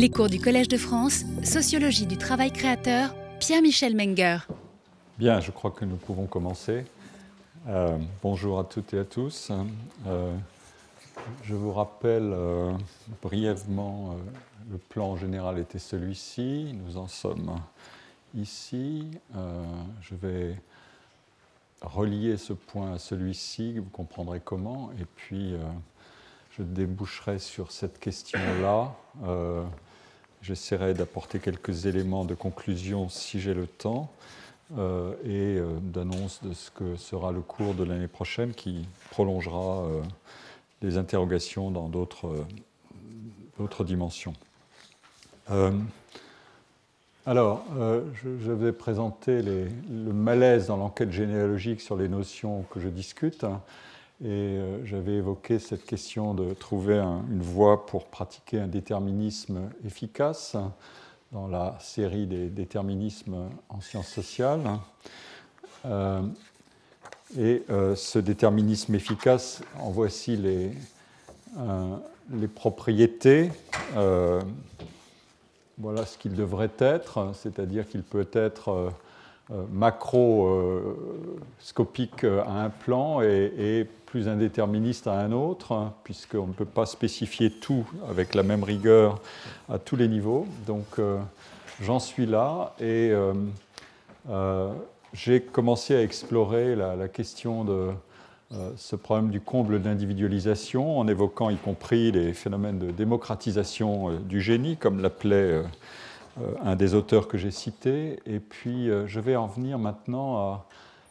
Les cours du Collège de France, Sociologie du travail créateur, Pierre-Michel Menger. Bien, je crois que nous pouvons commencer. Euh, bonjour à toutes et à tous. Euh, je vous rappelle euh, brièvement, le plan général était celui-ci. Nous en sommes ici. je vais relier ce point à celui-ci, vous comprendrez comment, et puis je déboucherai sur cette question-là. J'essaierai d'apporter quelques éléments de conclusion si j'ai le temps euh, et euh, d'annonce de ce que sera le cours de l'année prochaine qui prolongera les interrogations dans d'autres dimensions. alors, je, vais présenter le malaise dans l'enquête généalogique sur les notions que je discute. Et euh, j'avais évoqué cette question de trouver une voie pour pratiquer un déterminisme efficace dans la série des déterminismes en sciences sociales. Euh, et euh, ce déterminisme efficace, en voici les, les propriétés. voilà ce qu'il devrait être, c'est-à-dire qu'il peut être macroscopique à un plan et, plus indéterministe à un autre, hein, puisqu'on ne peut pas spécifier tout avec la même rigueur à tous les niveaux. Donc euh, j'en suis là et euh, euh, j'ai commencé à explorer la, question de ce problème du comble d'individualisation en évoquant y compris les phénomènes de démocratisation du génie, comme l'appelait un des auteurs que j'ai cité. Et puis je vais en venir maintenant à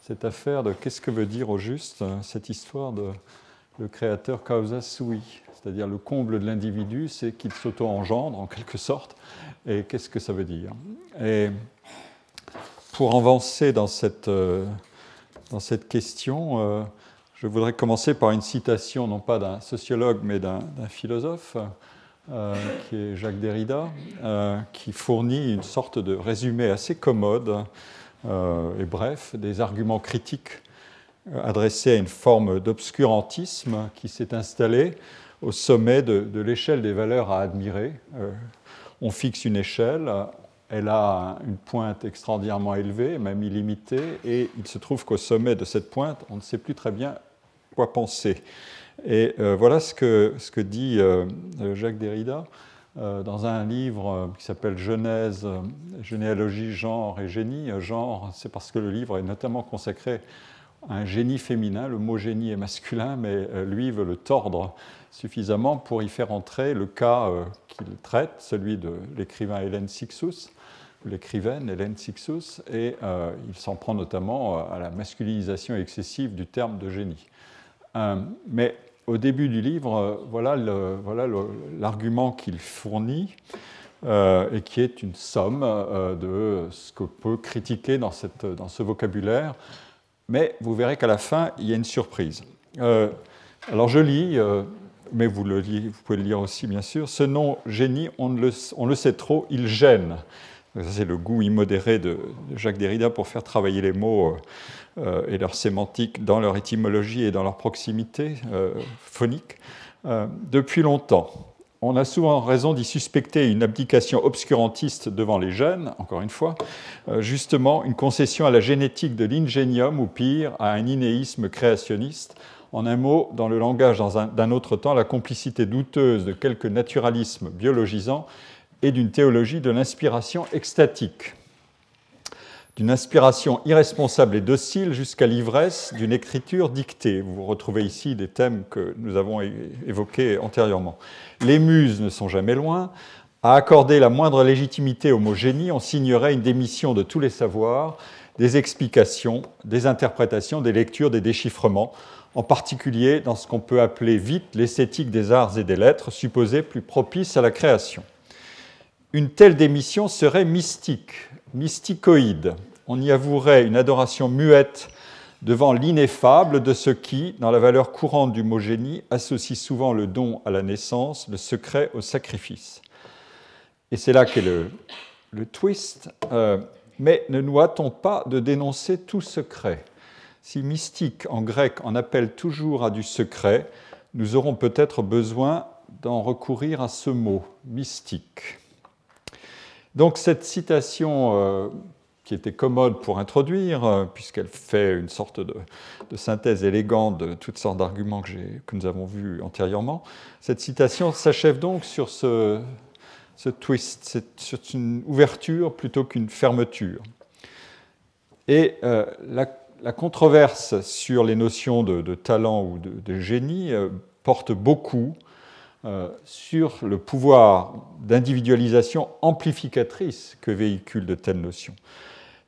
cette affaire de qu'est-ce que veut dire au juste euh, cette histoire de le créateur causa sui, c'est-à-dire le comble de l'individu, c'est qu'il s'auto-engendre en quelque sorte. Et qu'est-ce que ça veut dire? Et pour avancer dans cette, euh, dans cette question, euh, je voudrais commencer par une citation, non pas d'un sociologue, mais d'un philosophe, qui est Jacques Derrida, qui fournit une sorte de résumé assez commode euh, et bref, des arguments critiques euh, adressés à une forme d'obscurantisme qui s'est installée au sommet de, l'échelle des valeurs à admirer. Euh, on fixe une échelle, elle a une pointe extraordinairement élevée, même illimitée, et il se trouve qu'au sommet de cette pointe, on ne sait plus très bien quoi penser. Et voilà ce que, ce que dit Jacques Derrida. Euh, dans un livre euh, qui s'appelle Genèse, euh, généalogie, genre et génie. Genre, c'est parce que le livre est notamment consacré à un génie féminin. Le mot génie est masculin, mais lui veut le tordre suffisamment pour y faire entrer le cas qu'il traite, celui de l'écrivain Hélène Sixus, l'écrivaine Hélène Sixus, et il s'en prend notamment à la masculinisation excessive du terme de génie. mais au début du livre, euh, voilà l'argument qu'il fournit euh, et qui est une somme euh, de ce qu'on peut critiquer dans, ce vocabulaire. Mais vous verrez qu'à la fin, il y a une surprise. alors je lis, mais vous pouvez le lire aussi bien sûr, ce nom génie, on le, on le sait trop, il gêne. C'est le goût immodéré de Jacques Derrida pour faire travailler les mots euh, et leur sémantique dans leur étymologie et dans leur proximité euh, phonique euh, depuis longtemps. On a souvent raison d'y suspecter une abdication obscurantiste devant les jeunes, encore une fois, justement une concession à la génétique de l'ingénium ou pire, à un inéisme créationniste. En un mot, dans le langage d'un autre temps, la complicité douteuse de quelques naturalismes biologisants et d'une théologie de l'inspiration extatique d'une inspiration irresponsable et docile jusqu'à l'ivresse d'une écriture dictée. Vous retrouvez ici des thèmes que nous avons évoqués antérieurement. Les muses ne sont jamais loin. À accorder la moindre légitimité au mot génie, on signerait une démission de tous les savoirs, des explications, des interprétations, des lectures, des déchiffrements, en particulier dans ce qu'on peut appeler vite l'esthétique des arts et des lettres, supposée plus propice à la création. Une telle démission serait mystique, mysticoïde. On y avouerait une adoration muette devant l'ineffable de ce qui, dans la valeur courante du mot génie, associe souvent le don à la naissance, le secret au sacrifice. Et c'est là qu'est le, le twist. Euh, mais ne nous hâtons pas de dénoncer tout secret. Si mystique en grec en appelle toujours à du secret, nous aurons peut-être besoin d'en recourir à ce mot, mystique. Donc cette citation qui était commode pour introduire, puisqu'elle fait une sorte de, synthèse élégante de toutes sortes d'arguments que, nous avons vus antérieurement. Cette citation s'achève donc sur ce, twist, c'est une ouverture plutôt qu'une fermeture. Et euh, la, controverse sur les notions de, talent ou de, génie euh, porte beaucoup euh, sur le pouvoir d'individualisation amplificatrice que véhiculent de telles notions.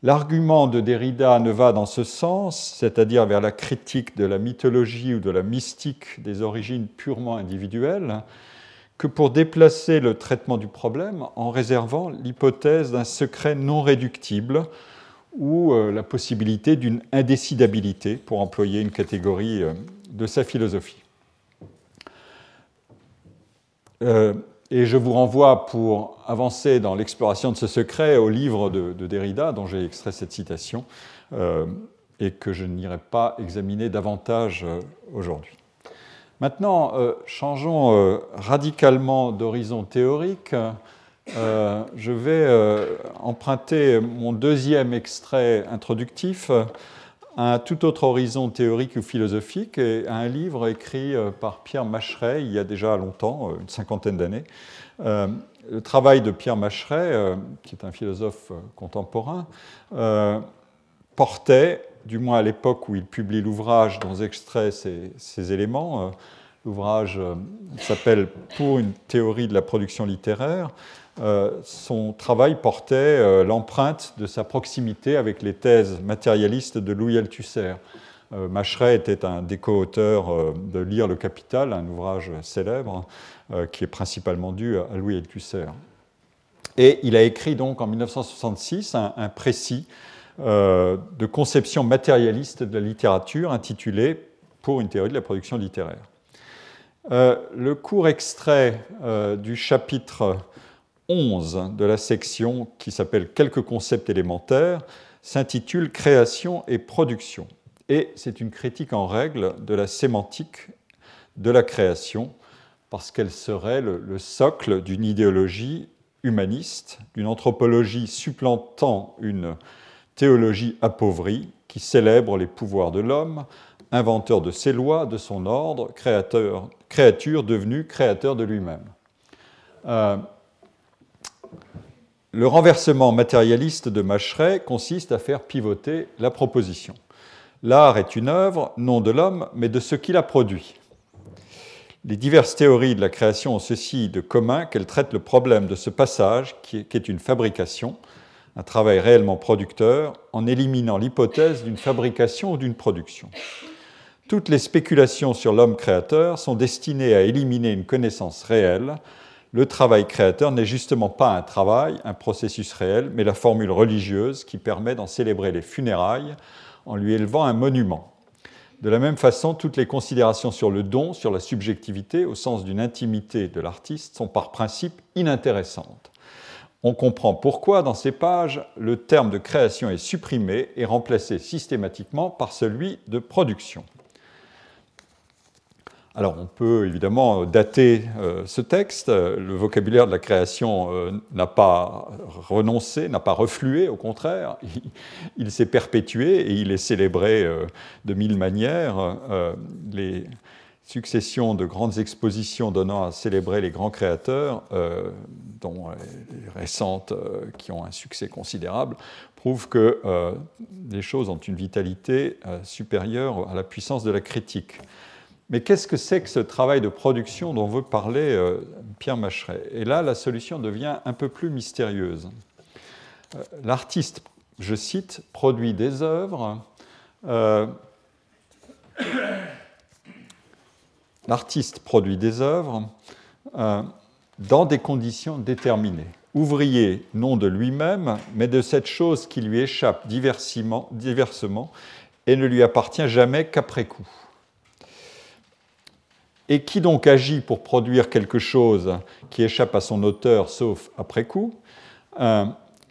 L'argument de Derrida ne va dans ce sens, c'est-à-dire vers la critique de la mythologie ou de la mystique des origines purement individuelles, que pour déplacer le traitement du problème en réservant l'hypothèse d'un secret non réductible ou euh, la possibilité d'une indécidabilité, pour employer une catégorie euh, de sa philosophie. Euh, et je vous renvoie pour avancer dans l'exploration de ce secret au livre de, de Derrida, dont j'ai extrait cette citation, et que je n'irai pas examiner davantage aujourd'hui. Maintenant, euh, changeons euh, radicalement d'horizon théorique. Euh, je vais emprunter mon deuxième extrait introductif un tout autre horizon théorique ou philosophique et un livre écrit par Pierre Macheret il y a déjà longtemps, une cinquantaine d'années. le travail de Pierre Macheret, qui est un philosophe contemporain, portait du moins à l'époque où il publie l'ouvrage dont j'extrais ces, ces éléments. Euh, l'ouvrage euh, s'appelle Pour une théorie de la production littéraire. Euh, son travail portait l'empreinte de sa proximité avec les thèses matérialistes de Louis Althusser. Macheret était un des co-auteurs de Lire le Capital, un ouvrage célèbre qui est principalement dû à Louis Althusser. Et il a écrit donc en 1966 un précis euh, de conception matérialiste de la littérature intitulée Pour une théorie de la production littéraire. Euh, le court extrait euh, du chapitre 11 de la section qui s'appelle Quelques concepts élémentaires s'intitule Création et production. Et c'est une critique en règle de la sémantique de la création, parce qu'elle serait le socle d'une idéologie humaniste, d'une anthropologie supplantant une théologie appauvrie qui célèbre les pouvoirs de l'homme, inventeur de ses lois, de son ordre, créateur, créature devenue créateur de lui-même. Euh, le renversement matérialiste de Macheret consiste à faire pivoter la proposition. L'art est une œuvre, non de l'homme, mais de ce qu'il a produit. Les diverses théories de la création ont ceci de commun qu'elles traitent le problème de ce passage qui est une fabrication, un travail réellement producteur en éliminant l'hypothèse d'une fabrication ou d'une production. Toutes les spéculations sur l'homme créateur sont destinées à éliminer une connaissance réelle. Le travail créateur n'est justement pas un travail, un processus réel, mais la formule religieuse qui permet d'en célébrer les funérailles en lui élevant un monument. De la même façon, toutes les considérations sur le don, sur la subjectivité, au sens d'une intimité de l'artiste, sont par principe inintéressantes on comprend pourquoi dans ces pages le terme de création est supprimé et remplacé systématiquement par celui de production. Alors on peut évidemment dater euh, ce texte. Le vocabulaire de la création euh, n'a pas renoncé, n'a pas reflué, au contraire, il, s'est perpétué et il est célébré euh, de mille manières. les succession de grandes expositions donnant à célébrer les grands créateurs, euh, dont les récentes euh, qui ont un succès considérable, prouvent que euh, les choses ont une vitalité supérieure à la puissance de la critique. Mais qu'est-ce que c'est que ce travail de production dont veut parler Pierre Macheret? Et là, la solution devient un peu plus mystérieuse. L'artiste, je cite, produit des œuvres l'artiste produit des œuvres euh, dans des conditions déterminées. Ouvrier non de lui-même, mais de cette chose qui lui échappe diversement et ne lui appartient jamais qu'après coup. Et qui donc agit pour produire quelque chose qui échappe à son auteur sauf après coup euh,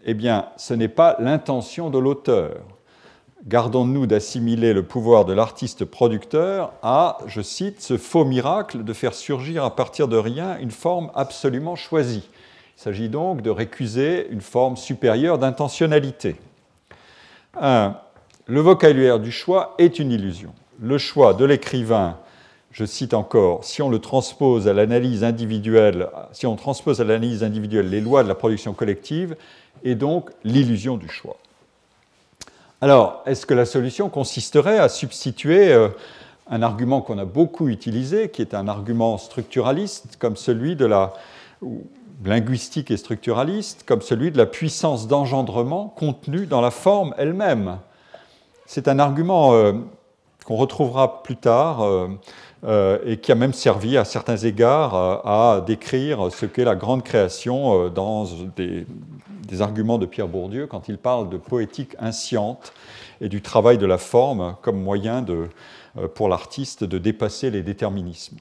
Eh bien, ce n'est pas l'intention de l'auteur gardons-nous d'assimiler le pouvoir de l'artiste producteur à, je cite, ce faux miracle de faire surgir à partir de rien une forme absolument choisie. Il s'agit donc de récuser une forme supérieure d'intentionnalité. Le vocabulaire du choix est une illusion. Le choix de l'écrivain, je cite encore, si on le transpose à l'analyse individuelle, si on transpose à l'analyse individuelle les lois de la production collective, est donc l'illusion du choix. Alors, est-ce que la solution consisterait à substituer euh, un argument qu'on a beaucoup utilisé, qui est un argument structuraliste, comme celui de la linguistique et structuraliste, comme celui de la puissance d'engendrement contenue dans la forme elle-même? C'est un argument euh, qu'on retrouvera plus tard euh, et qui a même servi à certains égards à décrire ce qu'est la grande création dans des, arguments de Pierre Bourdieu quand il parle de poétique insciente et du travail de la forme comme moyen euh, pour l'artiste de dépasser les déterminismes.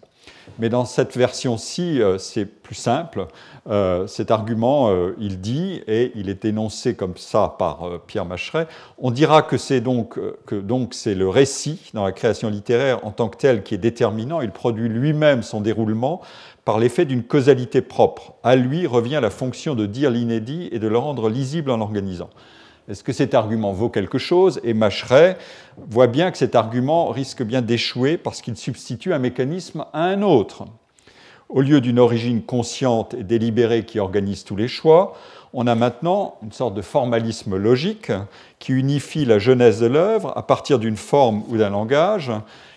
Mais dans cette version-ci, euh, c'est plus simple. Euh, cet argument, il dit, et il est énoncé comme ça par Pierre Macheret, on dira que c'est donc, que donc c'est le récit dans la création littéraire en tant que tel qui est déterminant. Il produit lui-même son déroulement par l'effet d'une causalité propre. À lui revient la fonction de dire l'inédit et de le rendre lisible en l'organisant. Est-ce que cet argument vaut quelque chose? Et Macheret voit bien que cet argument risque bien d'échouer parce qu'il substitue un mécanisme à un autre. Au lieu d'une origine consciente et délibérée qui organise tous les choix, on a maintenant une sorte de formalisme logique qui unifie la genèse de l'œuvre à partir d'une forme ou d'un langage,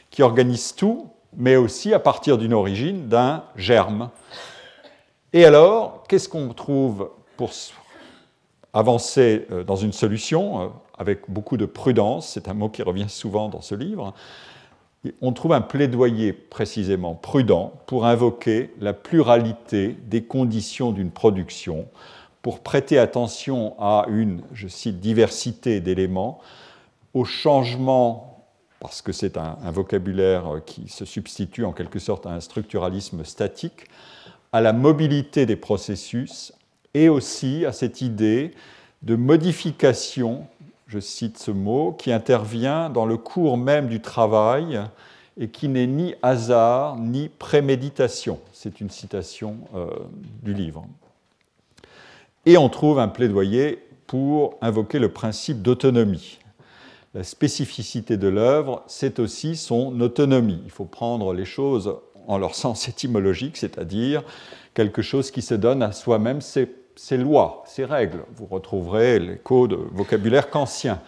qui organise tout mais aussi à partir d'une origine, d'un germe. Et alors, qu'est-ce qu'on trouve pour avancer euh, dans une solution euh, avec beaucoup de prudence C'est un mot qui revient souvent dans ce livre. On trouve un plaidoyer précisément prudent pour invoquer la pluralité des conditions d'une production, pour prêter attention à une, je cite, diversité d'éléments, au changement parce que c'est un, vocabulaire qui se substitue en quelque sorte à un structuralisme statique, à la mobilité des processus et aussi à cette idée de modification, je cite ce mot, qui intervient dans le cours même du travail et qui n'est ni hasard ni préméditation. C'est une citation euh, du livre. Et on trouve un plaidoyer pour invoquer le principe d'autonomie la spécificité de l'œuvre, c'est aussi son autonomie. Il faut prendre les choses en leur sens étymologique, c'est-à-dire quelque chose qui se donne à soi-même ses, lois, ses règles. Vous retrouverez l'écho de vocabulaire kantien.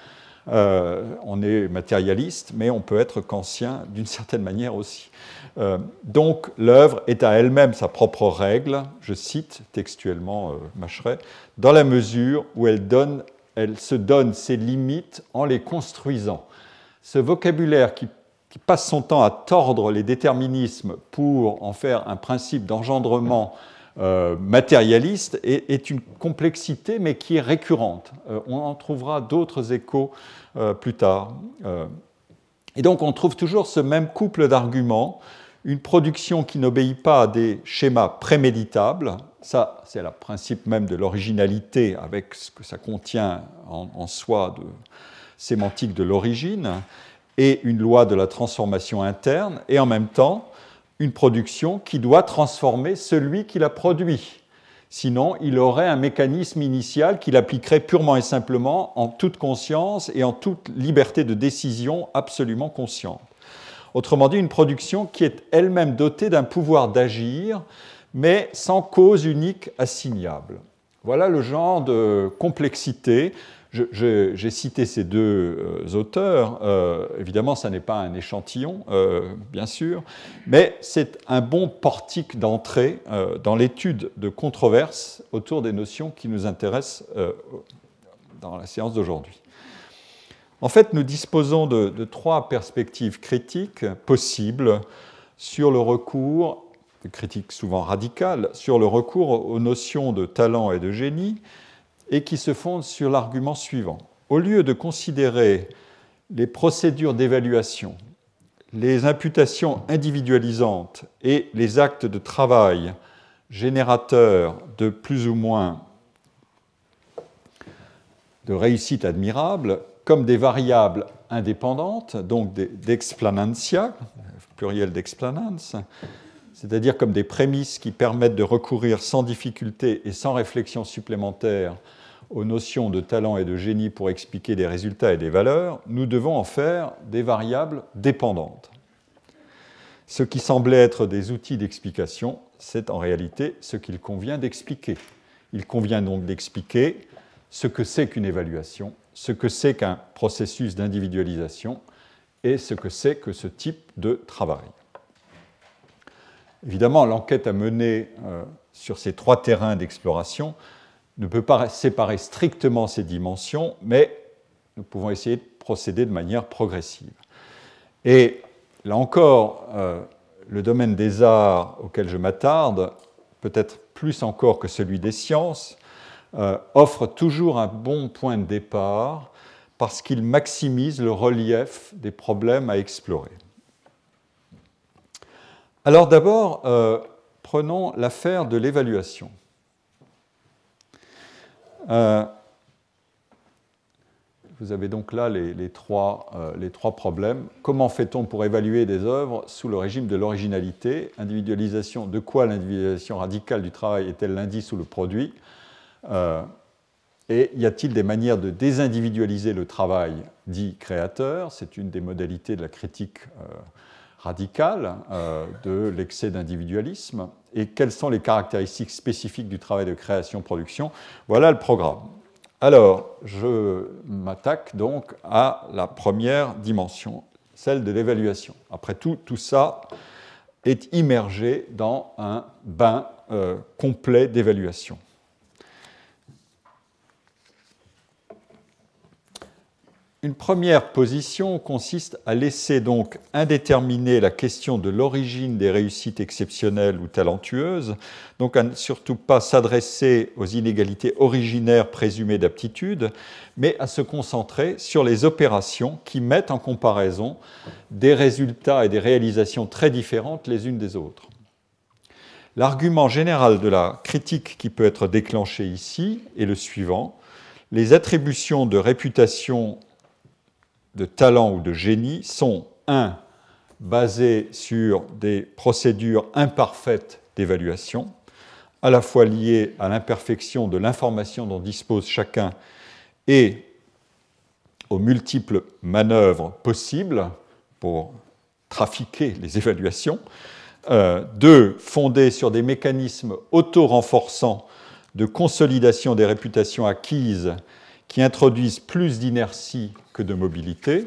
Euh, on est matérialiste, mais on peut être kantien d'une certaine manière aussi. Euh, donc l'œuvre est à elle-même sa propre règle, je cite textuellement euh, Macheret, dans la mesure où elle donne elle se donne ses limites en les construisant. Ce vocabulaire qui, passe son temps à tordre les déterminismes pour en faire un principe d'engendrement euh, matérialiste est, une complexité, mais qui est récurrente. Euh, on en trouvera d'autres échos euh, plus tard. et donc on trouve toujours ce même couple d'arguments, une production qui n'obéit pas à des schémas préméditables, ça, c'est le principe même de l'originalité avec ce que ça contient en, soi de sémantique de l'origine, et une loi de la transformation interne, et en même temps une production qui doit transformer celui qui la produit. Sinon, il aurait un mécanisme initial qu'il appliquerait purement et simplement en toute conscience et en toute liberté de décision absolument consciente. Autrement dit, une production qui est elle-même dotée d'un pouvoir d'agir mais sans cause unique assignable. Voilà le genre de complexité. J'ai cité ces deux euh, auteurs. Euh, évidemment, ça n'est pas un échantillon, euh, bien sûr, mais c'est un bon portique d'entrée dans l'étude de controverses autour des notions qui nous intéressent dans la séance d'aujourd'hui. En fait, nous disposons de, trois perspectives critiques possibles sur le recours critique souvent radicale sur le recours aux notions de talent et de génie et qui se fondent sur l'argument suivant. Au lieu de considérer les procédures d'évaluation, les imputations individualisantes et les actes de travail générateurs de plus ou moins de réussite admirable comme des variables indépendantes, donc d'explanantia, pluriel d'explanans, c'est-à-dire comme des prémices qui permettent de recourir sans difficulté et sans réflexion supplémentaire aux notions de talent et de génie pour expliquer des résultats et des valeurs, nous devons en faire des variables dépendantes. Ce qui semblait être des outils d'explication, c'est en réalité ce qu'il convient d'expliquer. Il convient donc d'expliquer ce que c'est qu'une évaluation, ce que c'est qu'un processus d'individualisation et ce que c'est que ce type de travail. Évidemment, l'enquête à mener euh, sur ces trois terrains d'exploration ne peut pas séparer strictement ces dimensions, mais nous pouvons essayer de procéder de manière progressive. Et là encore, euh, le domaine des arts auquel je m'attarde, peut-être plus encore que celui des sciences, euh, offre toujours un bon point de départ parce qu'il maximise le relief des problèmes à explorer. Alors d'abord, euh, prenons l'affaire de l'évaluation. Euh, vous avez donc là les, trois, euh, les trois, problèmes. Comment fait-on pour évaluer des œuvres sous le régime de l'originalité? Individualisation, de quoi l'individualisation radicale du travail est-elle l'indice ou le produit? Et y a-t-il des manières de désindividualiser le travail dit créateur? C'est une des modalités de la critique radicale euh, de l'excès d'individualisme et quelles sont les caractéristiques spécifiques du travail de création-production. Voilà le programme. Alors, je m'attaque donc à la première dimension, celle de l'évaluation. Après tout, tout ça est immergé dans un bain euh, complet d'évaluation. Une première position consiste à laisser donc indéterminer la question de l'origine des réussites exceptionnelles ou talentueuses, donc à ne surtout pas s'adresser aux inégalités originaires présumées d'aptitude, mais à se concentrer sur les opérations qui mettent en comparaison des résultats et des réalisations très différentes les unes des autres. L'argument général de la critique qui peut être déclenché ici est le suivant. Les attributions de réputation de talent ou de génie sont, un, basés sur des procédures imparfaites d'évaluation, à la fois liées à l'imperfection de l'information dont dispose chacun et aux multiples manœuvres possibles pour trafiquer les évaluations. Euh, deux, fondées sur des mécanismes auto-renforçants de consolidation des réputations acquises qui introduisent plus d'inertie que de mobilité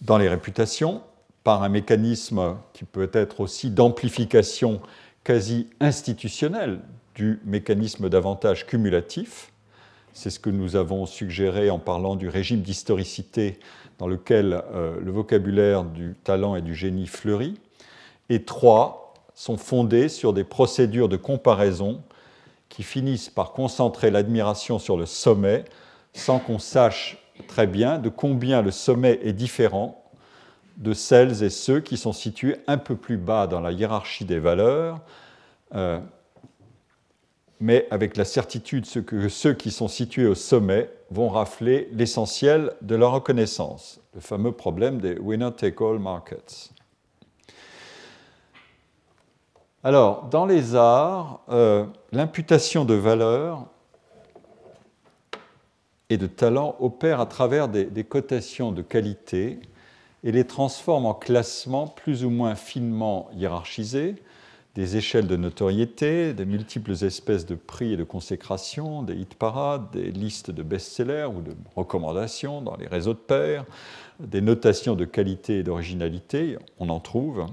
dans les réputations par un mécanisme qui peut être aussi d'amplification quasi institutionnelle du mécanisme d'avantage cumulatif. C'est ce que nous avons suggéré en parlant du régime d'historicité dans lequel euh, le vocabulaire du talent et du génie fleurit. Et trois, sont fondés sur des procédures de comparaison qui finissent par concentrer l'admiration sur le sommet sans qu'on sache très bien de combien le sommet est différent de celles et ceux qui sont situés un peu plus bas dans la hiérarchie des valeurs, euh, mais avec la certitude que ceux qui sont situés au sommet vont rafler l'essentiel de leur reconnaissance, le fameux problème des winner-take-all markets. Alors, dans les arts, euh, l'imputation de valeur et de talent opère à travers des, cotations de qualité et les transforme en classements plus ou moins finement hiérarchisés, des échelles de notoriété, des multiples espèces de prix et de consécration, des hit parades, des listes de best-sellers ou de recommandations dans les réseaux de pairs, des notations de qualité et d'originalité, on en trouve.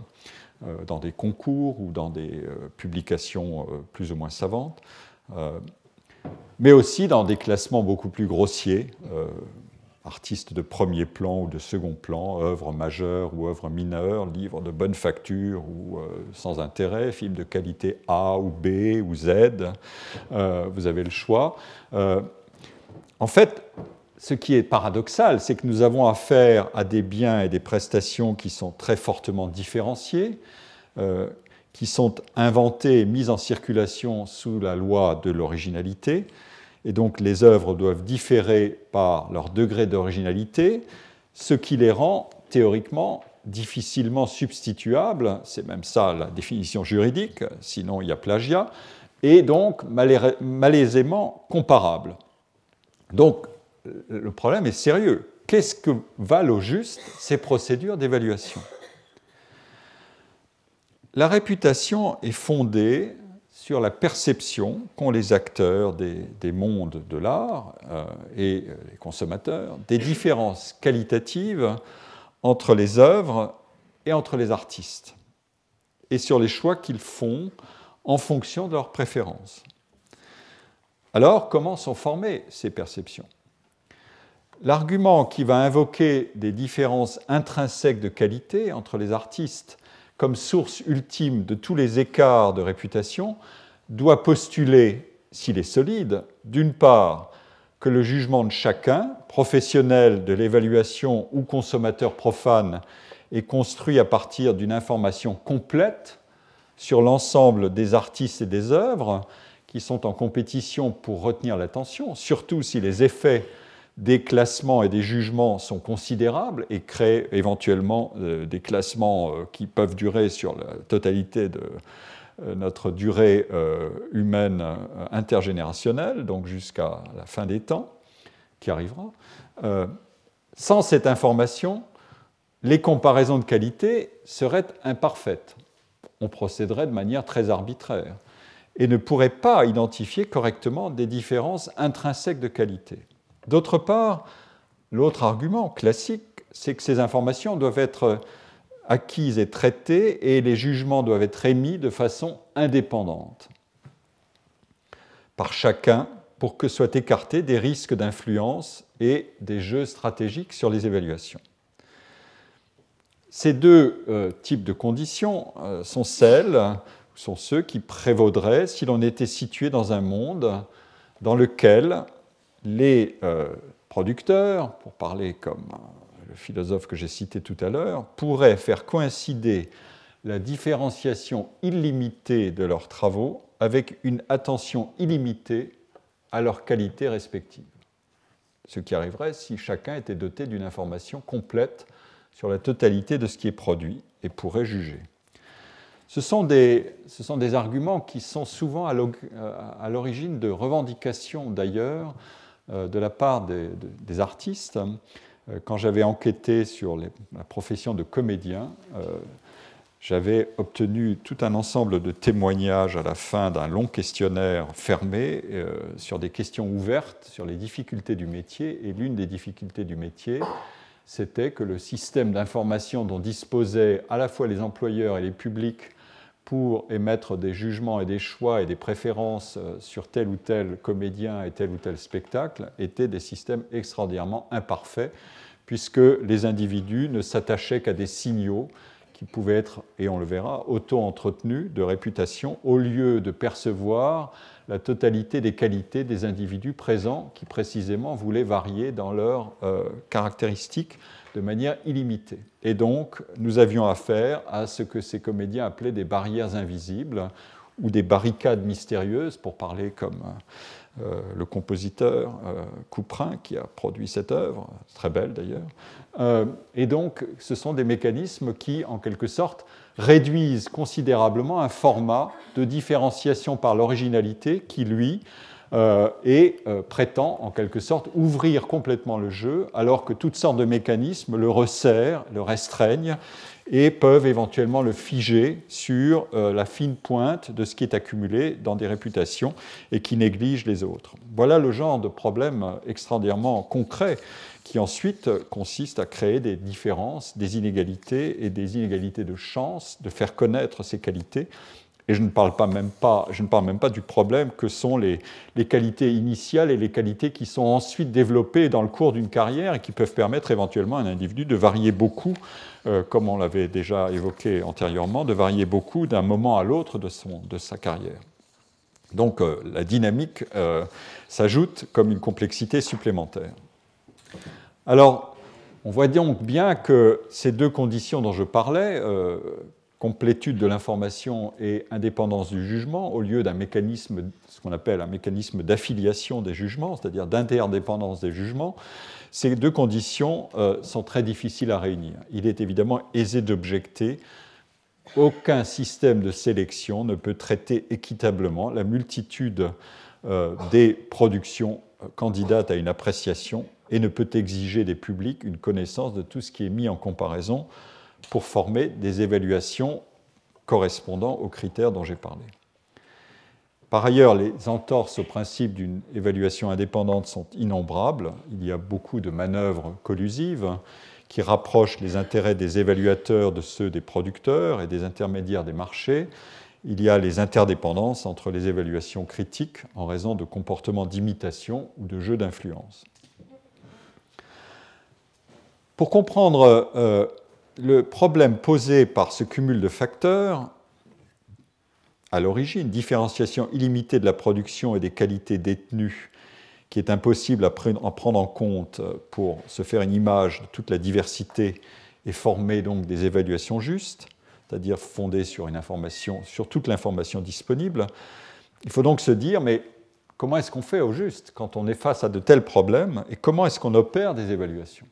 Euh, dans des concours ou dans des euh, publications euh, plus ou moins savantes, mais aussi dans des classements beaucoup plus grossiers, artistes de premier plan ou de second plan, œuvres majeures ou œuvres mineures, livres de bonne facture ou sans intérêt, films de qualité A ou B ou Z, vous avez le choix. en fait, ce qui est paradoxal, c'est que nous avons affaire à des biens et des prestations qui sont très fortement différenciés, euh, qui sont inventés et mis en circulation sous la loi de l'originalité. Et donc les œuvres doivent différer par leur degré d'originalité, ce qui les rend théoriquement difficilement substituable, c'est même ça la définition juridique, sinon il y a plagiat, et donc malaisément comparable. Donc le problème est sérieux. Qu'est-ce que valent au juste ces procédures d'évaluation? La réputation est fondée sur la perception qu'ont les acteurs des, mondes de l'art euh, et les consommateurs des différences qualitatives entre les œuvres et entre les artistes, et sur les choix qu'ils font en fonction de leurs préférences. Alors, comment sont formées ces perceptions? L'argument qui va invoquer des différences intrinsèques de qualité entre les artistes comme source ultime de tous les écarts de réputation doit postuler, s'il est solide, d'une part, que le jugement de chacun, professionnel de l'évaluation ou consommateur profane, est construit à partir d'une information complète sur l'ensemble des artistes et des œuvres qui sont en compétition pour retenir l'attention, surtout si les effets des classements et des jugements sont considérables et créent éventuellement euh, des classements euh, qui peuvent durer sur la totalité de euh, notre durée humaine intergénérationnelle, donc jusqu'à la fin des temps qui arrivera. sans cette information, les comparaisons de qualité seraient imparfaites. On procéderait de manière très arbitraire et ne pourrait pas identifier correctement des différences intrinsèques de qualité. D'autre part, l'autre argument classique, c'est que ces informations doivent être acquises et traitées et les jugements doivent être émis de façon indépendante par chacun pour que soient écartés des risques d'influence et des jeux stratégiques sur les évaluations. Ces deux euh, types de conditions euh, sont celles, sont ceux qui prévaudraient si l'on était situé dans un monde dans lequel les euh, producteurs, pour parler comme euh, le philosophe que j'ai cité tout à l'heure, pourraient faire coïncider la différenciation illimitée de leurs travaux avec une attention illimitée à leur qualité respective. Ce qui arriverait si chacun était doté d'une information complète sur la totalité de ce qui est produit et pourrait juger. Ce sont des, arguments qui sont souvent à l'origine de revendications d'ailleurs de la part des, artistes. Euh, quand j'avais enquêté sur la profession de comédien, euh, j'avais obtenu tout un ensemble de témoignages à la fin d'un long questionnaire fermé sur des questions ouvertes sur les difficultés du métier. Et l'une des difficultés du métier, c'était que le système d'information dont disposaient à la fois les employeurs et les publics pour émettre des jugements et des choix et des préférences euh, sur tel ou tel comédien et tel ou tel spectacle étaient des systèmes extraordinairement imparfaits, puisque les individus ne s'attachaient qu'à des signaux qui pouvaient être, et on le verra, auto-entretenus de réputation, au lieu de percevoir la totalité des qualités des individus présents, qui précisément voulaient varier dans leurs euh, caractéristiques de manière illimitée. Et donc, nous avions affaire à ce que ces comédiens appelaient des barrières invisibles ou des barricades mystérieuses, pour parler comme euh, le compositeur euh, Couperin qui a produit cette œuvre, très belle d'ailleurs. Euh, et donc, ce sont des mécanismes qui, en quelque sorte, réduisent considérablement un format de différenciation par l'originalité qui, lui, euh, et euh, prétend en quelque sorte ouvrir complètement le jeu, alors que toutes sortes de mécanismes le resserrent, le restreignent et peuvent éventuellement le figer sur euh, la fine pointe de ce qui est accumulé dans des réputations et qui néglige les autres. Voilà le genre de problème extraordinairement concret qui ensuite consiste à créer des différences, des inégalités et des inégalités de chance de faire connaître ces qualités et je ne parle, même pas, du problème que sont les, qualités initiales et les qualités qui sont ensuite développées dans le cours d'une carrière et qui peuvent permettre éventuellement à un individu de varier beaucoup, euh, comme on l'avait déjà évoqué antérieurement, de varier beaucoup d'un moment à l'autre de, de, sa carrière. Donc euh, la dynamique euh, s'ajoute comme une complexité supplémentaire. Alors, on voit donc bien que ces deux conditions dont je parlais, complétude de l'information et indépendance du jugement, au lieu d'un mécanisme, ce qu'on appelle un mécanisme d'affiliation des jugements, c'est-à-dire d'interdépendance des jugements, ces deux conditions euh, sont très difficiles à réunir. Il est évidemment aisé d'objecter aucun système de sélection ne peut traiter équitablement la multitude euh, des productions euh, candidates à une appréciation et ne peut exiger des publics une connaissance de tout ce qui est mis en comparaison pour former des évaluations correspondant aux critères dont j'ai parlé. Par ailleurs, les entorses au principe d'une évaluation indépendante sont innombrables. Il y a beaucoup de manœuvres collusives qui rapprochent les intérêts des évaluateurs de ceux des producteurs et des intermédiaires des marchés. Il y a les interdépendances entre les évaluations critiques en raison de comportements d'imitation ou de jeux d'influence. Pour comprendre euh, le problème posé par ce cumul de facteurs, à l'origine, différenciation illimitée de la production et des qualités détenues, qui est impossible à prendre en compte pour se faire une image de toute la diversité et former donc des évaluations justes, c'est-à-dire fondées sur sur toute l'information disponible. Il faut donc se dire, mais comment est-ce qu'on fait au juste quand on est face à de tels problèmes et comment est-ce qu'on opère des évaluations?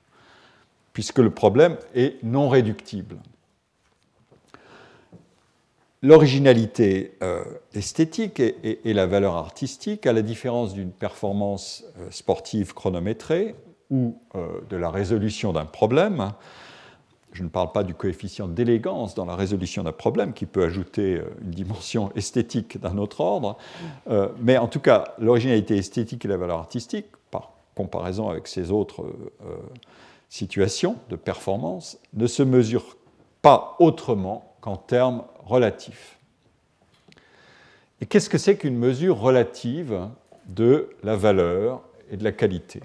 Puisque le problème est non réductible. L'originalité euh, esthétique et, la valeur artistique, à la différence d'une performance euh, sportive chronométrée ou euh, de la résolution d'un problème, je ne parle pas du coefficient d'élégance dans la résolution d'un problème qui peut ajouter une dimension esthétique d'un autre ordre, mais en tout cas, l'originalité esthétique et la valeur artistique, par comparaison avec ces autres situation de performance ne se mesure pas autrement qu'en termes relatifs. Et qu'est-ce que c'est qu'une mesure relative de la valeur et de la qualité?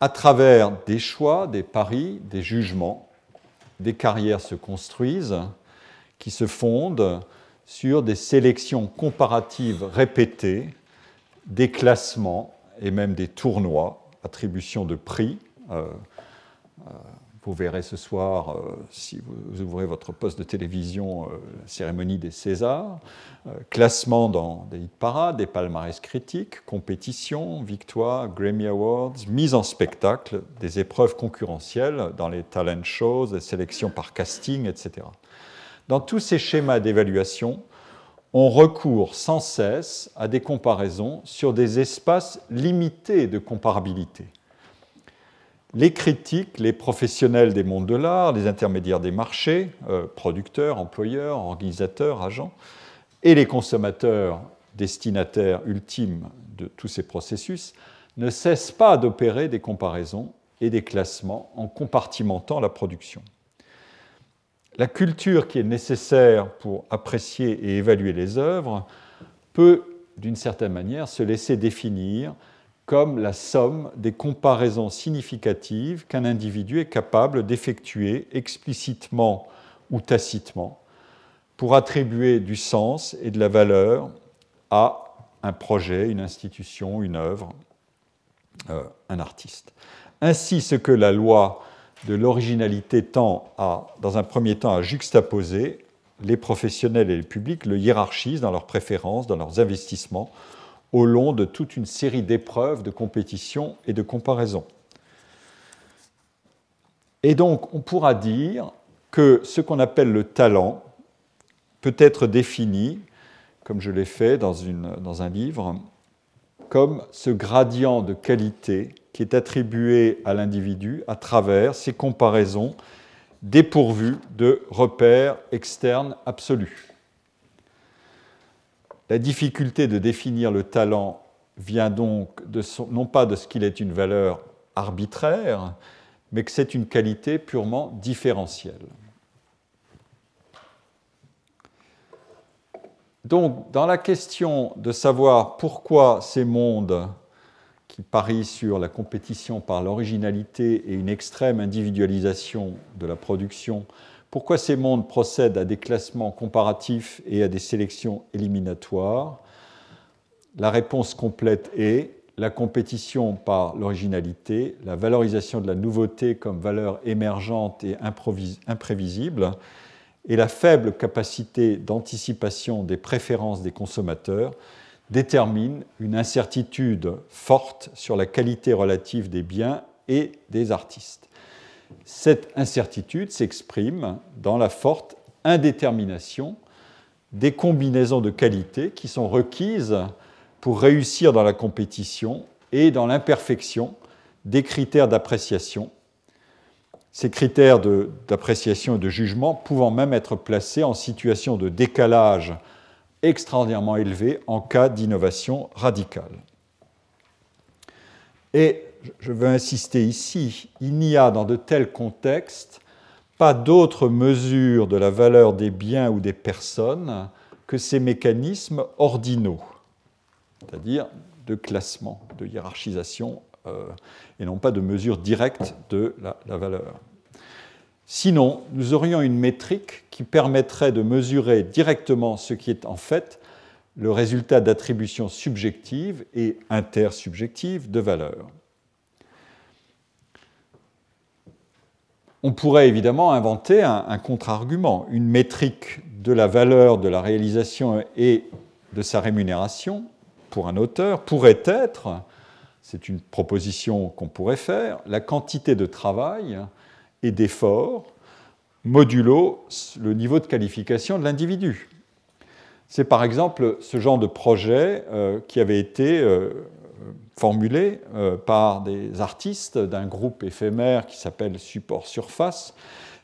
À travers des choix, des paris, des jugements, des carrières se construisent qui se fondent sur des sélections comparatives répétées des classements et même des tournois, attribution de prix. Euh, euh, vous verrez ce soir, euh, si vous ouvrez votre poste de télévision, la cérémonie des Césars, classement dans des hit parades, des palmarès critiques, compétitions, victoires, Grammy Awards, mise en spectacle, des épreuves concurrentielles dans les talent shows, des sélections par casting, etc. Dans tous ces schémas d'évaluation, on recourt sans cesse à des comparaisons sur des espaces limités de comparabilité. Les critiques, les professionnels des mondes de l'art, les intermédiaires des marchés, euh, producteurs, employeurs, organisateurs, agents, et les consommateurs destinataires ultimes de tous ces processus, ne cessent pas d'opérer des comparaisons et des classements en compartimentant la production la culture qui est nécessaire pour apprécier et évaluer les œuvres peut, d'une certaine manière, se laisser définir comme la somme des comparaisons significatives qu'un individu est capable d'effectuer explicitement ou tacitement pour attribuer du sens et de la valeur à un projet, une institution, une œuvre, euh, un artiste. Ainsi, ce que la loi de l'originalité tend à, dans un premier temps, à juxtaposer les professionnels et les publics, le hiérarchisent dans leurs préférences, dans leurs investissements, au long de toute une série d'épreuves, de compétitions et de comparaisons. Et donc, on pourra dire que ce qu'on appelle le talent peut être défini, comme je l'ai fait dans un livre, comme ce gradient de qualité est attribué à l'individu à travers ces comparaisons dépourvues de repères externes absolus. La difficulté de définir le talent vient donc non pas de ce qu'il est une valeur arbitraire, mais que c'est une qualité purement différentielle. Donc, dans la question de savoir pourquoi ces mondes parie sur la compétition par l'originalité et une extrême individualisation de la production, pourquoi ces mondes procèdent à des classements comparatifs et à des sélections éliminatoires? La réponse complète est la compétition par l'originalité, la valorisation de la nouveauté comme valeur émergente et imprévisible, et la faible capacité d'anticipation des préférences des consommateurs déterminent une incertitude forte sur la qualité relative des biens et des artistes. Cette incertitude s'exprime dans la forte indétermination des combinaisons de qualité qui sont requises pour réussir dans la compétition et dans l'imperfection des critères d'appréciation, ces critères d'appréciation et de jugement pouvant même être placés en situation de décalage extraordinairement élevé en cas d'innovation radicale. Et je veux insister ici, il n'y a dans de tels contextes pas d'autre mesure de la valeur des biens ou des personnes que ces mécanismes ordinaux, c'est-à-dire de classement, de hiérarchisation, euh, et non pas de mesure directe de la valeur. Sinon, nous aurions une métrique qui permettrait de mesurer directement ce qui est en fait le résultat d'attributions subjectives et intersubjectives de valeur. On pourrait évidemment inventer un, contre-argument, une métrique de la valeur de la réalisation et de sa rémunération pour un auteur pourrait être, c'est une proposition qu'on pourrait faire, la quantité de travail et d'effort modulo le niveau de qualification de l'individu. C'est par exemple ce genre de projet euh, qui avait été euh, formulé euh, par des artistes d'un groupe éphémère qui s'appelle Support Surface.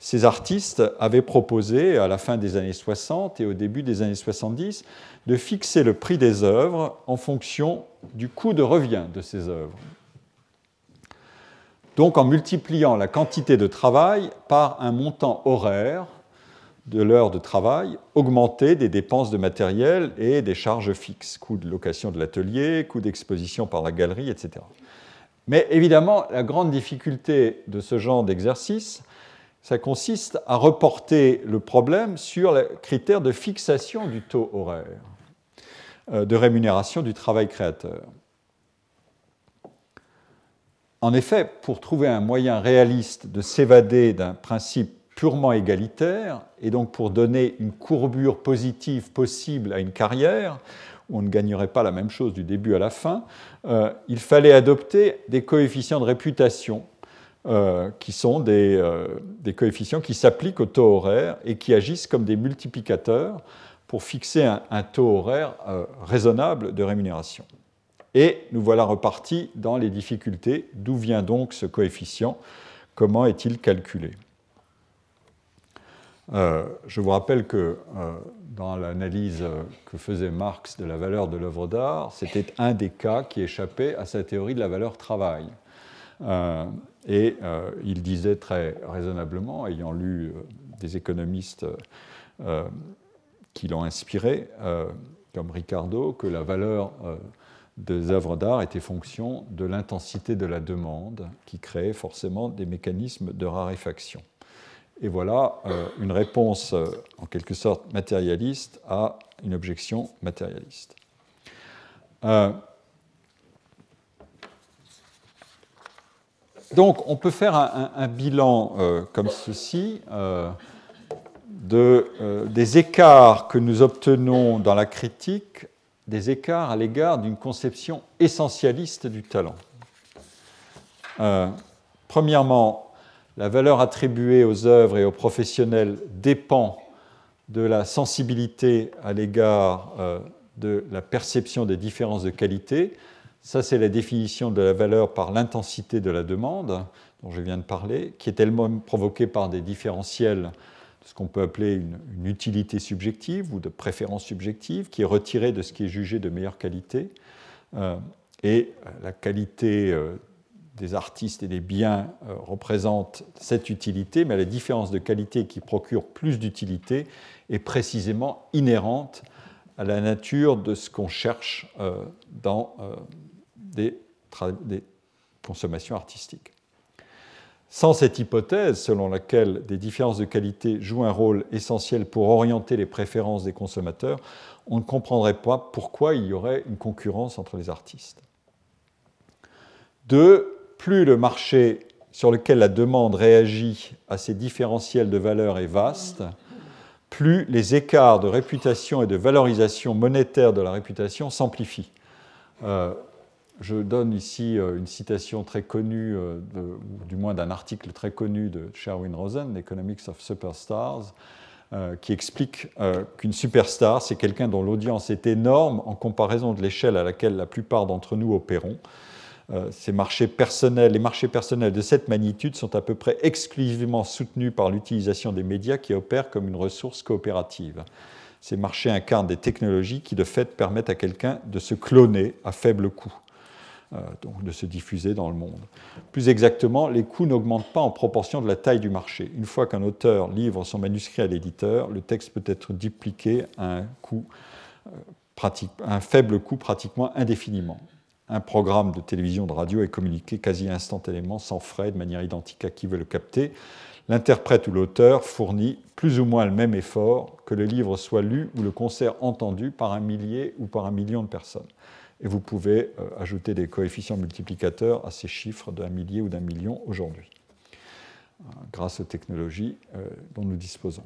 Ces artistes avaient proposé à la fin des années 60 et au début des années 70 de fixer le prix des œuvres en fonction du coût de revient de ces œuvres. Donc en multipliant la quantité de travail par un montant horaire de l'heure de travail, augmenter des dépenses de matériel et des charges fixes, coût de location de l'atelier, coût d'exposition par la galerie, etc. Mais évidemment, la grande difficulté de ce genre d'exercice, ça consiste à reporter le problème sur les critères de fixation du taux horaire euh, de rémunération du travail créateur. En effet, pour trouver un moyen réaliste de s'évader d'un principe purement égalitaire, et donc pour donner une courbure positive possible à une carrière, où on ne gagnerait pas la même chose du début à la fin, euh, il fallait adopter des coefficients de réputation, euh, qui sont euh, des, coefficients qui s'appliquent au taux horaire et qui agissent comme des multiplicateurs pour fixer un taux horaire raisonnable de rémunération. Et nous voilà repartis dans les difficultés. D'où vient donc ce coefficient? Comment est-il calculé? Euh, je vous rappelle que euh, dans l'analyse que faisait Marx de la valeur de l'œuvre d'art, c'était un des cas qui échappait à sa théorie de la valeur travail. Euh, et il disait très raisonnablement, ayant lu des économistes qui l'ont inspiré, comme Ricardo, que la valeur des œuvres d'art était fonction de l'intensité de la demande, qui créait forcément des mécanismes de raréfaction. Et voilà euh, une réponse euh, en quelque sorte matérialiste à une objection matérialiste. Euh, donc on peut faire un, bilan comme ceci de, des écarts que nous obtenons dans la critique, des écarts à l'égard d'une conception essentialiste du talent. premièrement, la valeur attribuée aux œuvres et aux professionnels dépend de la sensibilité à l'égard euh, de la perception des différences de qualité. Ça, c'est la définition de la valeur par l'intensité de la demande, dont je viens de parler, qui est elle-même provoquée par des différentiels ce qu'on peut appeler une, utilité subjective ou de préférence subjective, qui est retirée de ce qui est jugé de meilleure qualité. Euh, et la qualité euh, des artistes et des biens euh, représentent cette utilité, mais la différence de qualité qui procure plus d'utilité est précisément inhérente à la nature de ce qu'on cherche euh, dans euh, des, consommations artistiques. Sans cette hypothèse selon laquelle des différences de qualité jouent un rôle essentiel pour orienter les préférences des consommateurs, on ne comprendrait pas pourquoi il y aurait une concurrence entre les artistes. Deux, plus le marché sur lequel la demande réagit à ces différentiels de valeur est vaste, plus les écarts de réputation et de valorisation monétaire de la réputation s'amplifient. Euh, je donne ici euh, une citation très connue, euh, du moins d'un article très connu de Sherwin Rosen, Economics of Superstars, qui explique qu'une superstar, c'est quelqu'un dont l'audience est énorme en comparaison de l'échelle à laquelle la plupart d'entre nous opérons. ces marchés personnels, les marchés personnels de cette magnitude sont à peu près exclusivement soutenus par l'utilisation des médias qui opèrent comme une ressource coopérative. Ces marchés incarnent des technologies qui, de fait, permettent à quelqu'un de se cloner à faible coût. Euh, de se diffuser dans le monde. Plus exactement, les coûts n'augmentent pas en proportion de la taille du marché. Une fois qu'un auteur livre son manuscrit à l'éditeur, le texte peut être dupliqué à un, euh, un faible coût pratiquement indéfiniment. Un programme de télévision, de radio est communiqué quasi instantanément, sans frais, de manière identique à qui veut le capter. L'interprète ou l'auteur fournit plus ou moins le même effort que le livre soit lu ou le concert entendu par un millier ou par un million de personnes et vous pouvez euh, ajouter des coefficients multiplicateurs à ces chiffres d'un millier ou d'un million aujourd'hui, euh, grâce aux technologies euh, dont nous disposons.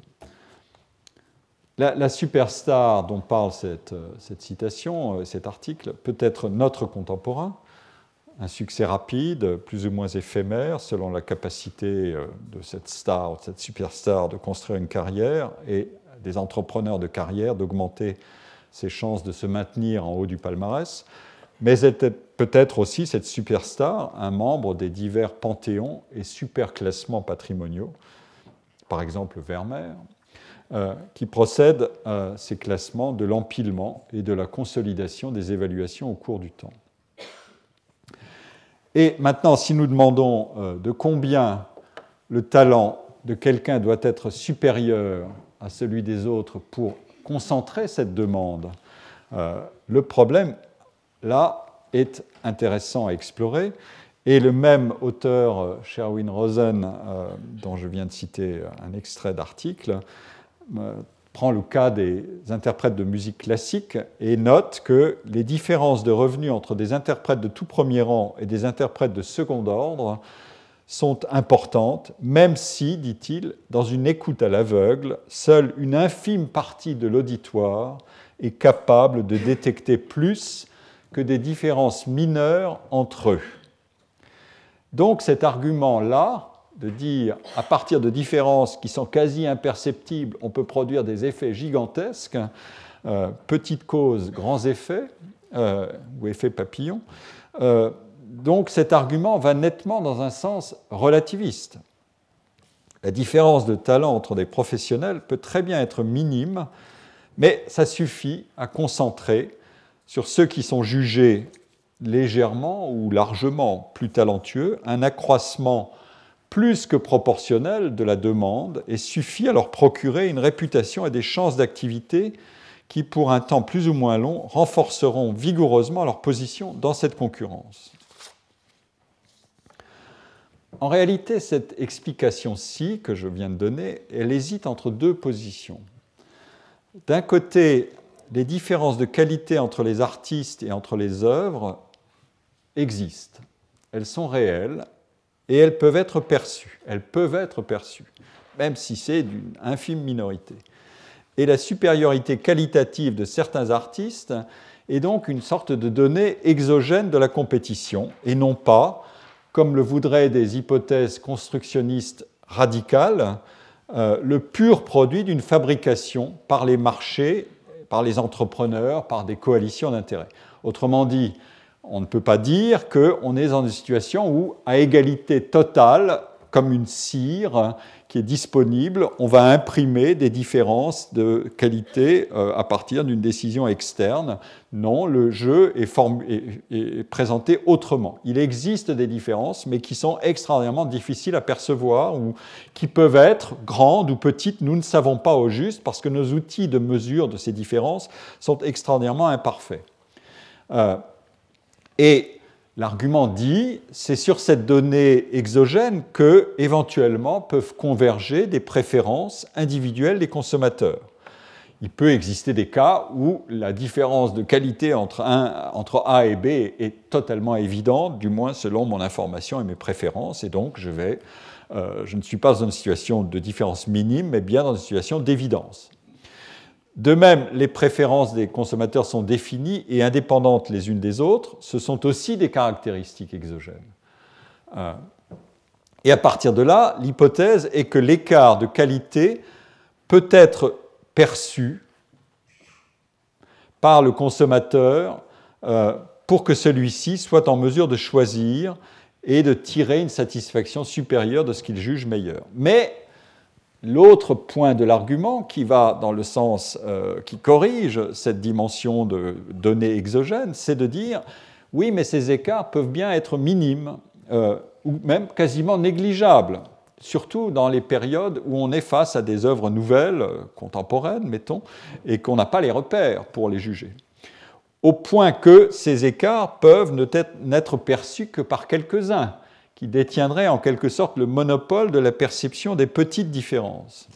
La, superstar dont parle cette, cette, citation, cet article, peut être notre contemporain, un succès rapide, plus ou moins éphémère, selon la capacité de cette star, de cette superstar de construire une carrière et des entrepreneurs de carrière d'augmenter ses chances de se maintenir en haut du palmarès, mais peut-être aussi cette superstar, un membre des divers panthéons et superclassements patrimoniaux, par exemple Vermeer, euh, qui procède à ces classements de l'empilement et de la consolidation des évaluations au cours du temps. Et maintenant, si nous demandons euh, de combien le talent de quelqu'un doit être supérieur à celui des autres pour concentrer cette demande. Euh, le problème, là, est intéressant à explorer. Et le même auteur, euh, Sherwin Rosen, euh, dont je viens de citer un extrait d'article, prend le cas des interprètes de musique classique et note que les différences de revenus entre des interprètes de tout premier rang et des interprètes de second ordre sont importantes, même si, dit-il, dans une écoute à l'aveugle, seule une infime partie de l'auditoire est capable de détecter plus que des différences mineures entre eux. Donc cet argument-là, de dire à partir de différences qui sont quasi imperceptibles, on peut produire des effets gigantesques, euh, petites causes, grands effets, euh, ou effets papillons, euh, donc cet argument va nettement dans un sens relativiste. La différence de talent entre des professionnels peut très bien être minime, mais ça suffit à concentrer sur ceux qui sont jugés légèrement ou largement plus talentueux un accroissement plus que proportionnel de la demande et suffit à leur procurer une réputation et des chances d'activité qui, pour un temps plus ou moins long, renforceront vigoureusement leur position dans cette concurrence. En réalité, cette explication-ci que je viens de donner, elle hésite entre deux positions. D'un côté, les différences de qualité entre les artistes et entre les œuvres existent. Elles sont réelles et elles peuvent être perçues. Elles peuvent être perçues, même si c'est d'une infime minorité. Et la supériorité qualitative de certains artistes est donc une sorte de donnée exogène de la compétition et non pas comme le voudraient des hypothèses constructionnistes radicales, euh, le pur produit d'une fabrication par les marchés, par les entrepreneurs, par des coalitions d'intérêts. Autrement dit, on ne peut pas dire qu'on est dans une situation où, à égalité totale, comme une cire qui est disponible, on va imprimer des différences de qualité euh, à partir d'une décision externe. Non, le jeu est, présenté autrement. Il existe des différences, mais qui sont extraordinairement difficiles à percevoir ou qui peuvent être grandes ou petites. Nous ne savons pas au juste parce que nos outils de mesure de ces différences sont extraordinairement imparfaits. Euh, et L'argument dit, c'est sur cette donnée exogène que, éventuellement, peuvent converger des préférences individuelles des consommateurs. il peut exister des cas où la différence de qualité entre, A et B est totalement évidente, du moins selon mon information et mes préférences, et donc je, vais, euh, je ne suis pas dans une situation de différence minime, mais bien dans une situation d'évidence. De même, les préférences des consommateurs sont définies et indépendantes les unes des autres. Ce sont aussi des caractéristiques exogènes. Euh, et à partir de là, l'hypothèse est que l'écart de qualité peut être perçu par le consommateur euh, pour que celui-ci soit en mesure de choisir et de tirer une satisfaction supérieure de ce qu'il juge meilleur. Mais l'autre point de l'argument qui va dans le sens euh, qui corrige cette dimension de données exogènes, c'est de dire oui, mais ces écarts peuvent bien être minimes euh, ou même quasiment négligeables surtout dans les périodes où on est face à des œuvres nouvelles, contemporaines, mettons, et qu'on n'a pas les repères pour les juger. Au point que ces écarts peuvent n'être perçus que par quelques-uns, qui détiendraient en quelque sorte le monopole de la perception des petites différences.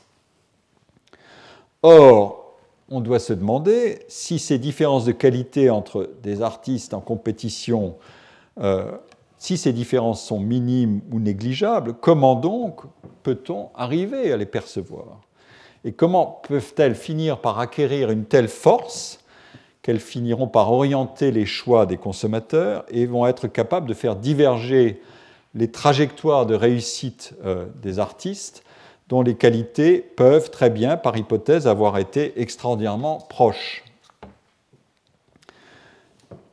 Or, on doit se demander si ces différences de qualité entre des artistes en compétition euh, si ces différences sont minimes ou négligeables, comment donc peut-on arriver à les percevoir? Et comment peuvent-elles finir par acquérir une telle force qu'elles finiront par orienter les choix des consommateurs et vont être capables de faire diverger les trajectoires de réussite euh, des artistes dont les qualités peuvent très bien, par hypothèse, avoir été extraordinairement proches.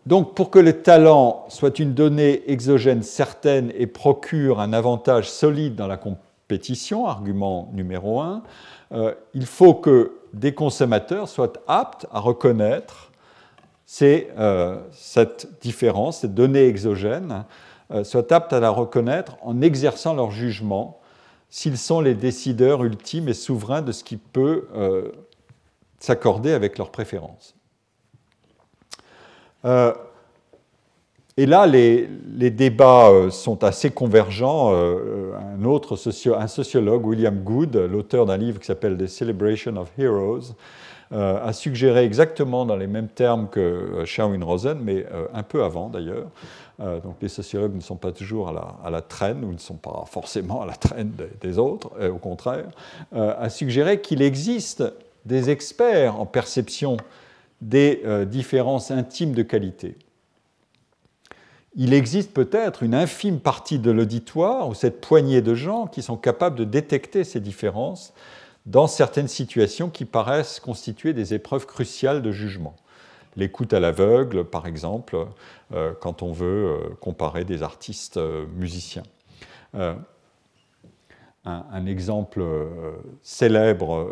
Donc pour que le talent soit une donnée exogène certaine et procure un avantage solide dans la compétition, argument numéro un, euh, il faut que des consommateurs soient aptes à reconnaître euh, cette différence, cette donnée exogène, euh, soient aptes à la reconnaître en exerçant leur jugement s'ils sont les décideurs ultimes et souverains de ce qui peut s'accorder avec leurs préférences. Euh, et là, les, débats euh, sont assez convergents. Euh, un autre un sociologue, William Good, l'auteur d'un livre qui s'appelle The Celebration of Heroes, a suggéré exactement dans les mêmes termes que Sherwin Rosen, mais un peu avant d'ailleurs. Donc les sociologues ne sont pas toujours à la, traîne, ou ne sont pas forcément à la traîne des, autres, au contraire, a suggéré qu'il existe des experts en perception des euh, différences intimes de qualité. Il existe peut-être une infime partie de l'auditoire ou cette poignée de gens qui sont capables de détecter ces différences dans certaines situations qui paraissent constituer des épreuves cruciales de jugement. L'écoute à l'aveugle, par exemple, euh, quand on veut euh, comparer des artistes musiciens. un, exemple célèbre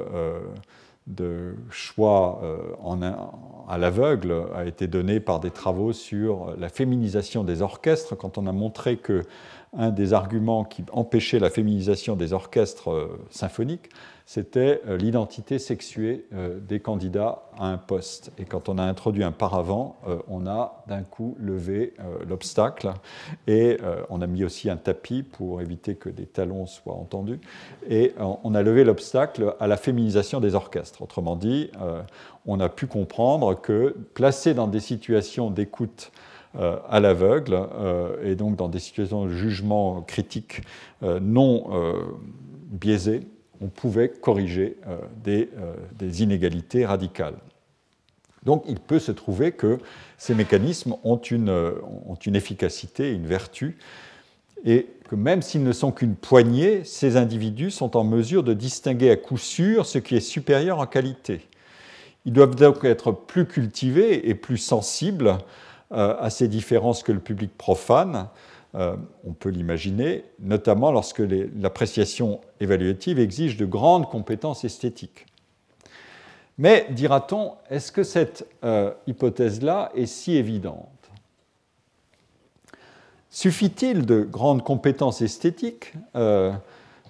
de choix euh, à l'aveugle a été donné par des travaux sur la féminisation des orchestres, quand on a montré que un des arguments qui empêchait la féminisation des orchestres euh, symphoniques, c'était euh, l'identité sexuée euh, des candidats à un poste. Et quand on a introduit un paravent, on a d'un coup levé l'obstacle et on a mis aussi un tapis pour éviter que des talons soient entendus. Et on a levé l'obstacle à la féminisation des orchestres. Autrement dit, on a pu comprendre que placé dans des situations d'écoute à l'aveugle euh, et donc dans des situations de jugement critique euh, non biaisées, on pouvait corriger des, inégalités radicales. Donc il peut se trouver que ces mécanismes ont une, ont une efficacité, une vertu, et que même s'ils ne sont qu'une poignée, ces individus sont en mesure de distinguer à coup sûr ce qui est supérieur en qualité. Ils doivent donc être plus cultivés et plus sensibles euh, à ces différences que le public profane, euh, on peut l'imaginer, notamment lorsque l'appréciation évaluative exige de grandes compétences esthétiques. Mais, dira-t-on, est-ce que cette euh, hypothèse-là est si évidente? Suffit-il de grandes compétences esthétiques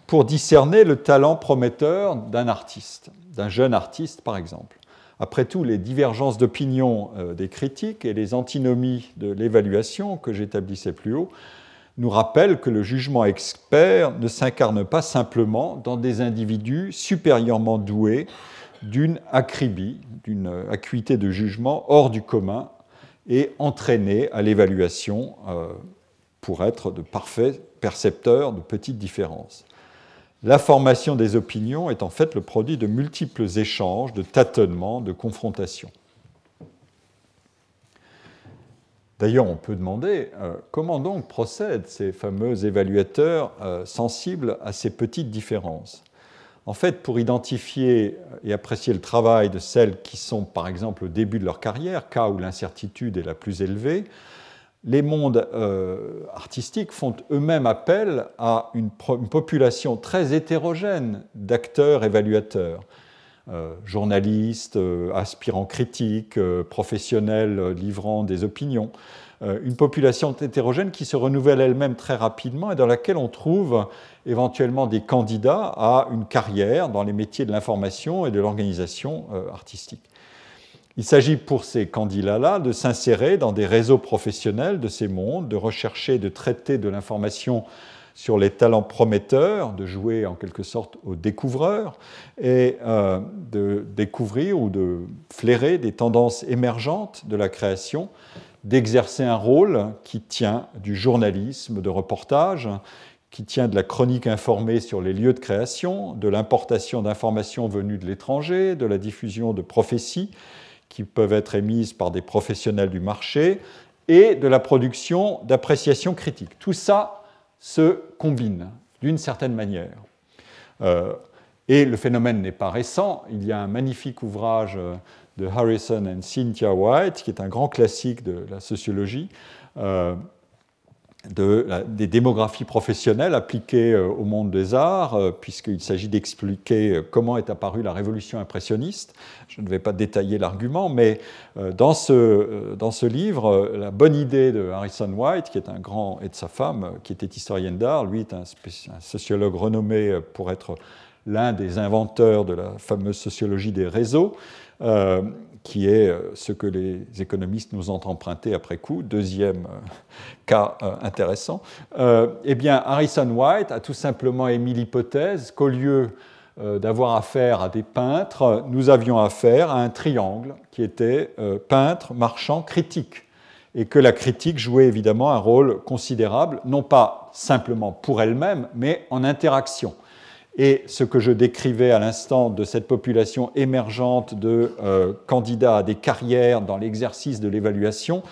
pour discerner le talent prometteur d'un artiste, d'un jeune artiste par exemple? Après tout, les divergences d'opinion euh, des critiques et les antinomies de l'évaluation que j'établissais plus haut nous rappellent que le jugement expert ne s'incarne pas simplement dans des individus supérieurement doués d'une acribie, d'une acuité de jugement hors du commun et entraîner à l'évaluation euh, pour être de parfaits percepteurs de petites différences. La formation des opinions est en fait le produit de multiples échanges, de tâtonnements, de confrontations. D'ailleurs, on peut demander euh, comment donc procèdent ces fameux évaluateurs euh, sensibles à ces petites différences? En fait, pour identifier et apprécier le travail de celles qui sont, par exemple, au début de leur carrière, cas où l'incertitude est la plus élevée, les mondes euh, artistiques font eux-mêmes appel à une, population très hétérogène d'acteurs évaluateurs. journalistes, aspirants critiques, professionnels livrant des opinions. Euh, une population hétérogène qui se renouvelle elle-même très rapidement et dans laquelle on trouve éventuellement des candidats à une carrière dans les métiers de l'information et de l'organisation euh, artistique. Il s'agit pour ces candidats-là de s'insérer dans des réseaux professionnels de ces mondes, de rechercher, de traiter de l'information sur les talents prometteurs, de jouer en quelque sorte aux découvreurs et euh, de découvrir ou de flairer des tendances émergentes de la création d'exercer un rôle qui tient du journalisme de reportage, qui tient de la chronique informée sur les lieux de création, de l'importation d'informations venues de l'étranger, de la diffusion de prophéties qui peuvent être émises par des professionnels du marché, et de la production d'appréciations critiques. Tout ça se combine d'une certaine manière. Euh, et le phénomène n'est pas récent. Il y a un magnifique ouvrage euh, de Harrison et Cynthia White, qui est un grand classique de la sociologie, euh, de des démographies professionnelles appliquées euh, au monde des arts, euh, puisqu'il s'agit d'expliquer comment est apparue la révolution impressionniste. Je ne vais pas détailler l'argument, mais dans ce, dans ce livre, la bonne idée de Harrison White, qui est un grand, et de sa femme, qui était historienne d'art, lui est un, sociologue renommé pour être l'un des inventeurs de la fameuse sociologie des réseaux, euh, qui est euh, ce que les économistes nous ont emprunté après coup, deuxième euh, cas intéressant, eh bien, Harrison White a tout simplement émis l'hypothèse qu'au lieu d'avoir affaire à des peintres, nous avions affaire à un triangle qui était peintre, marchand, critique. Et que la critique jouait évidemment un rôle considérable, non pas simplement pour elle-même, mais en interaction. Et ce que je décrivais à l'instant de cette population émergente de euh, candidats à des carrières dans l'exercice de l'évaluation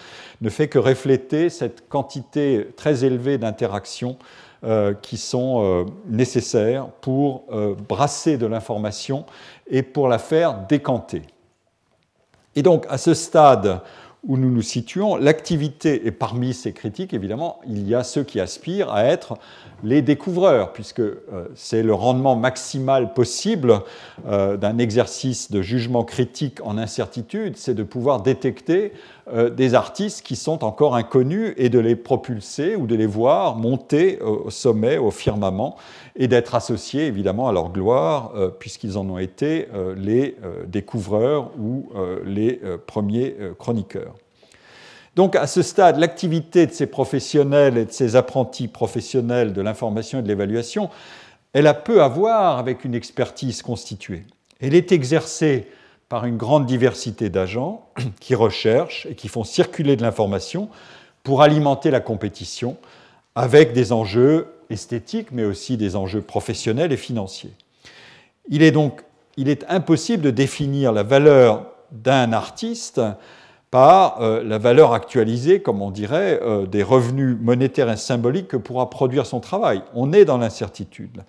ne fait que refléter cette quantité très élevée d'interactions euh, qui sont euh, nécessaires pour brasser de l'information et pour la faire décanter. Et donc à ce stade où nous nous situons, l'activité, et parmi ces critiques, évidemment, il y a ceux qui aspirent à être les découvreurs, puisque euh, c'est le rendement maximal possible euh, d'un exercice de jugement critique en incertitude, c'est de pouvoir détecter euh, des artistes qui sont encore inconnus et de les propulser ou de les voir monter au sommet, au firmament, et d'être associés évidemment à leur gloire, puisqu'ils en ont été les découvreurs ou les premiers chroniqueurs. Donc à ce stade, l'activité de ces professionnels et de ces apprentis professionnels de l'information et de l'évaluation, elle a peu à voir avec une expertise constituée. Elle est exercée par une grande diversité d'agents qui recherchent et qui font circuler de l'information pour alimenter la compétition avec des enjeux esthétiques, mais aussi des enjeux professionnels et financiers. Il est donc impossible de définir la valeur d'un artiste par euh, la valeur actualisée, comme on dirait, euh, des revenus monétaires et symboliques que pourra produire son travail. On est dans l'incertitude.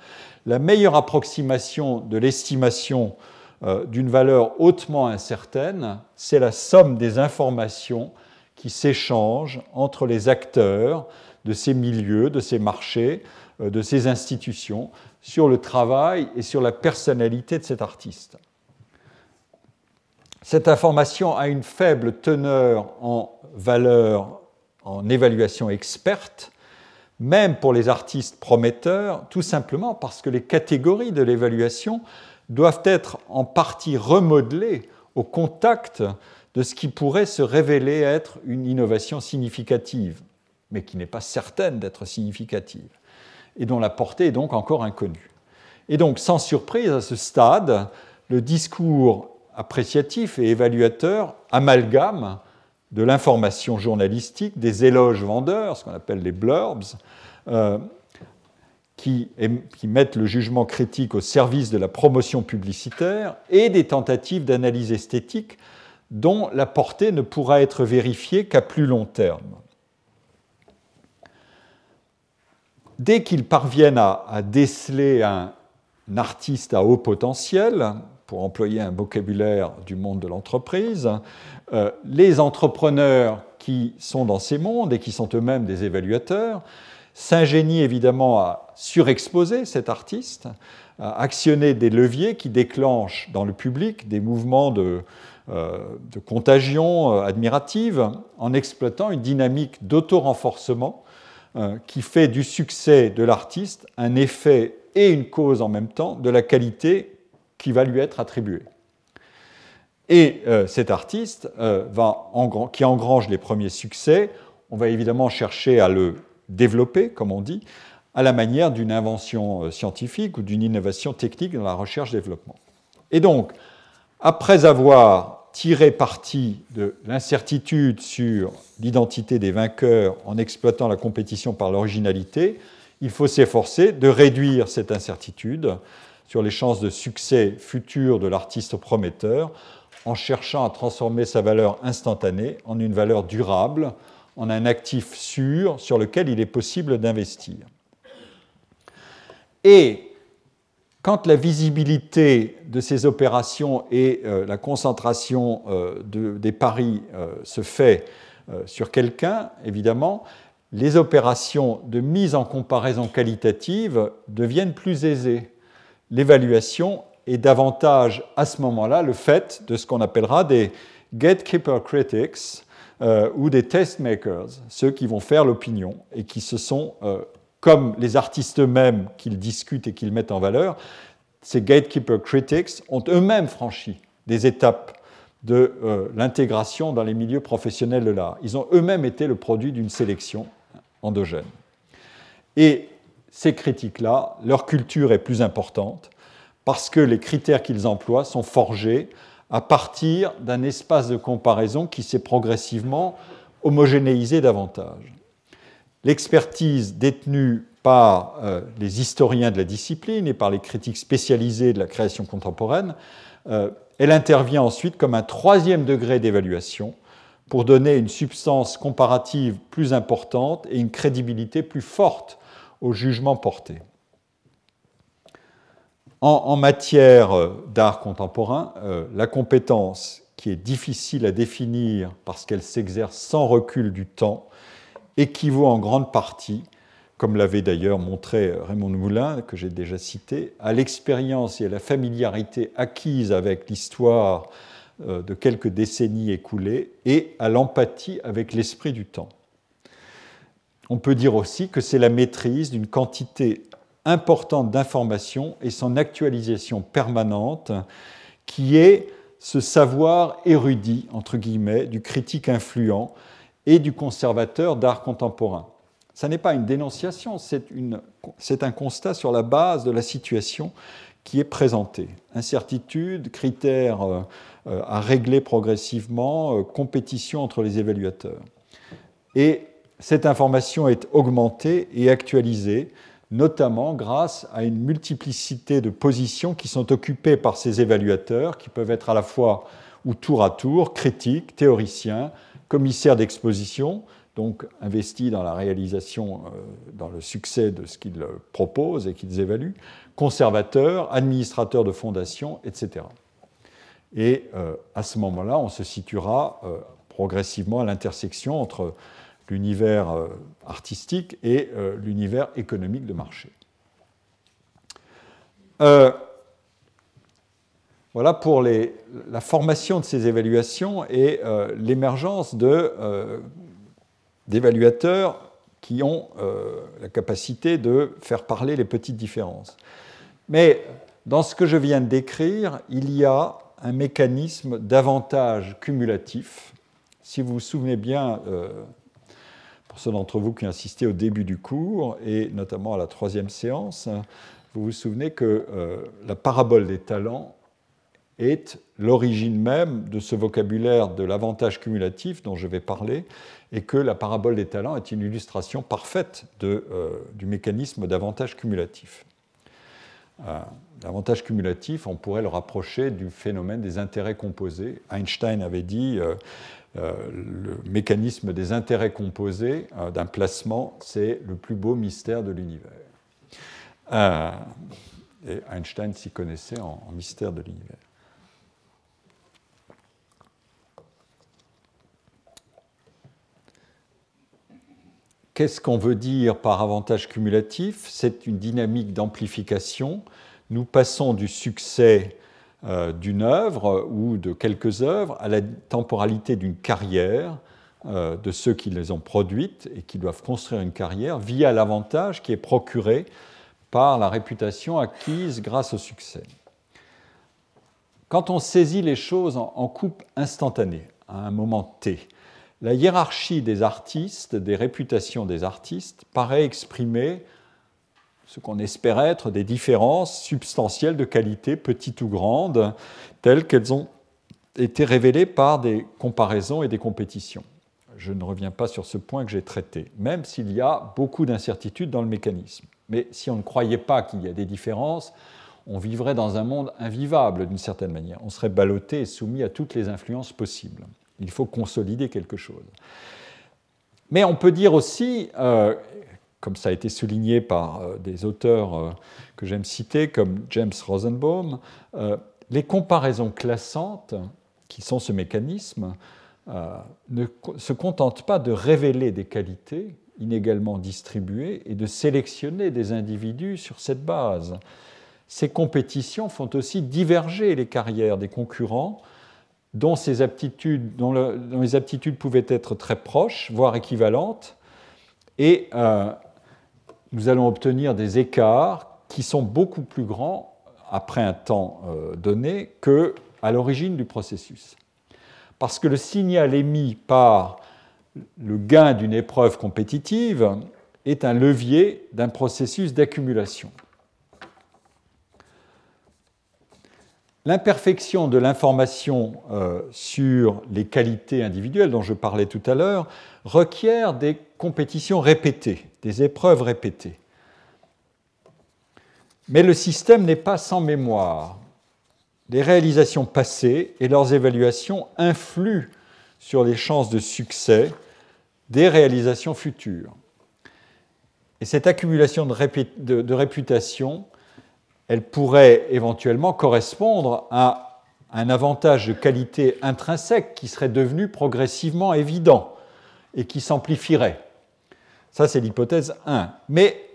La meilleure approximation de l'estimation euh, d'une valeur hautement incertaine, c'est la somme des informations qui s'échangent entre les acteurs de ces milieux, de ces marchés, de ces institutions, sur le travail et sur la personnalité de cet artiste. Cette information a une faible teneur en valeur en évaluation experte, même pour les artistes prometteurs, tout simplement parce que les catégories de l'évaluation doivent être en partie remodelées au contact de ce qui pourrait se révéler être une innovation significative, mais qui n'est pas certaine d'être significative, et dont la portée est donc encore inconnue. Et donc, sans surprise, à ce stade, le discours appréciatif et évaluateur amalgame de l'information journalistique, des éloges vendeurs, ce qu'on appelle les blurbs, euh, qui, mettent le jugement critique au service de la promotion publicitaire, et des tentatives d'analyse esthétique dont la portée ne pourra être vérifiée qu'à plus long terme. Dès qu'ils parviennent à, déceler un, artiste à haut potentiel, pour employer un vocabulaire du monde de l'entreprise, euh, les entrepreneurs qui sont dans ces mondes et qui sont eux-mêmes des évaluateurs s'ingénient évidemment à surexposer cet artiste, à actionner des leviers qui déclenchent dans le public des mouvements de, euh, contagion euh, admirative en exploitant une dynamique d'auto-renforcement euh, qui fait du succès de l'artiste un effet et une cause en même temps de la qualité qui va lui être attribuée. Et cet artiste qui engrange les premiers succès, on va évidemment chercher à le développer, comme on dit, à la manière d'une invention scientifique ou d'une innovation technique dans la recherche-développement. Et donc, après avoir tiré parti de l'incertitude sur l'identité des vainqueurs en exploitant la compétition par l'originalité, il faut s'efforcer de réduire cette incertitude sur les chances de succès futur de l'artiste prometteur en cherchant à transformer sa valeur instantanée en une valeur durable, en un actif sûr sur lequel il est possible d'investir. Et quand la visibilité de ces opérations et euh, la concentration euh, des paris euh, se fait sur quelqu'un, évidemment, les opérations de mise en comparaison qualitative deviennent plus aisées. L'évaluation est davantage à ce moment-là le fait de ce qu'on appellera des gatekeeper critics ou des testmakers, ceux qui vont faire l'opinion et qui se sont comme les artistes eux-mêmes qu'ils discutent et qu'ils mettent en valeur, ces gatekeeper critics ont eux-mêmes franchi des étapes de euh, l'intégration dans les milieux professionnels de l'art. Ils ont eux-mêmes été le produit d'une sélection endogène. Et ces critiques-là, leur culture est plus importante parce que les critères qu'ils emploient sont forgés à partir d'un espace de comparaison qui s'est progressivement homogénéisé davantage. L'expertise détenue par euh, les historiens de la discipline et par les critiques spécialisés de la création contemporaine, euh, elle intervient ensuite comme un troisième degré d'évaluation pour donner une substance comparative plus importante et une crédibilité plus forte au jugement porté. En, matière euh, d'art contemporain, la compétence qui est difficile à définir parce qu'elle s'exerce sans recul du temps équivaut en grande partie, comme l'avait d'ailleurs montré Raymond Moulin, que j'ai déjà cité, à l'expérience et à la familiarité acquise avec l'histoire euh, de quelques décennies écoulées et à l'empathie avec l'esprit du temps. On peut dire aussi que c'est la maîtrise d'une quantité importante d'informations et son actualisation permanente qui est ce savoir érudit, entre guillemets, du critique influent et du conservateur d'art contemporain. Ce n'est pas une dénonciation, c'est un constat sur la base de la situation qui est présentée. Incertitude, critères euh, à régler progressivement, euh, compétition entre les évaluateurs. Et cette information est augmentée et actualisée, notamment grâce à une multiplicité de positions qui sont occupées par ces évaluateurs, qui peuvent être à la fois ou tour à tour critiques, théoriciens, commissaire d'exposition, donc investi dans la réalisation, euh, dans le succès de ce qu'ils proposent et qu'ils évaluent, conservateur, administrateur de fondation, etc. Et euh, à ce moment-là, on se situera euh, progressivement à l'intersection entre l'univers artistique et l'univers économique de marché. Voilà pour la formation de ces évaluations et euh, l'émergence euh, d'évaluateurs qui ont euh, la capacité de faire parler les petites différences. Mais dans ce que je viens de décrire, il y a un mécanisme d'avantage cumulatif. Si vous vous souvenez bien, pour ceux d'entre vous qui ont au début du cours, et notamment à la troisième séance, vous vous souvenez que la parabole des talents est l'origine même de ce vocabulaire de l'avantage cumulatif dont je vais parler, et que la parabole des talents est une illustration parfaite euh, du mécanisme d'avantage cumulatif. Euh, l'avantage cumulatif, on pourrait le rapprocher du phénomène des intérêts composés. Einstein avait dit euh, le mécanisme des intérêts composés d'un placement, c'est le plus beau mystère de l'univers. et Einstein s'y connaissait en mystère de l'univers. Qu'est-ce qu'on veut dire par avantage cumulatif? C'est une dynamique d'amplification. Nous passons du succès euh, d'une œuvre ou de quelques œuvres à la temporalité d'une carrière euh, de ceux qui les ont produites et qui doivent construire une carrière via l'avantage qui est procuré par la réputation acquise grâce au succès. Quand on saisit les choses en coupe instantanée, à un moment T, la hiérarchie des artistes, des réputations des artistes, paraît exprimer ce qu'on espère être des différences substantielles de qualité, petites ou grandes, telles qu'elles ont été révélées par des comparaisons et des compétitions. Je ne reviens pas sur ce point que j'ai traité, même s'il y a beaucoup d'incertitudes dans le mécanisme. Mais si on ne croyait pas qu'il y a des différences, on vivrait dans un monde invivable d'une certaine manière. On serait ballotté et soumis à toutes les influences possibles. Il faut consolider quelque chose. Mais on peut dire aussi, euh, comme ça a été souligné par euh, des auteurs euh, que j'aime citer, comme James Rosenbaum, les comparaisons classantes, qui sont ce mécanisme, ne se contentent pas de révéler des qualités inégalement distribuées et de sélectionner des individus sur cette base. Ces compétitions font aussi diverger les carrières des concurrents dont, les aptitudes pouvaient être très proches, voire équivalentes, et euh, nous allons obtenir des écarts qui sont beaucoup plus grands après un temps euh, donné que à l'origine du processus. Parce que le signal émis par le gain d'une épreuve compétitive est un levier d'un processus d'accumulation. L'imperfection de l'information euh, sur les qualités individuelles dont je parlais tout à l'heure requiert des compétitions répétées, des épreuves répétées. Mais le système n'est pas sans mémoire. Les réalisations passées et leurs évaluations influent sur les chances de succès des réalisations futures. Et cette accumulation de, réputation elle pourrait éventuellement correspondre à un avantage de qualité intrinsèque qui serait devenu progressivement évident et qui s'amplifierait. Ça, c'est l'hypothèse 1. Mais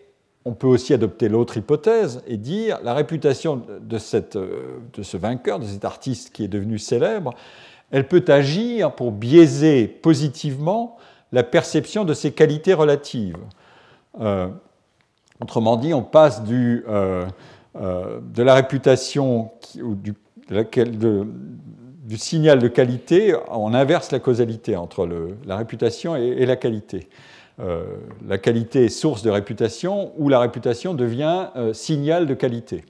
on peut aussi adopter l'autre hypothèse et dire la réputation de, cette, de, ce vainqueur, de cet artiste qui est devenu célèbre, elle peut agir pour biaiser positivement la perception de ses qualités relatives. Euh, autrement dit, on passe euh, euh, de la réputation ou du, du, signal de qualité, on inverse la causalité entre la réputation et, la qualité. Euh, la qualité est source de réputation ou la réputation devient euh, signal de qualité.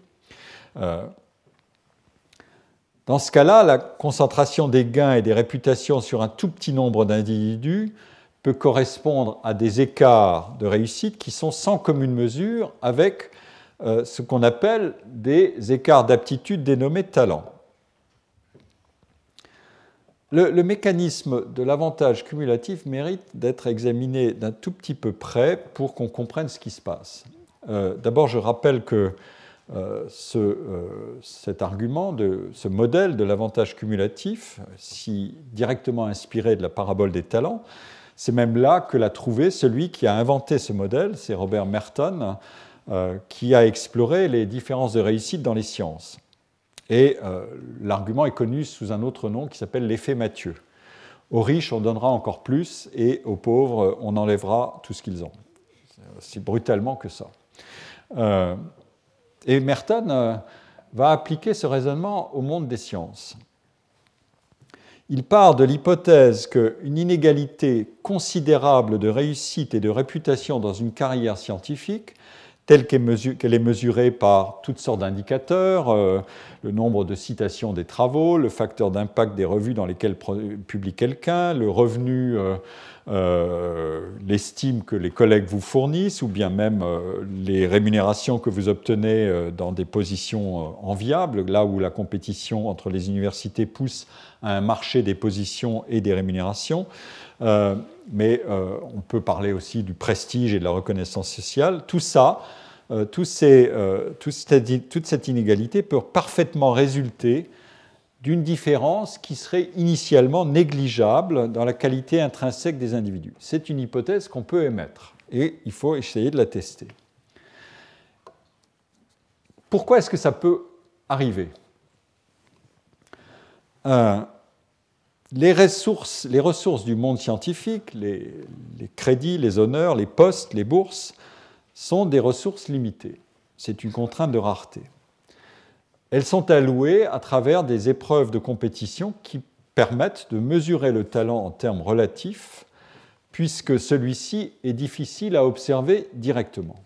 dans ce cas-là, la concentration des gains et des réputations sur un tout petit nombre d'individus peut correspondre à des écarts de réussite qui sont sans commune mesure avec euh, ce qu'on appelle des écarts d'aptitude dénommés talents. Le, mécanisme de l'avantage cumulatif mérite d'être examiné d'un tout petit peu près pour qu'on comprenne ce qui se passe. Euh, d'abord, je rappelle que euh, ce, cet argument, ce modèle de l'avantage cumulatif, si directement inspiré de la parabole des talents, c'est même là que l'a trouvé celui qui a inventé ce modèle, c'est Robert Merton, euh, qui a exploré les différences de réussite dans les sciences. Et euh, l'argument est connu sous un autre nom qui s'appelle l'effet Mathieu. Aux riches, on donnera encore plus, et aux pauvres, on enlèvera tout ce qu'ils ont. C'est brutalement que ça. Euh, et Merton va appliquer ce raisonnement au monde des sciences. Il part de l'hypothèse qu'une inégalité considérable de réussite et de réputation dans une carrière scientifique telle qu'elle est mesurée par toutes sortes d'indicateurs, euh, le nombre de citations des travaux, le facteur d'impact des revues dans lesquelles publie quelqu'un, le revenu, euh, euh, l'estime que les collègues vous fournissent, ou bien même les rémunérations que vous obtenez dans des positions enviables, là où la compétition entre les universités pousse à un marché des positions et des rémunérations. Mais on peut parler aussi du prestige et de la reconnaissance sociale. Tout ça, euh, euh, toute cette inégalité peut parfaitement résulter d'une différence qui serait initialement négligeable dans la qualité intrinsèque des individus. C'est une hypothèse qu'on peut émettre et il faut essayer de la tester. Pourquoi est-ce que ça peut arriver? Euh, les, ressources, du monde scientifique, les crédits, les honneurs, les postes, les bourses, sont des ressources limitées. C'est une contrainte de rareté. Elles sont allouées à travers des épreuves de compétition qui permettent de mesurer le talent en termes relatifs, puisque celui-ci est difficile à observer directement.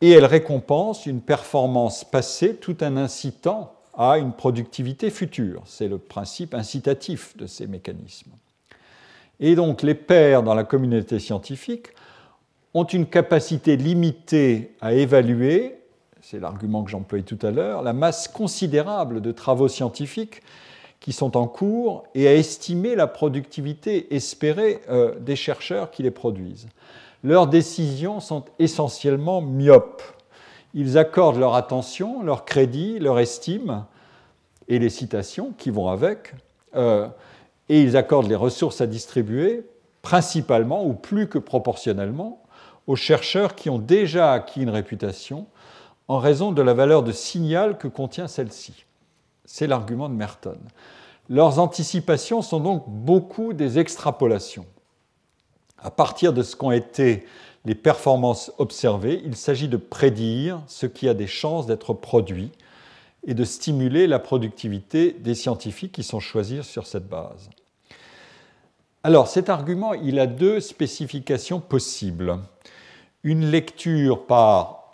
Et elles récompensent une performance passée tout en incitant à une productivité future. C'est le principe incitatif de ces mécanismes. Et donc les pairs dans la communauté scientifique ont une capacité limitée à évaluer, c'est l'argument que j'employais tout à l'heure, la masse considérable de travaux scientifiques qui sont en cours et à estimer la productivité espérée euh, des chercheurs qui les produisent. Leurs décisions sont essentiellement myopes. Ils accordent leur attention, leur crédit, leur estime et les citations qui vont avec, euh, et ils accordent les ressources à distribuer principalement ou plus que proportionnellement aux chercheurs qui ont déjà acquis une réputation en raison de la valeur de signal que contient celle-ci. C'est l'argument de Merton. Leurs anticipations sont donc beaucoup des extrapolations. À partir de ce qu'ont été les performances observées, il s'agit de prédire ce qui a des chances d'être produit et de stimuler la productivité des scientifiques qui sont choisis sur cette base. Alors cet argument, il a deux spécifications possibles une lecture par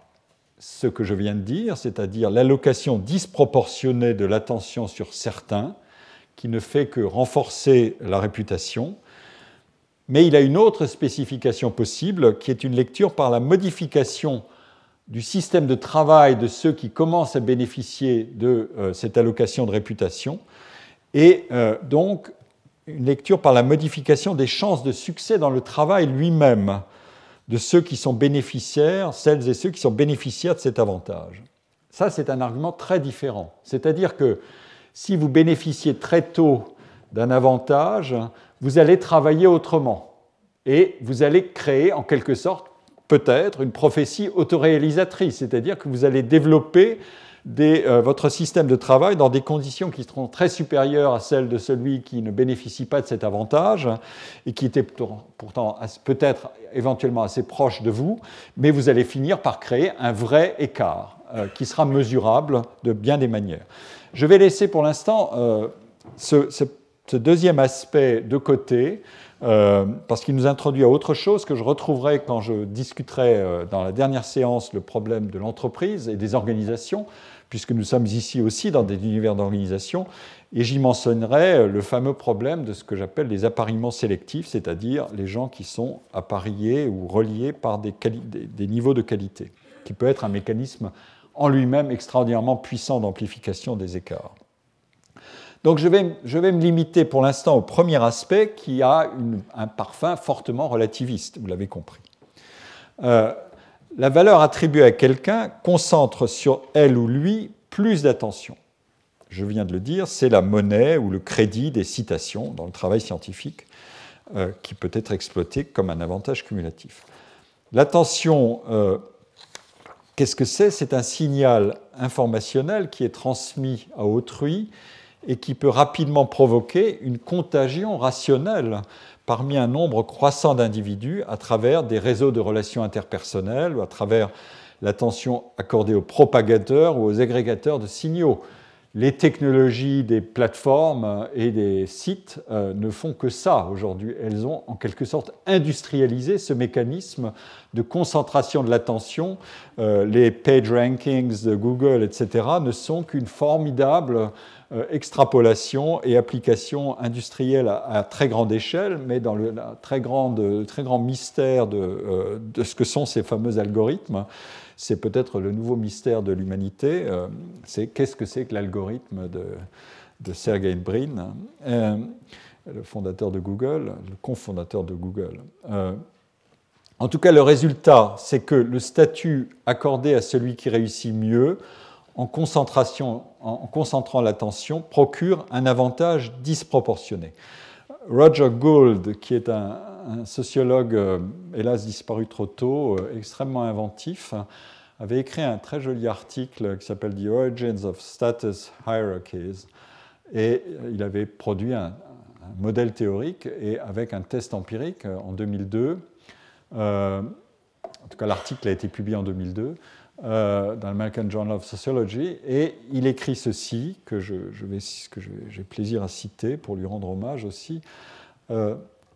ce que je viens de dire, c'est-à-dire l'allocation disproportionnée de l'attention sur certains, qui ne fait que renforcer la réputation. Mais il a une autre spécification possible, qui est une lecture par la modification du système de travail de ceux qui commencent à bénéficier de euh, cette allocation de réputation, et euh, donc une lecture par la modification des chances de succès dans le travail lui-même de ceux qui sont bénéficiaires, celles et ceux qui sont bénéficiaires de cet avantage. Ça, c'est un argument très différent. C'est-à-dire que si vous bénéficiez très tôt d'un avantage, vous allez travailler autrement. Et vous allez créer, en quelque sorte, peut-être une prophétie autoréalisatrice, c'est-à-dire que vous allez développer euh, votre système de travail dans des conditions qui seront très supérieures à celles de celui qui ne bénéficie pas de cet avantage et qui était pourtant peut-être éventuellement assez proche de vous, mais vous allez finir par créer un vrai écart euh, qui sera mesurable de bien des manières. Je vais laisser pour l'instant euh, ce, deuxième aspect de côté. parce qu'il nous introduit à autre chose que je retrouverai quand je discuterai dans la dernière séance le problème de l'entreprise et des organisations puisque nous sommes ici aussi dans des univers d'organisation, et j'y mentionnerai le fameux problème de ce que j'appelle les appariements sélectifs, c'est-à-dire les gens qui sont appariés ou reliés par des, niveaux de qualité, qui peut être un mécanisme en lui-même extraordinairement puissant d'amplification des écarts. Donc je vais, me limiter pour l'instant au premier aspect qui a un parfum fortement relativiste, vous l'avez compris. Euh, la valeur attribuée à quelqu'un concentre sur elle ou lui plus d'attention. Je viens de le dire, c'est la monnaie ou le crédit des citations dans le travail scientifique euh, qui peut être exploité comme un avantage cumulatif. L'attention, euh, qu'est-ce que c'est? C'est un signal informationnel qui est transmis à autrui et qui peut rapidement provoquer une contagion rationnelle parmi un nombre croissant d'individus à travers des réseaux de relations interpersonnelles ou à travers l'attention accordée aux propagateurs ou aux agrégateurs de signaux. Les technologies des plateformes et des sites euh, ne font que ça aujourd'hui. Elles ont en quelque sorte industrialisé ce mécanisme de concentration de l'attention. Euh, les page rankings de Google, etc., ne sont qu'une formidable euh, extrapolation et application industrielle à, très grande échelle, mais dans le très, très grand mystère de ce que sont ces fameux algorithmes c'est peut-être le nouveau mystère de l'humanité, euh, c'est qu'est-ce que c'est que l'algorithme de, de Sergey Brin, euh, le fondateur de Google, le cofondateur de Google. Euh, en tout cas, le résultat, c'est que le statut accordé à celui qui réussit mieux, en, en concentrant l'attention, procure un avantage disproportionné. Roger Gould, qui est un, un sociologue, euh, hélas disparu trop tôt, euh, extrêmement inventif, avait écrit un très joli article qui s'appelle The Origins of Status Hierarchies. Et il avait produit un, modèle théorique et avec un test empirique euh, en 2002. en tout cas, l'article a été publié en 2002 dans l'American Journal of Sociology. Et il écrit ceci, que je, j'ai plaisir à citer pour lui rendre hommage aussi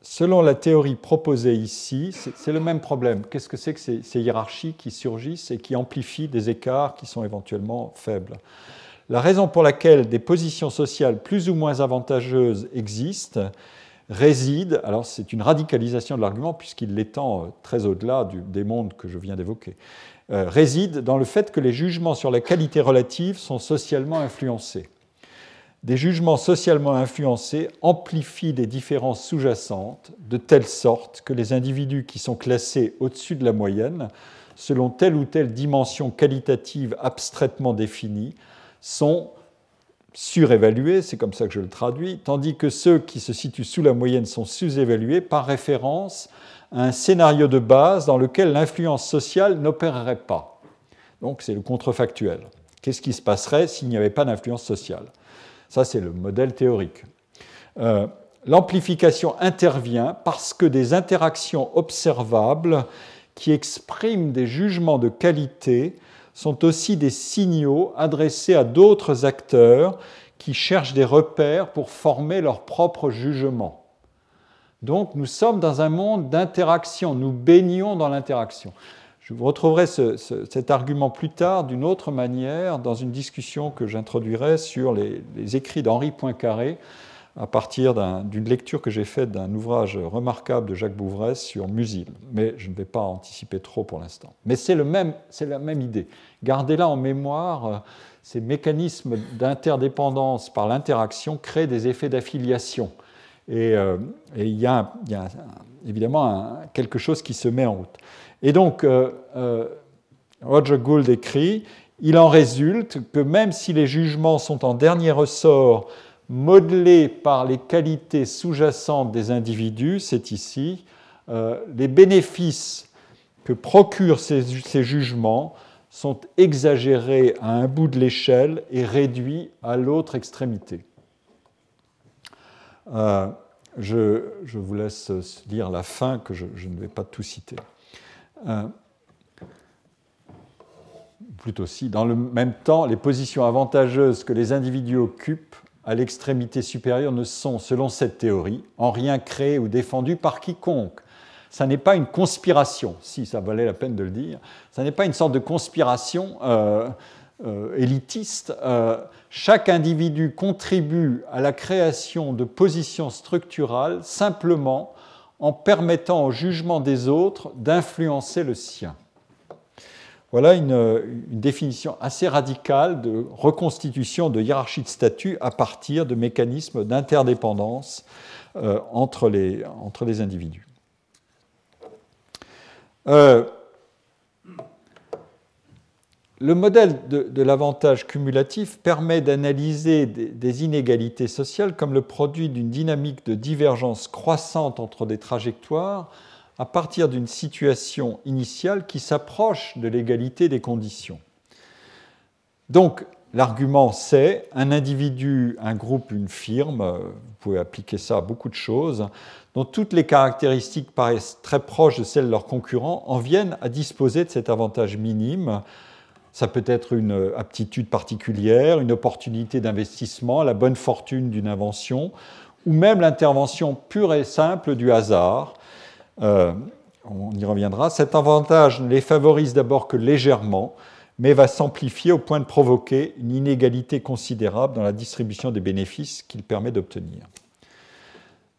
selon la théorie proposée ici, c'est le même problème. Qu'est-ce que c'est que ces, hiérarchies qui surgissent et qui amplifient des écarts qui sont éventuellement faibles? La raison pour laquelle des positions sociales plus ou moins avantageuses existent réside, alors c'est une radicalisation de l'argument puisqu'il l'étend euh, très au-delà des mondes que je viens d'évoquer, euh, réside dans le fait que les jugements sur la qualité relative sont socialement influencés des jugements socialement influencés amplifient des différences sous-jacentes de telle sorte que les individus qui sont classés au-dessus de la moyenne, selon telle ou telle dimension qualitative abstraitement définie, sont surévalués, c'est comme ça que je le traduis, tandis que ceux qui se situent sous la moyenne sont sous-évalués par référence à un scénario de base dans lequel l'influence sociale n'opérerait pas. Donc c'est le contrefactuel. Qu'est-ce qui se passerait s'il n'y avait pas d'influence sociale? Ça, c'est le modèle théorique. Euh, l'amplification intervient parce que des interactions observables qui expriment des jugements de qualité sont aussi des signaux adressés à d'autres acteurs qui cherchent des repères pour former leur propre jugement. Donc nous sommes dans un monde d'interaction, nous baignons dans l'interaction. Je vous retrouverai cet argument plus tard d'une autre manière dans une discussion que j'introduirai sur les, écrits d'Henri Poincaré à partir d'une lecture que j'ai faite d'un ouvrage remarquable de Jacques Bouvresse sur Musil. Mais je ne vais pas anticiper trop pour l'instant. Mais c'est la même idée. Gardez-la en mémoire. Ces mécanismes d'interdépendance par l'interaction créent des effets d'affiliation. Et, euh, il y a, évidemment quelque chose qui se met en route. Et donc, euh, euh, Roger Gould écrit, il en résulte que même si les jugements sont en dernier ressort modelés par les qualités sous-jacentes des individus, c'est ici, euh, les bénéfices que procurent ces, jugements sont exagérés à un bout de l'échelle et réduits à l'autre extrémité. je, vous laisse lire la fin que je ne vais pas tout citer. Euh, plutôt si, dans le même temps, les positions avantageuses que les individus occupent à l'extrémité supérieure ne sont, selon cette théorie, en rien créées ou défendues par quiconque. Ça n'est pas une conspiration, si ça valait la peine de le dire, ça n'est pas une sorte de conspiration euh, euh, élitiste. chaque individu contribue à la création de positions structurales simplement en permettant au jugement des autres d'influencer le sien. Voilà une, définition assez radicale de reconstitution de hiérarchie de statut à partir de mécanismes d'interdépendance euh, entre, les, individus. Euh, le modèle de, l'avantage cumulatif permet d'analyser des, inégalités sociales comme le produit d'une dynamique de divergence croissante entre des trajectoires à partir d'une situation initiale qui s'approche de l'égalité des conditions. Donc, l'argument c'est un individu, un groupe, une firme, vous pouvez appliquer ça à beaucoup de choses, dont toutes les caractéristiques paraissent très proches de celles de leurs concurrents, en viennent à disposer de cet avantage minime Ça peut être une aptitude particulière, une opportunité d'investissement, la bonne fortune d'une invention, ou même l'intervention pure et simple du hasard. Euh, on y reviendra. Cet avantage ne les favorise d'abord que légèrement, mais va s'amplifier au point de provoquer une inégalité considérable dans la distribution des bénéfices qu'il permet d'obtenir.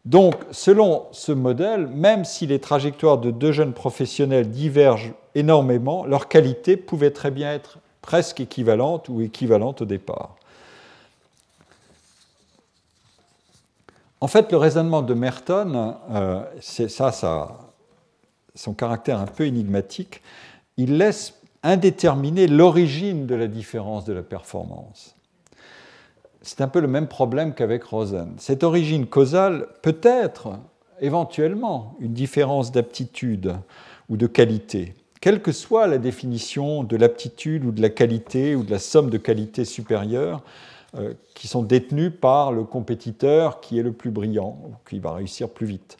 Donc, selon ce modèle, même si les trajectoires de deux jeunes professionnels divergent énormément, leur qualité pouvait très bien être presque équivalente ou équivalente au départ. En fait, le raisonnement de Merton, euh, c'est ça, ça, son caractère un peu énigmatique, il laisse indéterminer l'origine de la différence de la performance. C'est un peu le même problème qu'avec Rosen. Cette origine causale peut être éventuellement une différence d'aptitude ou de qualité, quelle que soit la définition de l'aptitude ou de la qualité ou de la somme de qualité supérieure euh, qui sont détenues par le compétiteur qui est le plus brillant ou qui va réussir plus vite.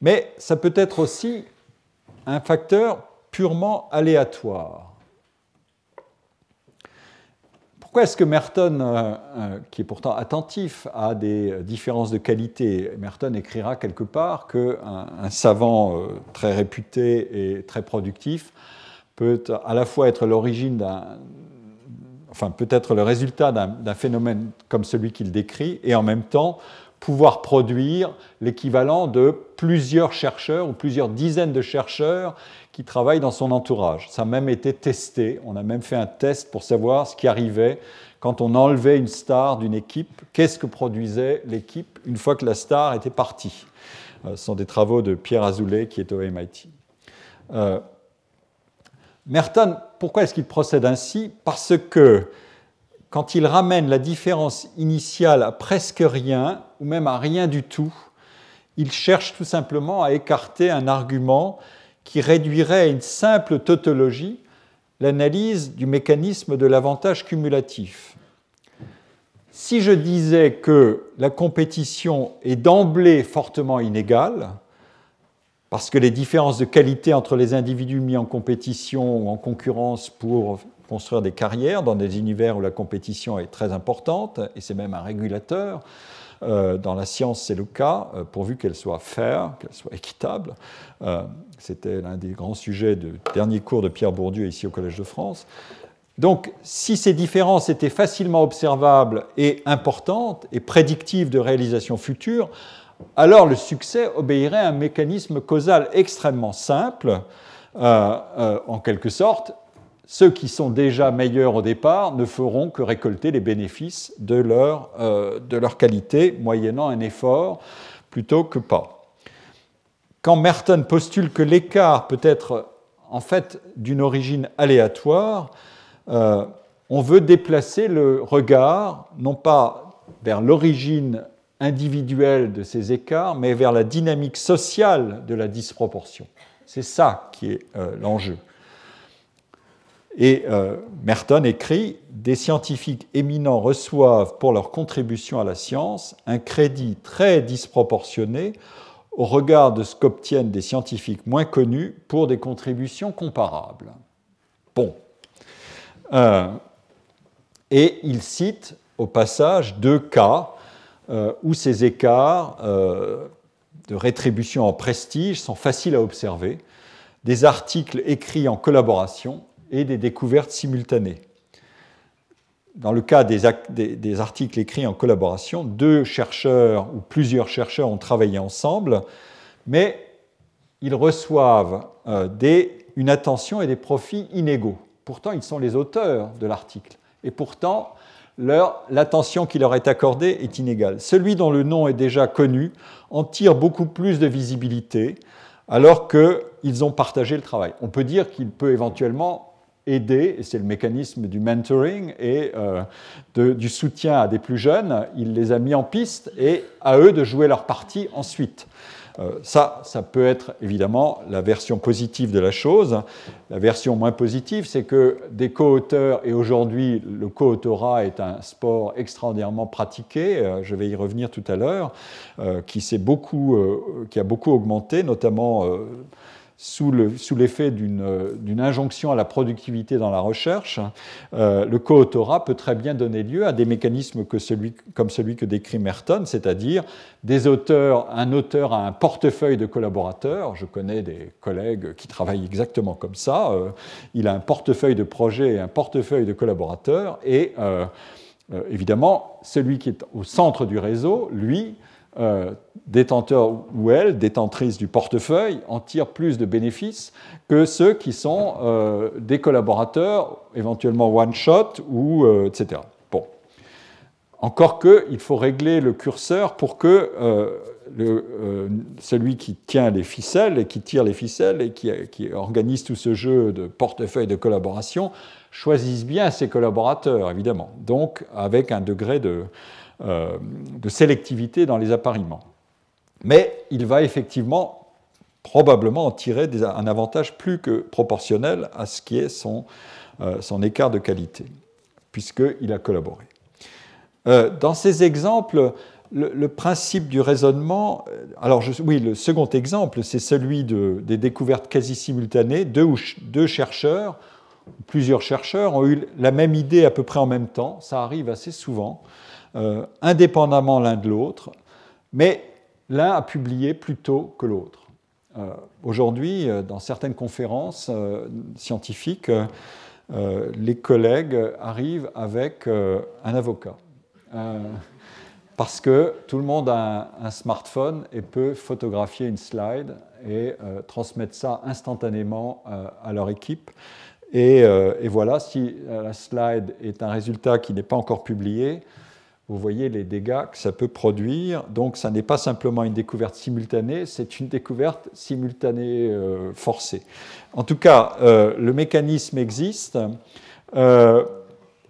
Mais ça peut être aussi un facteur purement aléatoire. Pourquoi est-ce que Merton, euh, euh, qui est pourtant attentif à des différences de qualité, Merton écrira quelque part qu'un un savant euh, très réputé et très productif peut à la fois être l'origine d'un, enfin peut être le résultat d'un phénomène comme celui qu'il décrit, et en même temps pouvoir produire l'équivalent de plusieurs chercheurs ou plusieurs dizaines de chercheurs qui travaillent dans son entourage. Ça a même été testé, on a même fait un test pour savoir ce qui arrivait quand on enlevait une star d'une équipe, qu'est-ce que produisait l'équipe une fois que la star était partie. Euh, ce sont des travaux de Pierre Azoulay qui est au MIT. Euh, Merton, pourquoi est-ce qu'il procède ainsi? Parce que quand il ramène la différence initiale à presque rien, ou même à rien du tout, il cherche tout simplement à écarter un argument qui réduirait à une simple tautologie l'analyse du mécanisme de l'avantage cumulatif. Si je disais que la compétition est d'emblée fortement inégale, parce que les différences de qualité entre les individus mis en compétition ou en concurrence pour construire des carrières dans des univers où la compétition est très importante, et c'est même un régulateur. Euh, dans la science, c'est le cas, euh, pourvu qu'elle soit fair, qu'elle soit équitable. Euh, c'était l'un des grands sujets du dernier cours de Pierre Bourdieu ici au Collège de France. Donc, si ces différences étaient facilement observables et importantes et prédictives de réalisation future, alors le succès obéirait à un mécanisme causal extrêmement simple, en quelque sorte, ceux qui sont déjà meilleurs au départ ne feront que récolter les bénéfices de leur, euh, de leur qualité, moyennant un effort, plutôt que pas. Quand Merton postule que l'écart peut être en fait d'une origine aléatoire, euh, on veut déplacer le regard, non pas vers l'origine individuelle de ces écarts, mais vers la dynamique sociale de la disproportion. C'est ça qui est euh, l'enjeu. Et euh, Merton écrit Des scientifiques éminents reçoivent pour leur contribution à la science un crédit très disproportionné au regard de ce qu'obtiennent des scientifiques moins connus pour des contributions comparables. Bon. Euh, et il cite au passage deux cas euh, où ces écarts de rétribution en prestige sont faciles à observer. Des articles écrits en collaboration et des découvertes simultanées. Dans le cas des, articles écrits en collaboration, deux chercheurs ou plusieurs chercheurs ont travaillé ensemble, mais ils reçoivent euh, une attention et des profits inégaux. Pourtant, ils sont les auteurs de l'article. Et pourtant, l'attention qui leur est accordée est inégale. Celui dont le nom est déjà connu en tire beaucoup plus de visibilité alors qu'ils ont partagé le travail. On peut dire qu'il peut éventuellement aider, et c'est le mécanisme du mentoring et euh, du soutien à des plus jeunes, il les a mis en piste et à eux de jouer leur partie ensuite. Euh, ça, ça peut être évidemment la version positive de la chose. La version moins positive, c'est que des co-auteurs, et aujourd'hui le co-autorat est un sport extraordinairement pratiqué, euh, je vais y revenir tout à l'heure, qui, qui a beaucoup augmenté, notamment sous l'effet d'une injonction à la productivité dans la recherche, le co-autorat peut très bien donner lieu à des mécanismes comme celui que décrit Merton, c'est-à-dire des auteurs, un auteur a un portefeuille de collaborateurs. Je connais des collègues qui travaillent exactement comme ça. il a un portefeuille de projets et un portefeuille de collaborateurs et euh, évidemment, celui qui est au centre du réseau, lui, euh, détenteur ou elle, détentrice du portefeuille, en tire plus de bénéfices que ceux qui sont euh, des collaborateurs, éventuellement one-shot, ou etc. Bon. Encore que, il faut régler le curseur pour que celui qui tient les ficelles et qui tire les ficelles et qui, qui organise tout ce jeu de portefeuille de collaboration choisissent bien ses collaborateurs, évidemment, donc avec un degré de, euh, de sélectivité dans les appariements. Mais il va effectivement probablement en tirer un avantage plus que proportionnel à ce qui est son, euh, son écart de qualité, puisqu'il a collaboré. Euh, dans ces exemples, le, principe du raisonnement, alors oui, le second exemple, c'est celui de, des découvertes quasi simultanées, deux, deux chercheurs plusieurs chercheurs ont eu la même idée à peu près en même temps, ça arrive assez souvent, euh, indépendamment l'un de l'autre, mais l'un a publié plus tôt que l'autre. Euh, aujourd'hui, euh, dans certaines conférences scientifiques, les collègues arrivent avec un avocat. parce que tout le monde a un, smartphone et peut photographier une slide et transmettre ça instantanément à leur équipe. Et, voilà, si la slide est un résultat qui n'est pas encore publié, vous voyez les dégâts que ça peut produire. Donc, ça n'est pas simplement une découverte simultanée, c'est une découverte simultanée euh, forcée. En tout cas, le mécanisme existe.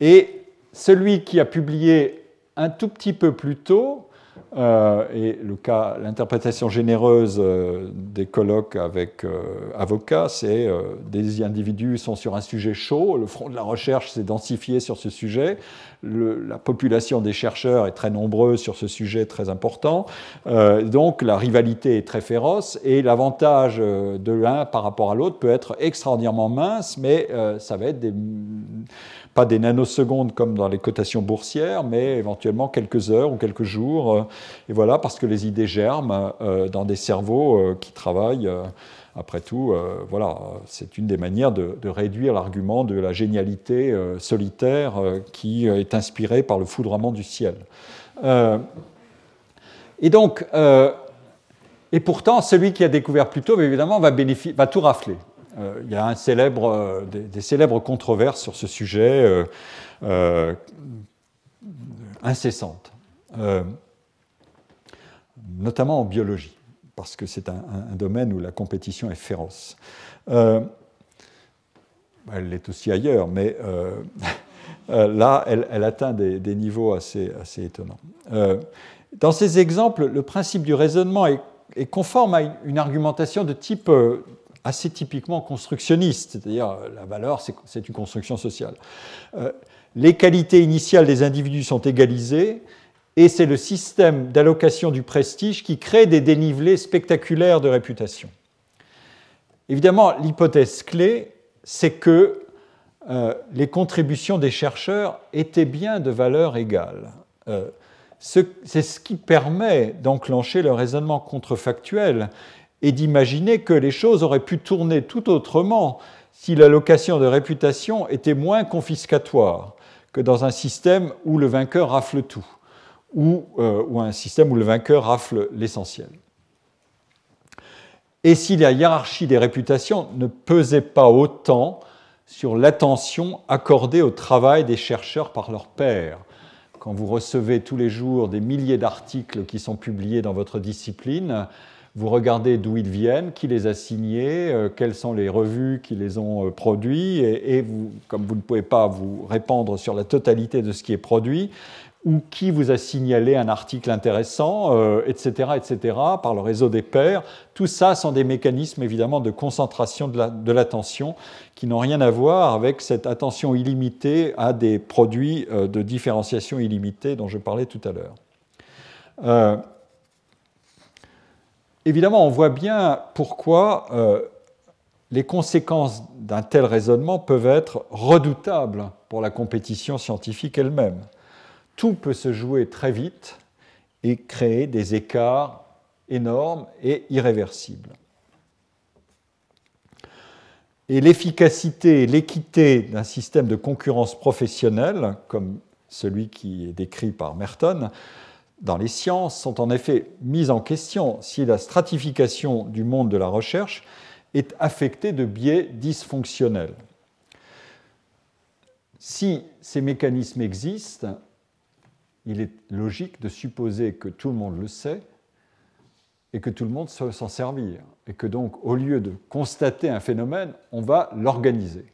et celui qui a publié un tout petit peu plus tôt euh, et le cas, l'interprétation généreuse euh, des colloques avec euh, avocats, c'est des individus sont sur un sujet chaud, le front de la recherche s'est densifié sur ce sujet, la population des chercheurs est très nombreuse sur ce sujet très important, donc la rivalité est très féroce et l'avantage de l'un par rapport à l'autre peut être extraordinairement mince, mais ça va être des pas des nanosecondes comme dans les cotations boursières, mais éventuellement quelques heures ou quelques jours. Euh, et voilà, parce que les idées germent euh, dans des cerveaux euh, qui travaillent. Après tout, voilà, c'est une des manières de, réduire l'argument de la génialité solitaire qui est inspirée par le foudroiement du ciel. et donc, et pourtant, celui qui a découvert plus tôt, évidemment, va, tout rafler. Euh, il y a euh, des, célèbres controverses sur ce sujet euh, incessantes, notamment en biologie, parce que c'est un, domaine où la compétition est féroce. elle l'est aussi ailleurs, mais là, elle, atteint des, niveaux assez, étonnants. dans ces exemples, le principe du raisonnement est, conforme à une argumentation de type assez typiquement constructionniste, c'est-à-dire euh, la valeur, c'est une construction sociale. Euh, les qualités initiales des individus sont égalisées, et c'est le système d'allocation du prestige qui crée des dénivelés spectaculaires de réputation. Évidemment, l'hypothèse clé, c'est que euh, les contributions des chercheurs étaient bien de valeur égale. c'est ce qui permet d'enclencher le raisonnement contrefactuel et d'imaginer que les choses auraient pu tourner tout autrement si l'allocation de réputation était moins confiscatoire que dans un système où le vainqueur rafle tout, ou, euh, ou un système où le vainqueur rafle l'essentiel. Et si la hiérarchie des réputations ne pesait pas autant sur l'attention accordée au travail des chercheurs par leurs pairs. Quand vous recevez tous les jours des milliers d'articles qui sont publiés dans votre discipline, vous regardez d'où ils viennent, qui les a signés, euh, quelles sont les revues qui les ont euh, produits, et, comme vous ne pouvez pas vous répandre sur la totalité de ce qui est produit, ou qui vous a signalé un article intéressant, etc., euh, etc., par le réseau des pairs. Tout ça sont des mécanismes évidemment de concentration de l'attention qui n'ont rien à voir avec cette attention illimitée à des produits de différenciation illimitée dont je parlais tout à l'heure. Évidemment, on voit bien pourquoi euh, les conséquences d'un tel raisonnement peuvent être redoutables pour la compétition scientifique elle-même. Tout peut se jouer très vite et créer des écarts énormes et irréversibles. Et l'efficacité et l'équité d'un système de concurrence professionnelle, comme celui qui est décrit par Merton, dans les sciences sont en effet mises en question si la stratification du monde de la recherche est affectée de biais dysfonctionnels. Si ces mécanismes existent, il est logique de supposer que tout le monde le sait et que tout le monde sait s'en servir. Et que donc, au lieu de constater un phénomène, on va l'organiser.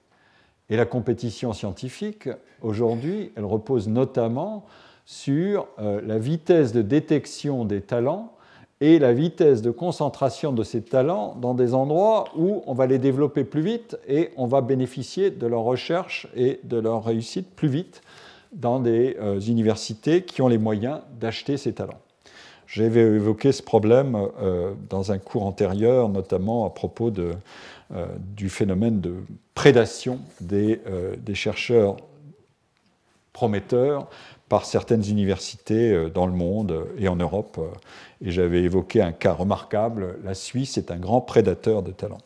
Et la compétition scientifique, aujourd'hui, elle repose notamment sur euh, la vitesse de détection des talents et la vitesse de concentration de ces talents dans des endroits où on va les développer plus vite et on va bénéficier de leur recherche et de leur réussite plus vite dans des euh, universités qui ont les moyens d'acheter ces talents. J'avais évoqué ce problème euh, dans un cours antérieur, notamment à propos de, du phénomène de prédation des, chercheurs prometteurs par certaines universités euh, dans le monde et en Europe. Et j'avais évoqué un cas remarquable, la Suisse est un grand prédateur de talents.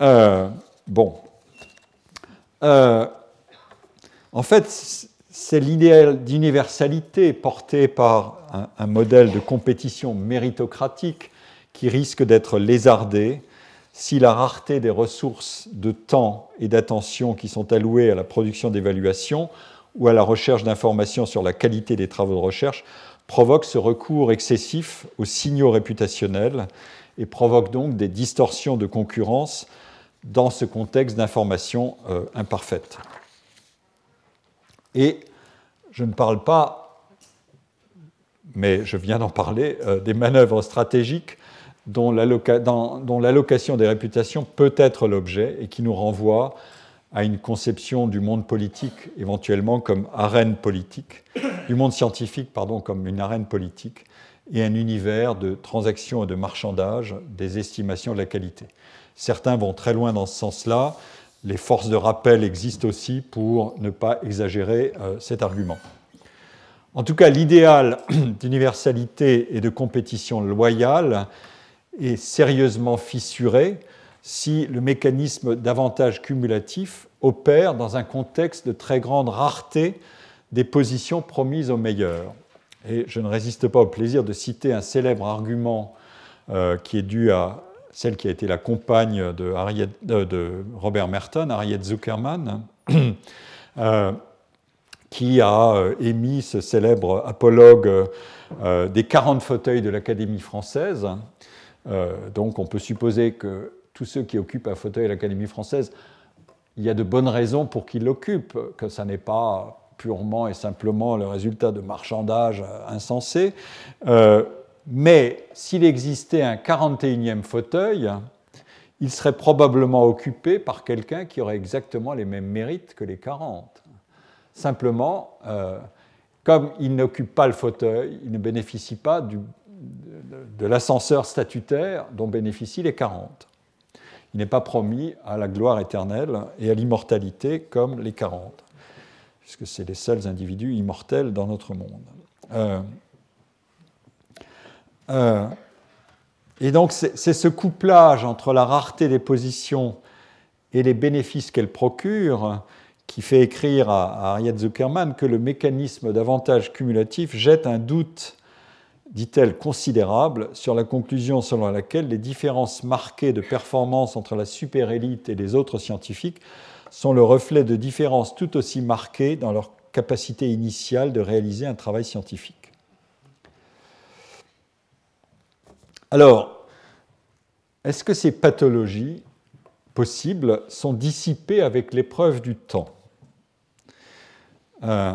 Euh, bon. Euh, en fait, c'est l'idéal d'universalité porté par un, modèle de compétition méritocratique qui risque d'être lézardé si la rareté des ressources de temps et d'attention qui sont allouées à la production d'évaluation ou à la recherche d'informations sur la qualité des travaux de recherche provoque ce recours excessif aux signaux réputationnels et provoque donc des distorsions de concurrence dans ce contexte d'information euh, imparfaite. Et je ne parle pas, mais je viens d'en parler, euh, des manœuvres stratégiques dont l'allocation des réputations peut être l'objet et qui nous renvoient à une conception du monde politique éventuellement comme arène politique, du monde scientifique pardon comme une arène politique et un univers de transactions et de marchandage des estimations de la qualité. Certains vont très loin dans ce sens-là. Les forces de rappel existent aussi pour ne pas exagérer euh, cet argument. En tout cas, l'idéal d'universalité et de compétition loyale est sérieusement fissuré si le mécanisme d'avantage cumulatif opère dans un contexte de très grande rareté des positions promises aux meilleurs. Et je ne résiste pas au plaisir de citer un célèbre argument euh, qui est dû à celle qui a été la compagne de, euh, Robert Merton, Harriet Zuckerman, euh, qui a émis ce célèbre apologue des 40 fauteuils de l'Académie française. donc on peut supposer que tous ceux qui occupent un fauteuil à l'Académie française, il y a de bonnes raisons pour qu'ils l'occupent, que ça n'est pas purement et simplement le résultat de marchandage insensé. Euh, mais s'il existait un 41e fauteuil, il serait probablement occupé par quelqu'un qui aurait exactement les mêmes mérites que les 40. Simplement, euh, comme il n'occupe pas le fauteuil, il ne bénéficie pas de l'ascenseur statutaire dont bénéficient les 40 il n'est pas promis à la gloire éternelle et à l'immortalité comme les 40, puisque c'est les seuls individus immortels dans notre monde. Euh, euh, et donc c'est ce couplage entre la rareté des positions et les bénéfices qu'elles procurent qui fait écrire à, à Harriet Zuckerman que le mécanisme d'avantage cumulatif jette un doute dit-elle, considérable sur la conclusion selon laquelle les différences marquées de performance entre la super-élite et les autres scientifiques sont le reflet de différences tout aussi marquées dans leur capacité initiale de réaliser un travail scientifique. Alors, est-ce que ces pathologies possibles sont dissipées avec l'épreuve du temps euh,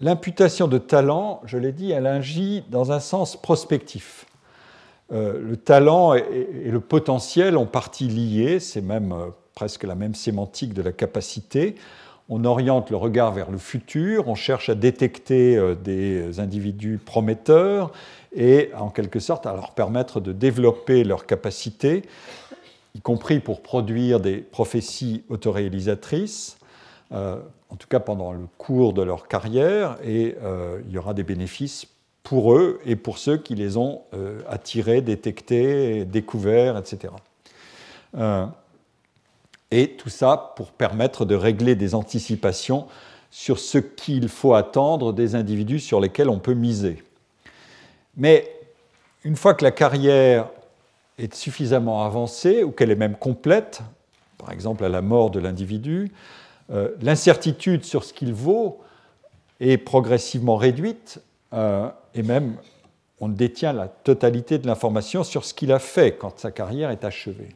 L'imputation de talent, je l'ai dit, elle agit dans un sens prospectif. Euh, le talent et, le potentiel ont partie liés, c'est même euh, presque la même sémantique de la capacité. On oriente le regard vers le futur, on cherche à détecter euh, des individus prometteurs et en quelque sorte à leur permettre de développer leurs capacités y compris pour produire des prophéties autoréalisatrices, en tout cas pendant le cours de leur carrière, et il y aura des bénéfices pour eux et pour ceux qui les ont attirés, détectés, découverts, etc. et tout ça pour permettre de régler des anticipations sur ce qu'il faut attendre des individus sur lesquels on peut miser. Mais une fois que la carrière est suffisamment avancée ou qu'elle est même complète, par exemple à la mort de l'individu, euh, l'incertitude sur ce qu'il vaut est progressivement réduite euh, et même on détient la totalité de l'information sur ce qu'il a fait quand sa carrière est achevée.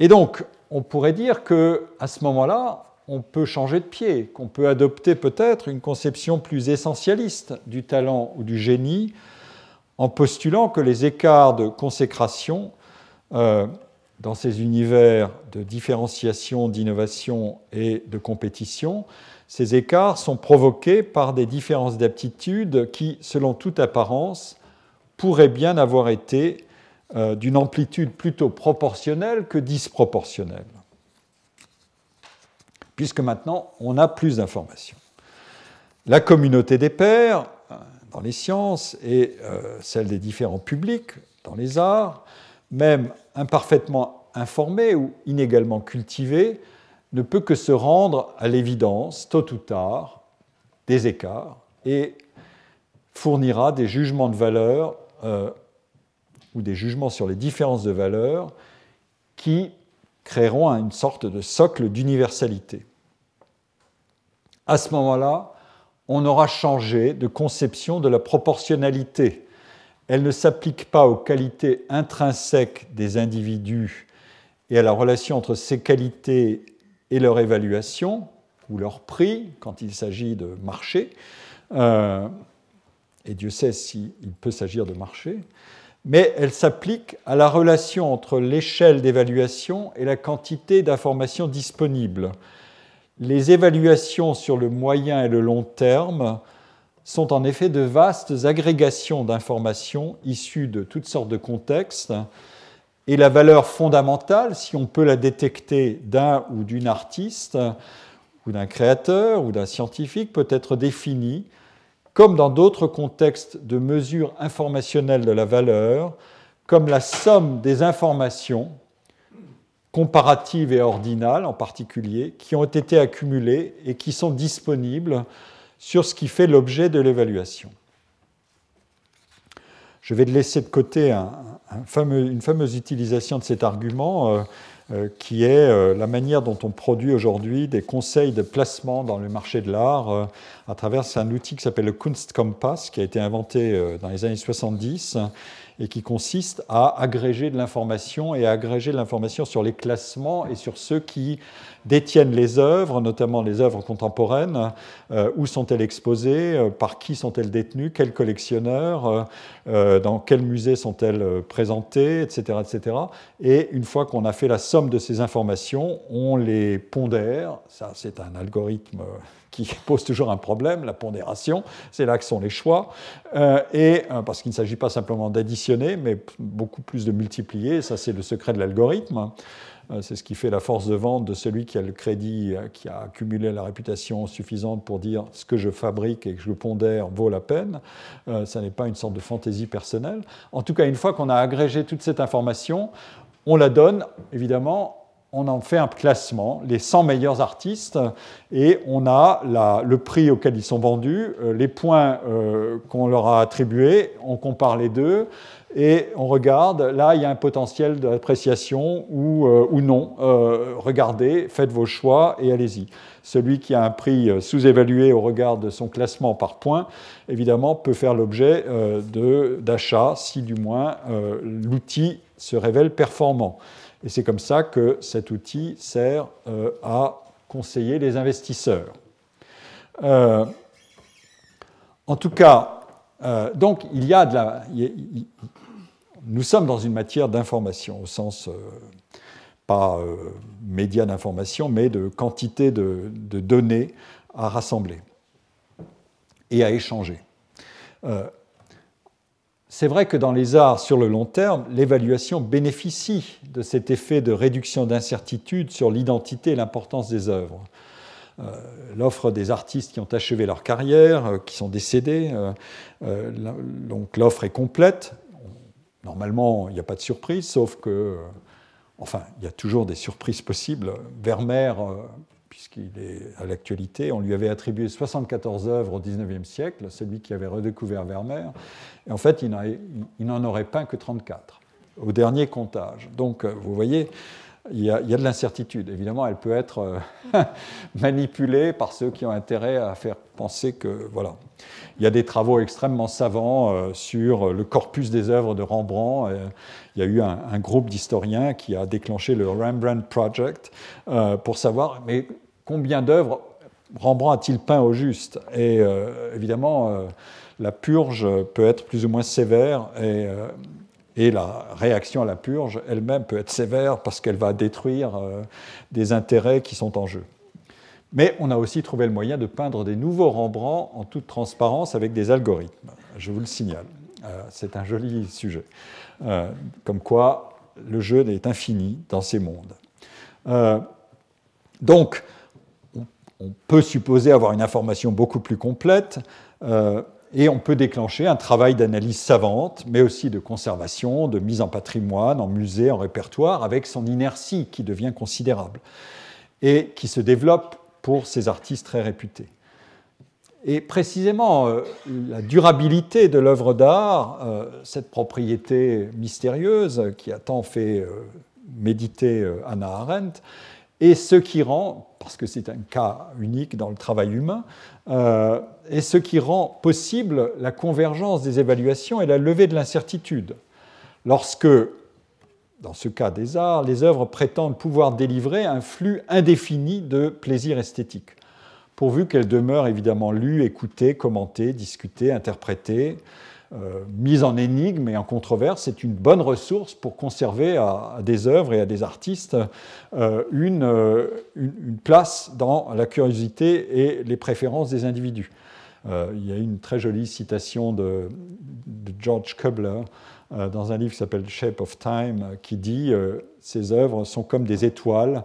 Et donc, on pourrait dire que à ce moment-là, on peut changer de pied, qu'on peut adopter peut-être une conception plus essentialiste du talent ou du génie, en postulant que les écarts de consécration euh, dans ces univers de différenciation, d'innovation et de compétition, ces écarts sont provoqués par des différences d'aptitude qui, selon toute apparence, pourraient bien avoir été euh, d'une amplitude plutôt proportionnelle que disproportionnelle puisque maintenant on a plus d'informations. La communauté des pairs euh, dans les sciences et euh, celle des différents publics dans les arts, même imparfaitement informée ou inégalement cultivée, ne peut que se rendre à l'évidence, tôt ou tard, des écarts et fournira des jugements de valeur ou des jugements sur les différences de valeur qui créeront une sorte de socle d'universalité à ce moment-là, on aura changé de conception de la proportionnalité. Elle ne s'applique pas aux qualités intrinsèques des individus et à la relation entre ces qualités et leur évaluation, ou leur prix, quand il s'agit de marché. Euh, et Dieu sait s'il peut s'agir de marché. Mais elle s'applique à la relation entre l'échelle d'évaluation et la quantité d'informations disponibles. Les évaluations sur le moyen et le long terme sont en effet de vastes agrégations d'informations issues de toutes sortes de contextes, et la valeur fondamentale, si on peut la détecter d'un ou d'une artiste, ou d'un créateur, ou d'un scientifique, peut être définie, comme dans d'autres contextes de mesure informationnelle de la valeur, comme la somme des informations comparatives et ordinales en particulier, qui ont été accumulées et qui sont disponibles sur ce qui fait l'objet de l'évaluation. Je vais laisser de côté une fameuse utilisation de cet argument euh, qui est euh, la manière dont on produit aujourd'hui des conseils de placement dans le marché de l'art à travers un outil qui s'appelle le Kunstkompass, qui a été inventé dans les années 70 et qui consiste à agréger de l'information et à agréger de l'information sur les classements et sur ceux qui détiennent les œuvres, notamment les œuvres contemporaines, euh, où sont-elles exposées, euh, par qui sont-elles détenues, quels collectionneurs, euh, dans quels musées sont-elles présentées, etc., etc. Et une fois qu'on a fait la somme de ces informations, on les pondère. Ça, c'est un algorithme qui pose toujours un problème, la pondération, c'est là que sont les choix, et, parce qu'il ne s'agit pas simplement d'additionner, mais beaucoup plus de multiplier, ça c'est le secret de l'algorithme. Euh, c'est ce qui fait la force de vente de celui qui a le crédit, qui a accumulé la réputation suffisante pour dire ce que je fabrique et que je pondère vaut la peine. ça n'est pas une sorte de fantaisie personnelle. En tout cas, une fois qu'on a agrégé toute cette information, on la donne évidemment on en fait un classement, les 100 meilleurs artistes, et on a le prix auquel ils sont vendus, euh, les points euh, qu'on leur a attribués, on compare les deux, et on regarde, là il y a un potentiel d'appréciation ou, euh, non. regardez, faites vos choix et allez-y. Celui qui a un prix sous-évalué au regard de son classement par points, évidemment, peut faire l'objet d'achat si du moins l'outil se révèle performant. Et c'est comme ça que cet outil sert euh, à conseiller les investisseurs. Euh, en tout cas, euh, donc il y a de la. nous sommes dans une matière d'information, au sens pas média d'information, mais de quantité de, données à rassembler et à échanger. C'est vrai que dans les arts, sur le long terme, l'évaluation bénéficie de cet effet de réduction d'incertitude sur l'identité et l'importance des œuvres. Euh, l'offre des artistes qui ont achevé leur carrière, euh, qui sont décédés, euh, donc l'offre est complète. Normalement, il n'y a pas de surprise, sauf que, enfin, il y a toujours des surprises possibles. Vermeer puisqu'il est à l'actualité. On lui avait attribué 74 œuvres au XIXe siècle, celui qui avait redécouvert Vermeer. Et en fait, il n'en aurait peint que 34 au dernier comptage. Donc, euh, vous voyez, il y, a, de l'incertitude. Évidemment, elle peut être euh, manipulée par ceux qui ont intérêt à faire penser que, voilà. Il y a des travaux extrêmement savants euh, sur le corpus des œuvres de Rembrandt. il y a eu un, groupe d'historiens qui a déclenché le Rembrandt Project pour savoir, mais combien d'œuvres Rembrandt a-t-il peint au juste Et euh, évidemment, euh, la purge peut être plus ou moins sévère et, euh, et la réaction à la purge elle-même peut être sévère parce qu'elle va détruire des intérêts qui sont en jeu. Mais on a aussi trouvé le moyen de peindre des nouveaux Rembrandt en toute transparence avec des algorithmes. Je vous le signale. C'est un joli sujet. Comme quoi, le jeu est infini dans ces mondes. Donc, on peut supposer avoir une information beaucoup plus complète euh, et on peut déclencher un travail d'analyse savante, mais aussi de conservation, de mise en patrimoine, en musée, en répertoire, avec son inertie qui devient considérable et qui se développe pour ces artistes très réputés. Et précisément, euh, la durabilité de l'œuvre d'art, euh, cette propriété mystérieuse qui a tant fait méditer Anna Arendt, et ce qui rend, parce que c'est un cas unique dans le travail humain, euh, et ce qui rend possible la convergence des évaluations et la levée de l'incertitude. Lorsque, dans ce cas des arts, les œuvres prétendent pouvoir délivrer un flux indéfini de plaisir esthétique, pourvu qu'elles demeurent évidemment lues, écoutées, commentées, discutées, interprétées, euh, mise en énigme et en controverse, c'est une bonne ressource pour conserver à, des œuvres et à des artistes euh, euh, une, une, place dans la curiosité et les préférences des individus. il y a une très jolie citation de, de George Kubler dans un livre qui s'appelle Shape of Time qui dit Ces œuvres sont comme des étoiles,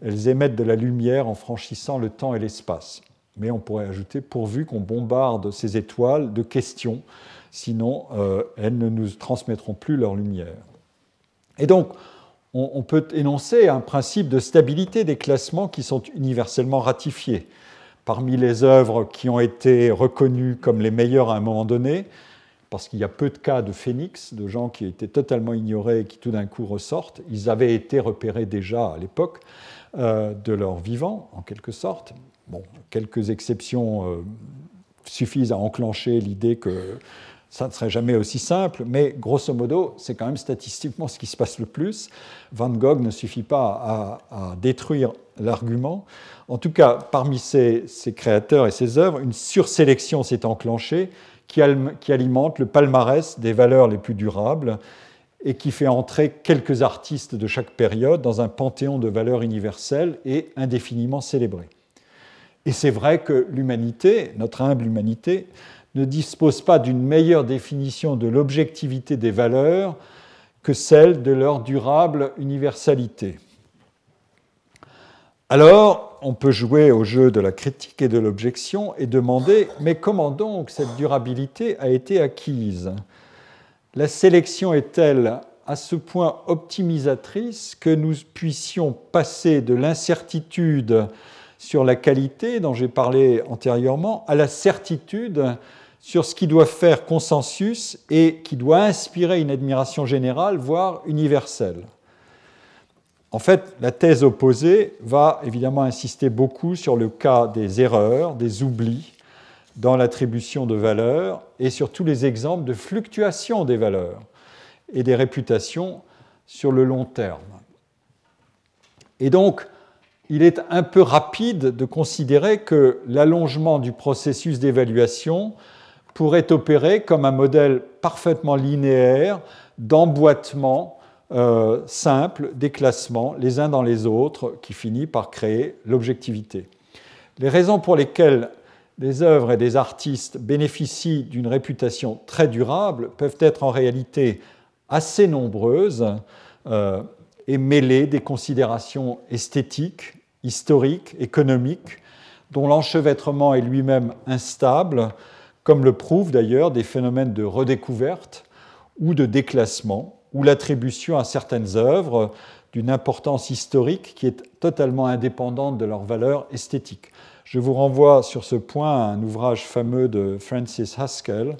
elles émettent de la lumière en franchissant le temps et l'espace. Mais on pourrait ajouter pourvu qu'on bombarde ces étoiles de questions sinon euh, elles ne nous transmettront plus leur lumière. Et donc, on, peut énoncer un principe de stabilité des classements qui sont universellement ratifiés. Parmi les œuvres qui ont été reconnues comme les meilleures à un moment donné, parce qu'il y a peu de cas de phénix, de gens qui étaient totalement ignorés et qui tout d'un coup ressortent, ils avaient été repérés déjà à l'époque euh, de leur vivant, en quelque sorte. Bon, quelques exceptions euh, suffisent à enclencher l'idée que ça ne serait jamais aussi simple, mais grosso modo, c'est quand même statistiquement ce qui se passe le plus. Van Gogh ne suffit pas à, détruire l'argument. En tout cas, parmi ces, créateurs et ces œuvres, une sursélection s'est enclenchée qui, qui alimente le palmarès des valeurs les plus durables et qui fait entrer quelques artistes de chaque période dans un panthéon de valeurs universelles et indéfiniment célébrées. Et c'est vrai que l'humanité, notre humble humanité, ne dispose pas d'une meilleure définition de l'objectivité des valeurs que celle de leur durable universalité. Alors, on peut jouer au jeu de la critique et de l'objection et demander, mais comment donc cette durabilité a été acquise? La sélection est-elle à ce point optimisatrice que nous puissions passer de l'incertitude sur la qualité dont j'ai parlé antérieurement à la certitude sur ce qui doit faire consensus et qui doit inspirer une admiration générale, voire universelle. En fait, la thèse opposée va évidemment insister beaucoup sur le cas des erreurs, des oublis dans l'attribution de valeurs et sur tous les exemples de fluctuation des valeurs et des réputations sur le long terme. Et donc, il est un peu rapide de considérer que l'allongement du processus d'évaluation pourrait opérer comme un modèle parfaitement linéaire d'emboîtement euh, simple des classements les uns dans les autres qui finit par créer l'objectivité. Les raisons pour lesquelles des œuvres et des artistes bénéficient d'une réputation très durable peuvent être en réalité assez nombreuses euh, et mêler des considérations esthétiques, historiques, économiques, dont l'enchevêtrement est lui-même instable, comme le prouvent d'ailleurs des phénomènes de redécouverte ou de déclassement, ou l'attribution à certaines œuvres d'une importance historique qui est totalement indépendante de leur valeur esthétique. Je vous renvoie sur ce point à un ouvrage fameux de Francis Haskell,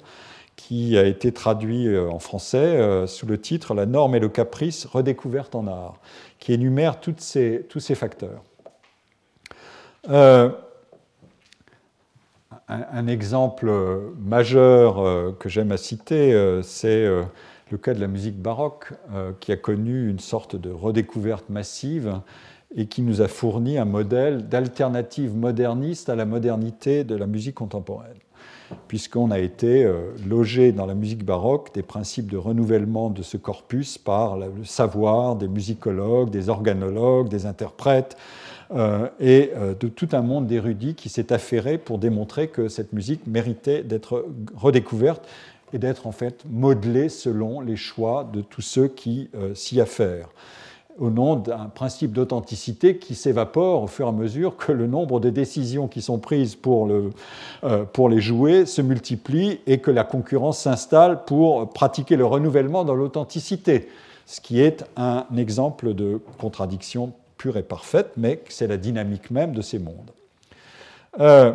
qui a été traduit euh, en français euh, sous le titre La norme et le caprice, redécouverte en art, qui énumère ces, tous ces facteurs. Euh, un, exemple majeur que j'aime à citer, c'est le cas de la musique baroque, qui a connu une sorte de redécouverte massive et qui nous a fourni un modèle d'alternative moderniste à la modernité de la musique contemporaine. Puisqu'on a été euh, logé dans la musique baroque des principes de renouvellement de ce corpus par le savoir des musicologues, des organologues, des interprètes, euh, et euh, de tout un monde d'érudits qui s'est affairé pour démontrer que cette musique méritait d'être redécouverte et d'être en fait modelée selon les choix de tous ceux qui s'y affairent. Au nom d'un principe d'authenticité qui s'évapore au fur et à mesure que le nombre de décisions qui sont prises pour, le, euh, pour les jouer se multiplie et que la concurrence s'installe pour pratiquer le renouvellement dans l'authenticité, ce qui est un exemple de contradiction pure et parfaite, mais c'est la dynamique même de ces mondes. Euh,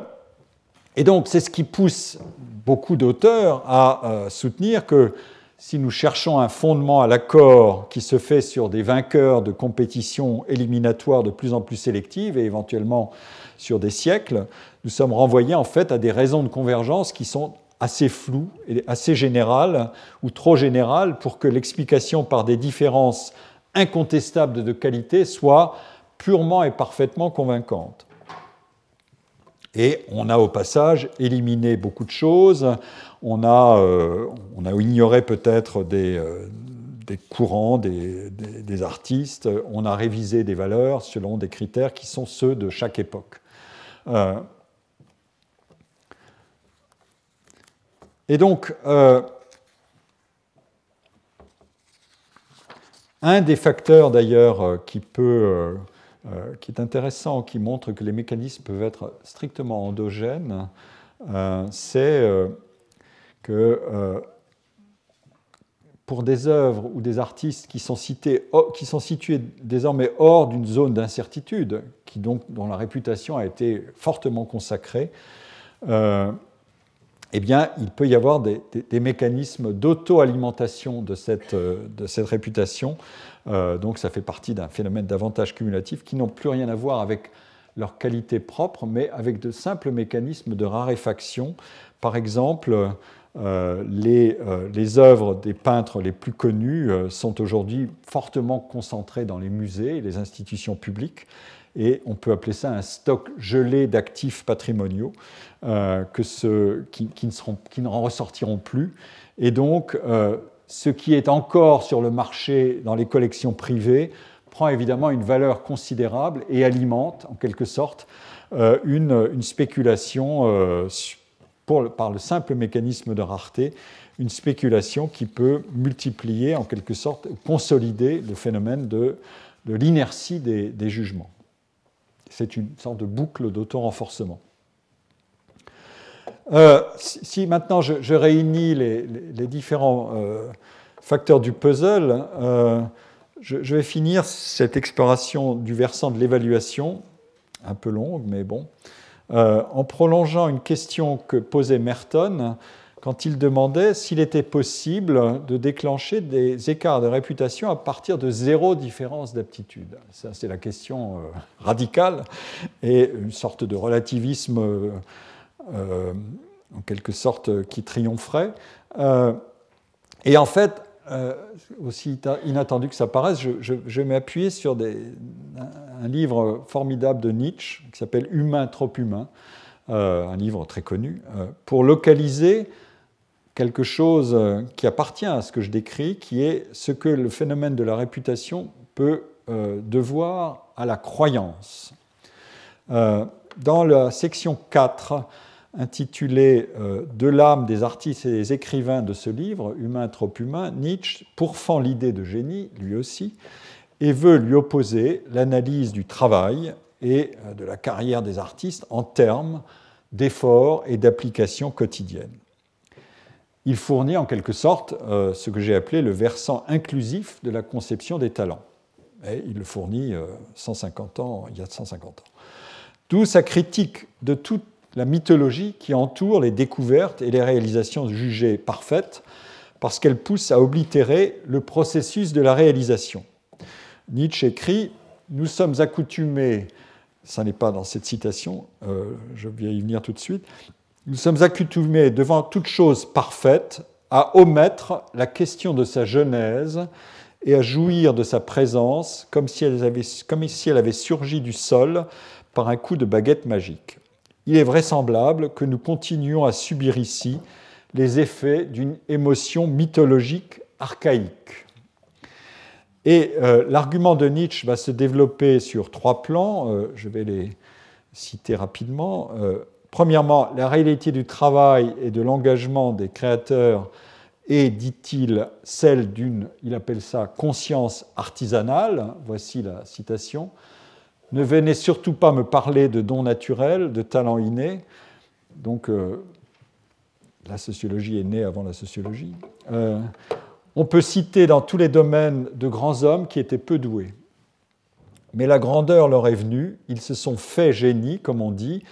et donc c'est ce qui pousse beaucoup d'auteurs à euh, soutenir que si nous cherchons un fondement à l'accord qui se fait sur des vainqueurs de compétitions éliminatoires de plus en plus sélectives et éventuellement sur des siècles, nous sommes renvoyés en fait à des raisons de convergence qui sont assez floues et assez générales ou trop générales pour que l'explication par des différences incontestables de qualité soit purement et parfaitement convaincante. Et on a au passage éliminé beaucoup de choses on a, euh, ignoré peut-être des, euh, courants, des, artistes, on a révisé des valeurs selon des critères qui sont ceux de chaque époque. Euh, et donc, un des facteurs d'ailleurs qui peut, qui est intéressant, qui montre que les mécanismes peuvent être strictement endogènes, c'est que euh, pour des œuvres ou des artistes qui sont, cités, situés désormais hors d'une zone d'incertitude, dont la réputation a été fortement consacrée, euh, eh bien, il peut y avoir des, mécanismes d'auto-alimentation de cette, cette réputation. Euh, donc, ça fait partie d'un phénomène d'avantage cumulatif qui n'ont plus rien à voir avec leur qualité propre, mais avec de simples mécanismes de raréfaction. Par exemple, euh, les, euh, œuvres des peintres les plus connus euh, sont aujourd'hui fortement concentrées dans les musées et les institutions publiques, et on peut appeler ça un stock gelé d'actifs patrimoniaux ce, qui, ne seront, qui, ne ressortiront plus. Et donc, ce qui est encore sur le marché dans les collections privées prend évidemment une valeur considérable et alimente en quelque sorte une, une spéculation par le simple mécanisme de rareté, une spéculation qui peut multiplier, en quelque sorte, consolider le phénomène de, l'inertie des, jugements. C'est une sorte de boucle d'auto-renforcement. Euh, si, maintenant je, réunis les, différents euh, facteurs du puzzle, euh, je, vais finir cette exploration du versant de l'évaluation, un peu longue, mais bon, en prolongeant une question que posait Merton quand il demandait s'il était possible de déclencher des écarts de réputation à partir de zéro différence d'aptitude. Ça, c'est la question euh, radicale et une sorte de relativisme euh, en quelque sorte qui triompherait. et en fait, aussi inattendu que ça paraisse, je, je, m'appuyer sur des, un livre formidable de Nietzsche qui s'appelle Humain trop humain, euh, un livre très connu, euh, pour localiser quelque chose euh, qui appartient à ce que je décris, qui est ce que le phénomène de la réputation peut devoir à la croyance. dans la section 4, intitulé euh, De l'âme des artistes et des écrivains de ce livre, Humain trop humain, Nietzsche pourfend l'idée de génie, lui aussi, et veut lui opposer l'analyse du travail et euh, de la carrière des artistes en termes d'efforts et d'applications quotidiennes. Il fournit en quelque sorte euh, ce que j'ai appelé le versant inclusif de la conception des talents. Et il le fournit 150 ans, il y a 150 ans. D'où sa critique de toute la mythologie qui entoure les découvertes et les réalisations jugées parfaites, parce qu'elle pousse à oblitérer le processus de la réalisation. Nietzsche écrit Nous sommes accoutumés, ça n'est pas dans cette citation, euh, je vais y venir tout de suite, nous sommes accoutumés devant toute chose parfaite à omettre la question de sa genèse et à jouir de sa présence comme si elle avait, comme si elle avait surgi du sol par un coup de baguette magique il est vraisemblable que nous continuions à subir ici les effets d'une émotion mythologique archaïque. Et euh, l'argument de Nietzsche va se développer sur trois plans, euh, je vais les citer rapidement. Euh, premièrement, la réalité du travail et de l'engagement des créateurs est, dit-il, celle d'une, il appelle ça, conscience artisanale, voici la citation, ne venez surtout pas me parler de dons naturels, de talents innés. Donc, euh, la sociologie est née avant la sociologie. Euh, on peut citer dans tous les domaines de grands hommes qui étaient peu doués. Mais la grandeur leur est venue, ils se sont fait génie, comme on dit,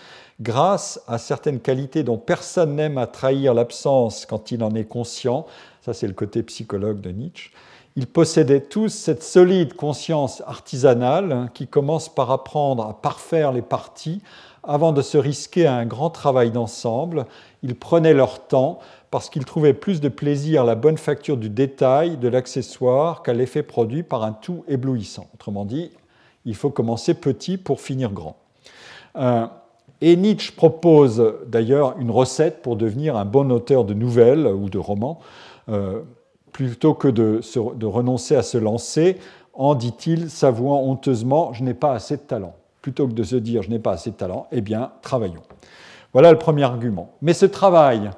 grâce à certaines qualités dont personne n'aime à trahir l'absence quand il en est conscient. Ça, c'est le côté psychologue de Nietzsche. Ils possédaient tous cette solide conscience artisanale hein, qui commence par apprendre à parfaire les parties avant de se risquer à un grand travail d'ensemble. Ils prenaient leur temps parce qu'ils trouvaient plus de plaisir à la bonne facture du détail, de l'accessoire, qu'à l'effet produit par un tout éblouissant. Autrement dit, il faut commencer petit pour finir grand. Euh, et Nietzsche propose d'ailleurs une recette pour devenir un bon auteur de nouvelles ou de romans. Euh, plutôt que de, renoncer à se lancer en, dit-il, s'avouant honteusement, je n'ai pas assez de talent. Plutôt que de se dire, je n'ai pas assez de talent, eh bien, travaillons. Voilà le premier argument. Mais ce travail,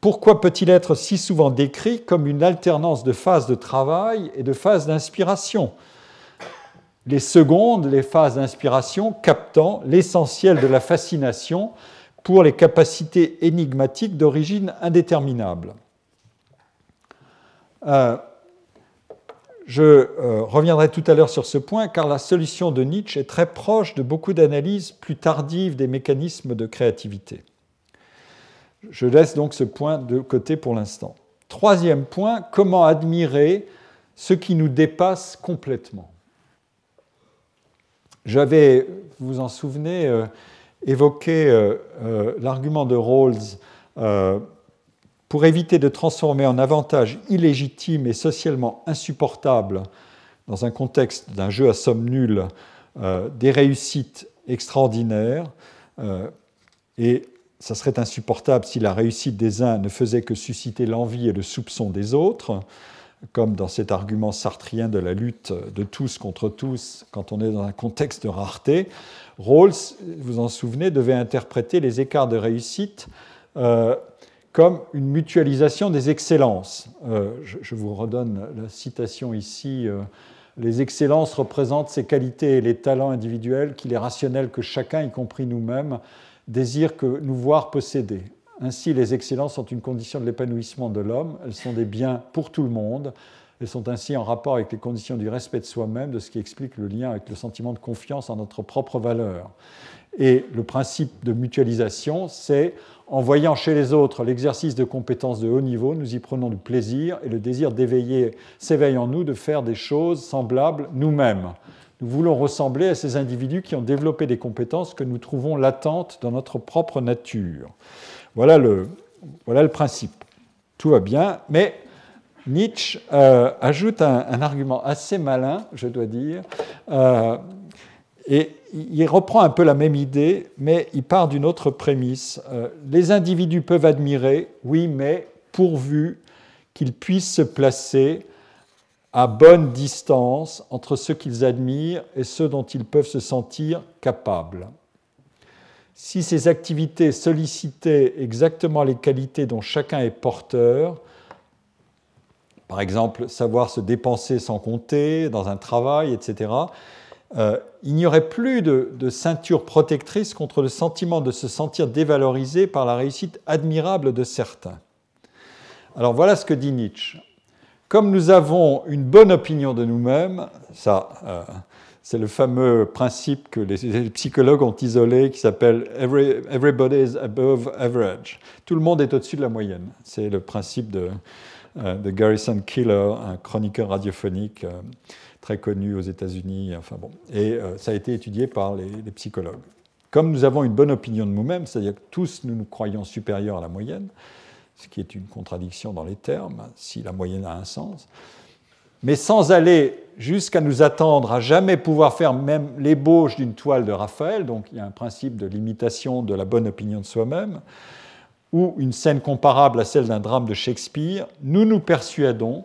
pourquoi peut-il être si souvent décrit comme une alternance de phases de travail et de phases d'inspiration? Les secondes, les phases d'inspiration, captant l'essentiel de la fascination pour les capacités énigmatiques d'origine indéterminable. Euh, je euh, reviendrai tout à l'heure sur ce point, car la solution de Nietzsche est très proche de beaucoup d'analyses plus tardives des mécanismes de créativité. Je laisse donc ce point de côté pour l'instant. Troisième point, comment admirer ce qui nous dépasse complètement? J'avais, vous vous en souvenez, euh, évoqué l'argument de Rawls pour éviter de transformer en avantage illégitime et socialement insupportable, dans un contexte d'un jeu à somme nulle, euh, des réussites extraordinaires. Euh, et ça serait insupportable si la réussite des uns ne faisait que susciter l'envie et le soupçon des autres, comme dans cet argument sartrien de la lutte de tous contre tous quand on est dans un contexte de rareté. Rawls, vous en souvenez, devait interpréter les écarts de réussite euh, comme une mutualisation des excellences. Euh, je, vous redonne la citation ici. Euh, les excellences représentent ces qualités et les talents individuels qu'il est rationnel que chacun, y compris nous-mêmes, désire que nous voir posséder. Ainsi, les excellences sont une condition de l'épanouissement de l'homme, elles sont des biens pour tout le monde, elles sont ainsi en rapport avec les conditions du respect de soi-même, de ce qui explique le lien avec le sentiment de confiance en notre propre valeur. Et le principe de mutualisation, c'est en voyant chez les autres l'exercice de compétences de haut niveau, nous y prenons du plaisir et le désir d'éveiller s'éveille en nous de faire des choses semblables nous-mêmes. Nous voulons ressembler à ces individus qui ont développé des compétences que nous trouvons latentes dans notre propre nature. Voilà le, principe. Tout va bien, mais Nietzsche euh, ajoute un, argument assez malin, je dois dire, euh, et il reprend un peu la même idée, mais il part d'une autre prémisse. Euh, les individus peuvent admirer, oui, mais pourvu qu'ils puissent se placer à bonne distance entre ceux qu'ils admirent et ceux dont ils peuvent se sentir capables. Si ces activités sollicitaient exactement les qualités dont chacun est porteur, par exemple savoir se dépenser sans compter dans un travail, etc., euh, il n'y aurait plus de, ceinture protectrice contre le sentiment de se sentir dévalorisé par la réussite admirable de certains. Alors voilà ce que dit Nietzsche. Comme nous avons une bonne opinion de nous-mêmes, ça, euh, c'est le fameux principe que les, psychologues ont isolé qui s'appelle Everybody is above average. Tout le monde est au-dessus de la moyenne. C'est le principe de, euh, Garrison Killer, un chroniqueur radiophonique euh, très connu aux États-Unis. Enfin bon. Et ça a été étudié par les psychologues. Comme nous avons une bonne opinion de nous-mêmes, c'est-à-dire que tous nous nous croyons supérieurs à la moyenne, ce qui est une contradiction dans les termes, si la moyenne a un sens, mais sans aller jusqu'à nous attendre à jamais pouvoir faire même l'ébauche d'une toile de Raphaël, donc il y a un principe de limitation de la bonne opinion de soi-même, ou une scène comparable à celle d'un drame de Shakespeare, nous nous persuadons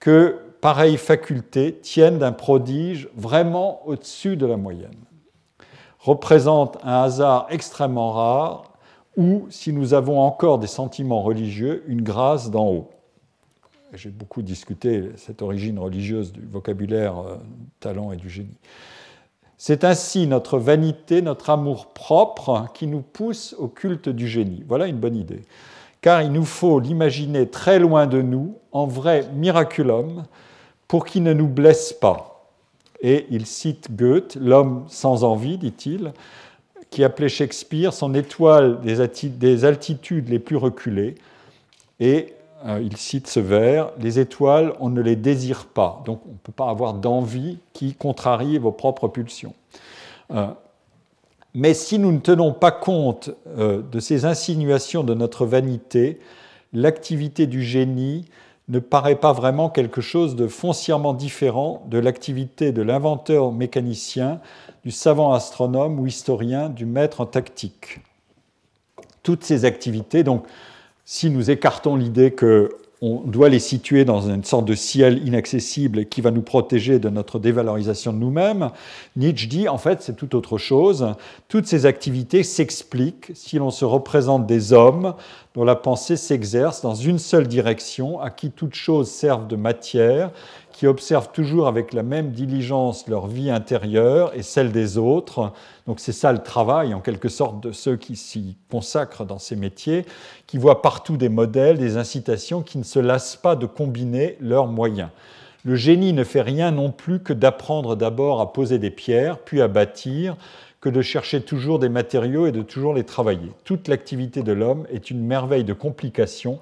que pareilles facultés tiennent d'un prodige vraiment au-dessus de la moyenne, représentent un hasard extrêmement rare ou, si nous avons encore des sentiments religieux, une grâce d'en haut. J'ai beaucoup discuté cette origine religieuse du vocabulaire euh, talent et du génie. C'est ainsi notre vanité, notre amour propre qui nous pousse au culte du génie. Voilà une bonne idée. Car il nous faut l'imaginer très loin de nous, en vrai miraculum, pour qu'il ne nous blesse pas. Et il cite Goethe, l'homme sans envie, dit-il, qui appelait Shakespeare son étoile des altitudes les plus reculées. Et euh, il cite ce vers, les étoiles, on ne les désire pas. Donc on ne peut pas avoir d'envie qui contrarie vos propres pulsions. Euh, mais si nous ne tenons pas compte euh, de ces insinuations de notre vanité, l'activité du génie ne paraît pas vraiment quelque chose de foncièrement différent de l'activité de l'inventeur mécanicien du savant astronome ou historien, du maître en tactique. Toutes ces activités, donc, si nous écartons l'idée qu'on doit les situer dans une sorte de ciel inaccessible qui va nous protéger de notre dévalorisation de nous-mêmes, Nietzsche dit en fait c'est tout autre chose. Toutes ces activités s'expliquent si l'on se représente des hommes dont la pensée s'exerce dans une seule direction, à qui toutes choses servent de matière qui observent toujours avec la même diligence leur vie intérieure et celle des autres. Donc c'est ça le travail en quelque sorte de ceux qui s'y consacrent dans ces métiers, qui voient partout des modèles, des incitations, qui ne se lassent pas de combiner leurs moyens. Le génie ne fait rien non plus que d'apprendre d'abord à poser des pierres, puis à bâtir, que de chercher toujours des matériaux et de toujours les travailler. Toute l'activité de l'homme est une merveille de complication,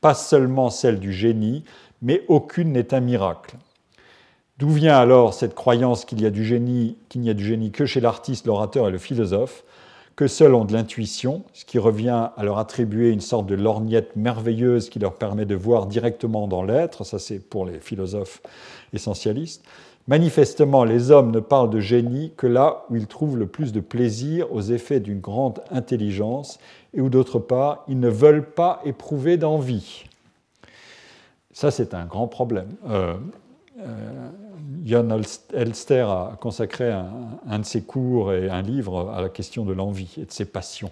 pas seulement celle du génie, mais aucune n'est un miracle. D'où vient alors cette croyance qu'il y a du génie, qu'il n'y a du génie que chez l'artiste, l'orateur et le philosophe, que seuls ont de l'intuition, ce qui revient à leur attribuer une sorte de lorgnette merveilleuse qui leur permet de voir directement dans l'être, ça c'est pour les philosophes essentialistes. Manifestement, les hommes ne parlent de génie que là où ils trouvent le plus de plaisir aux effets d'une grande intelligence et où d'autre part, ils ne veulent pas éprouver d'envie. Ça, c'est un grand problème. Euh, euh, Jan Elster a consacré un, de ses cours et un livre à la question de l'envie et de ses passions,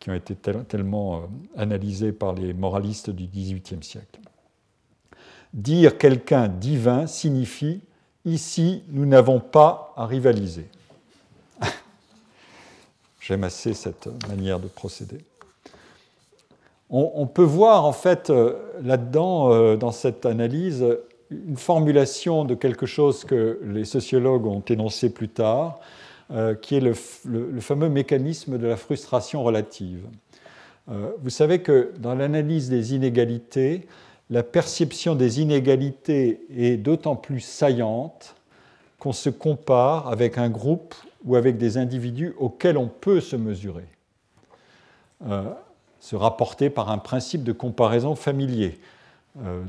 qui ont été tellement euh, analysées par les moralistes du XVIIIe siècle. Dire quelqu'un divin signifie ici, nous n'avons pas à rivaliser. J'aime assez cette manière de procéder. On, peut voir en fait euh, là-dedans, dans cette analyse, une formulation de quelque chose que les sociologues ont énoncé plus tard, euh, qui est le, fameux mécanisme de la frustration relative. Euh, vous savez que dans l'analyse des inégalités, la perception des inégalités est d'autant plus saillante qu'on se compare avec un groupe ou avec des individus auxquels on peut se mesurer, euh, se rapporter par un principe de comparaison familier. Euh,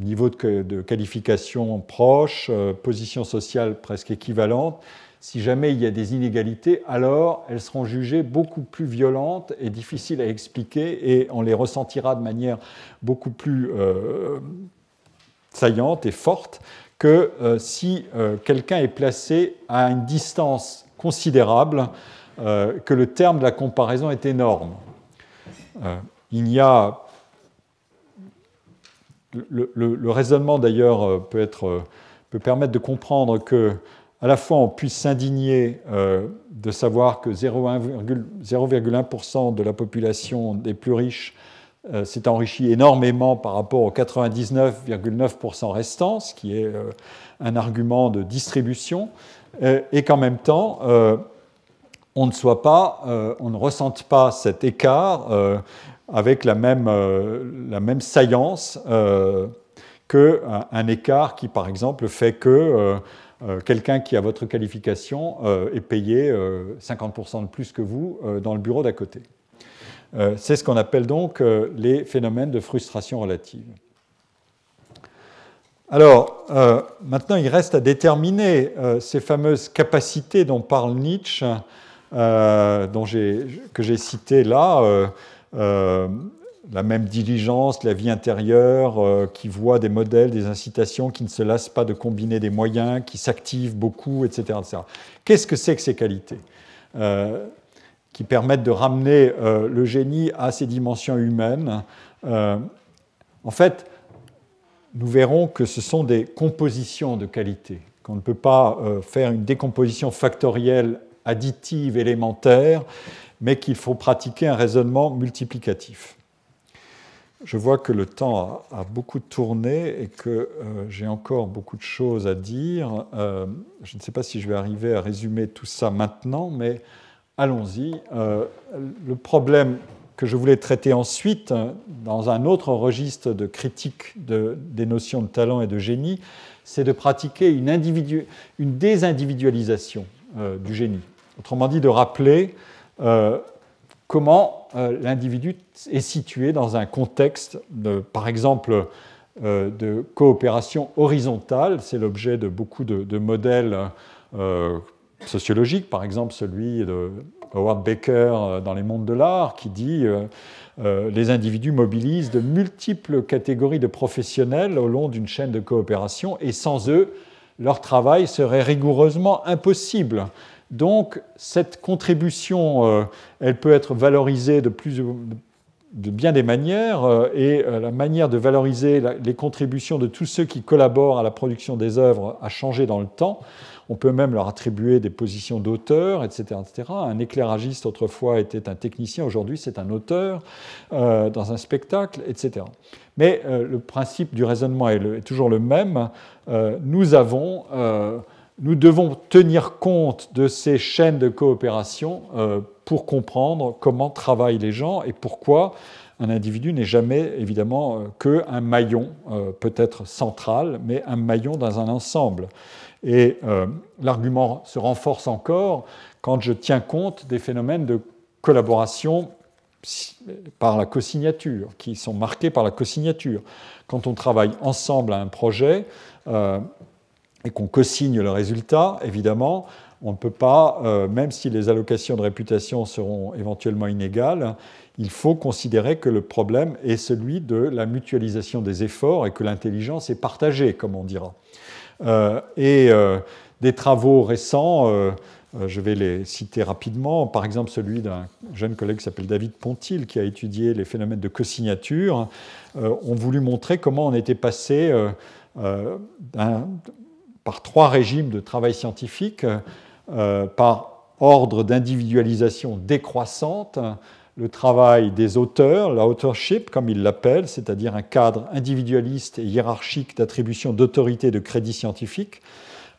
niveau de, qualification proche, euh, position sociale presque équivalente. Si jamais il y a des inégalités, alors elles seront jugées beaucoup plus violentes et difficiles à expliquer et on les ressentira de manière beaucoup plus euh, saillante et forte que si quelqu'un est placé à une distance considérable que le terme de la comparaison est énorme. Il y a le, raisonnement d'ailleurs peut, peut permettre de comprendre que à la fois on puisse s'indigner de savoir que 0,1% de la population des plus riches euh, s'est enrichi énormément par rapport aux 99,9% restants, ce qui est euh, un argument de distribution, euh, et qu'en même temps, on ne soit pas, ne ressente pas cet écart avec la même, la même saillance qu'un un écart qui, par exemple, fait que quelqu'un qui a votre qualification est payé 50% de plus que vous dans le bureau d'à côté. Euh, c'est ce qu'on appelle donc euh, les phénomènes de frustration relative. Alors, euh, maintenant, il reste à déterminer ces fameuses capacités dont parle Nietzsche, dont que j'ai citées là, la même diligence, la vie intérieure, qui voit des modèles, des incitations, qui ne se lassent pas de combiner des moyens, qui s'activent beaucoup, etc. etc. Qu'est-ce que c'est que ces qualités qui permettent de ramener euh, le génie à ses dimensions humaines. Euh, en fait, nous verrons que ce sont des compositions de qualité, qu'on ne peut pas euh, faire une décomposition factorielle additive élémentaire, mais qu'il faut pratiquer un raisonnement multiplicatif. Je vois que le temps a, beaucoup tourné et que j'ai encore beaucoup de choses à dire. je ne sais pas si je vais arriver à résumer tout ça maintenant, mais allons-y. Euh, le problème que je voulais traiter ensuite, dans un autre registre de critique des notions de talent et de génie, c'est de pratiquer une, désindividualisation euh, du génie. Autrement dit, de rappeler euh, comment l'individu est situé dans un contexte, de, par exemple, de coopération horizontale. C'est l'objet de beaucoup de, de modèles sociologique, par exemple celui de Howard Baker euh, dans Les mondes de l'art, qui dit euh, euh, les individus mobilisent de multiples catégories de professionnels au long d'une chaîne de coopération, et sans eux, leur travail serait rigoureusement impossible. Donc cette contribution, elle peut être valorisée de, bien des manières, et la manière de valoriser les contributions de tous ceux qui collaborent à la production des œuvres a changé dans le temps. On peut même leur attribuer des positions d'auteur, etc., etc. Un éclairagiste autrefois était un technicien, aujourd'hui c'est un auteur euh, dans un spectacle, etc. Mais euh, le principe du raisonnement est, toujours le même. Euh, nous avons, nous devons tenir compte de ces chaînes de coopération pour comprendre comment travaillent les gens et pourquoi un individu n'est jamais évidemment qu'un maillon, peut-être central, mais un maillon dans un ensemble. Et euh, l'argument se renforce encore quand je tiens compte des phénomènes de collaboration par la co-signature, qui sont marqués par la co-signature. Quand on travaille ensemble à un projet euh, et qu'on co-signe le résultat, évidemment, on ne peut pas, euh, même si les allocations de réputation seront éventuellement inégales, il faut considérer que le problème est celui de la mutualisation des efforts et que l'intelligence est partagée, comme on dira. Euh, et euh, des travaux récents, je vais les citer rapidement, par exemple celui d'un jeune collègue qui s'appelle David Pontil, qui a étudié les phénomènes de co-signature, ont voulu montrer comment on était passé par trois régimes de travail scientifique, par ordre d'individualisation décroissante, le travail des auteurs, la authorship comme ils l'appellent, c'est-à-dire un cadre individualiste et hiérarchique d'attribution d'autorité de crédit scientifique,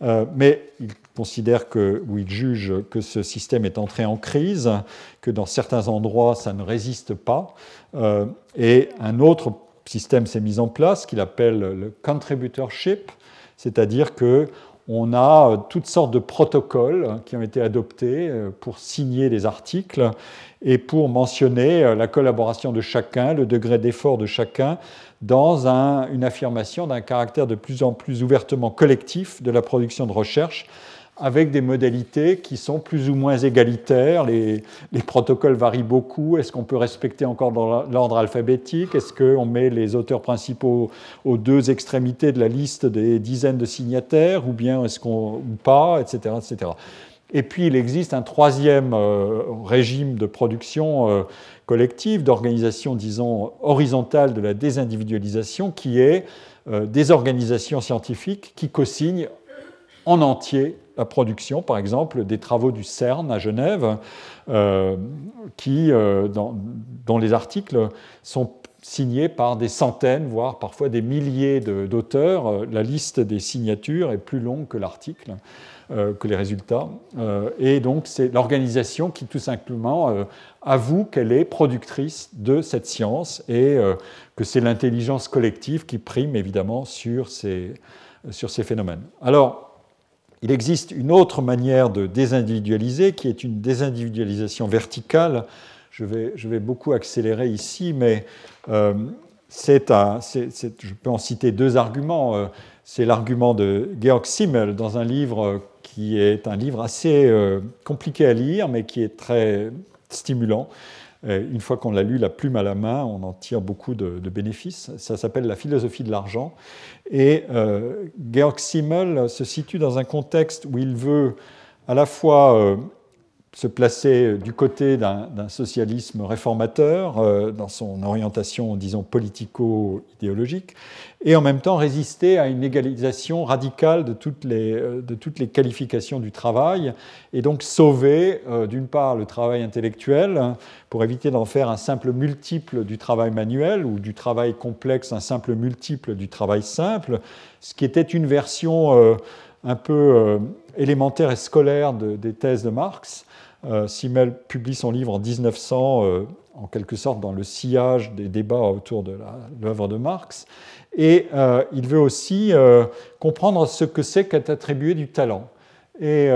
euh, mais ils considèrent que, ou ils jugent que ce système est entré en crise, que dans certains endroits ça ne résiste pas, euh, et un autre système s'est mis en place qu'il appelle le contributorship, c'est-à-dire que on a euh, toutes sortes de protocoles qui ont été adoptés euh, pour signer les articles et pour mentionner euh, la collaboration de chacun, le degré d'effort de chacun dans une affirmation d'un caractère de plus en plus ouvertement collectif de la production de recherche avec des modalités qui sont plus ou moins égalitaires. Les, protocoles varient beaucoup. Est-ce qu'on peut respecter encore l'ordre alphabétique? Est-ce qu'on met les auteurs principaux aux deux extrémités de la liste des dizaines de signataires? Ou bien est-ce qu'on ou pas, etc., etc. Et puis il existe un troisième régime de production collective, d'organisation, disons, horizontale de la désindividualisation, qui est des organisations scientifiques qui co-signent en entier la production, par exemple, des travaux du CERN à Genève, euh, qui, euh, dont les articles sont signés par des centaines, voire parfois des milliers d'auteurs. Euh, la liste des signatures est plus longue que l'article, que les résultats. et donc, c'est l'organisation qui, tout simplement, avoue qu'elle est productrice de cette science et que c'est l'intelligence collective qui prime, évidemment, sur ces, sur ces phénomènes. Alors, il existe une autre manière de désindividualiser qui est une désindividualisation verticale. Je vais, beaucoup accélérer ici, mais euh, je peux en citer deux arguments. Euh, c'est l'argument de Georg Simmel dans un livre qui est un livre assez euh, compliqué à lire, mais qui est très stimulant. Une fois qu'on l'a lu, la plume à la main, on en tire beaucoup de, de bénéfices. Ça s'appelle La philosophie de l'argent. Et euh, Georg Simmel se situe dans un contexte où il veut à la fois euh, se placer du côté d'un socialisme réformateur euh, dans son orientation, disons, politico-idéologique, et en même temps résister à une égalisation radicale de toutes les, euh, de toutes les qualifications du travail, et donc sauver, euh, d'une part, le travail intellectuel, pour éviter d'en faire un simple multiple du travail manuel, ou du travail complexe, un simple multiple du travail simple, ce qui était une version un peu élémentaire et scolaire des thèses de Marx. Euh, Simmel publie son livre en 1900, euh, en quelque sorte dans le sillage des débats autour de l'œuvre de Marx. Et euh, il veut aussi comprendre ce que c'est qu'être attribué du talent. Et,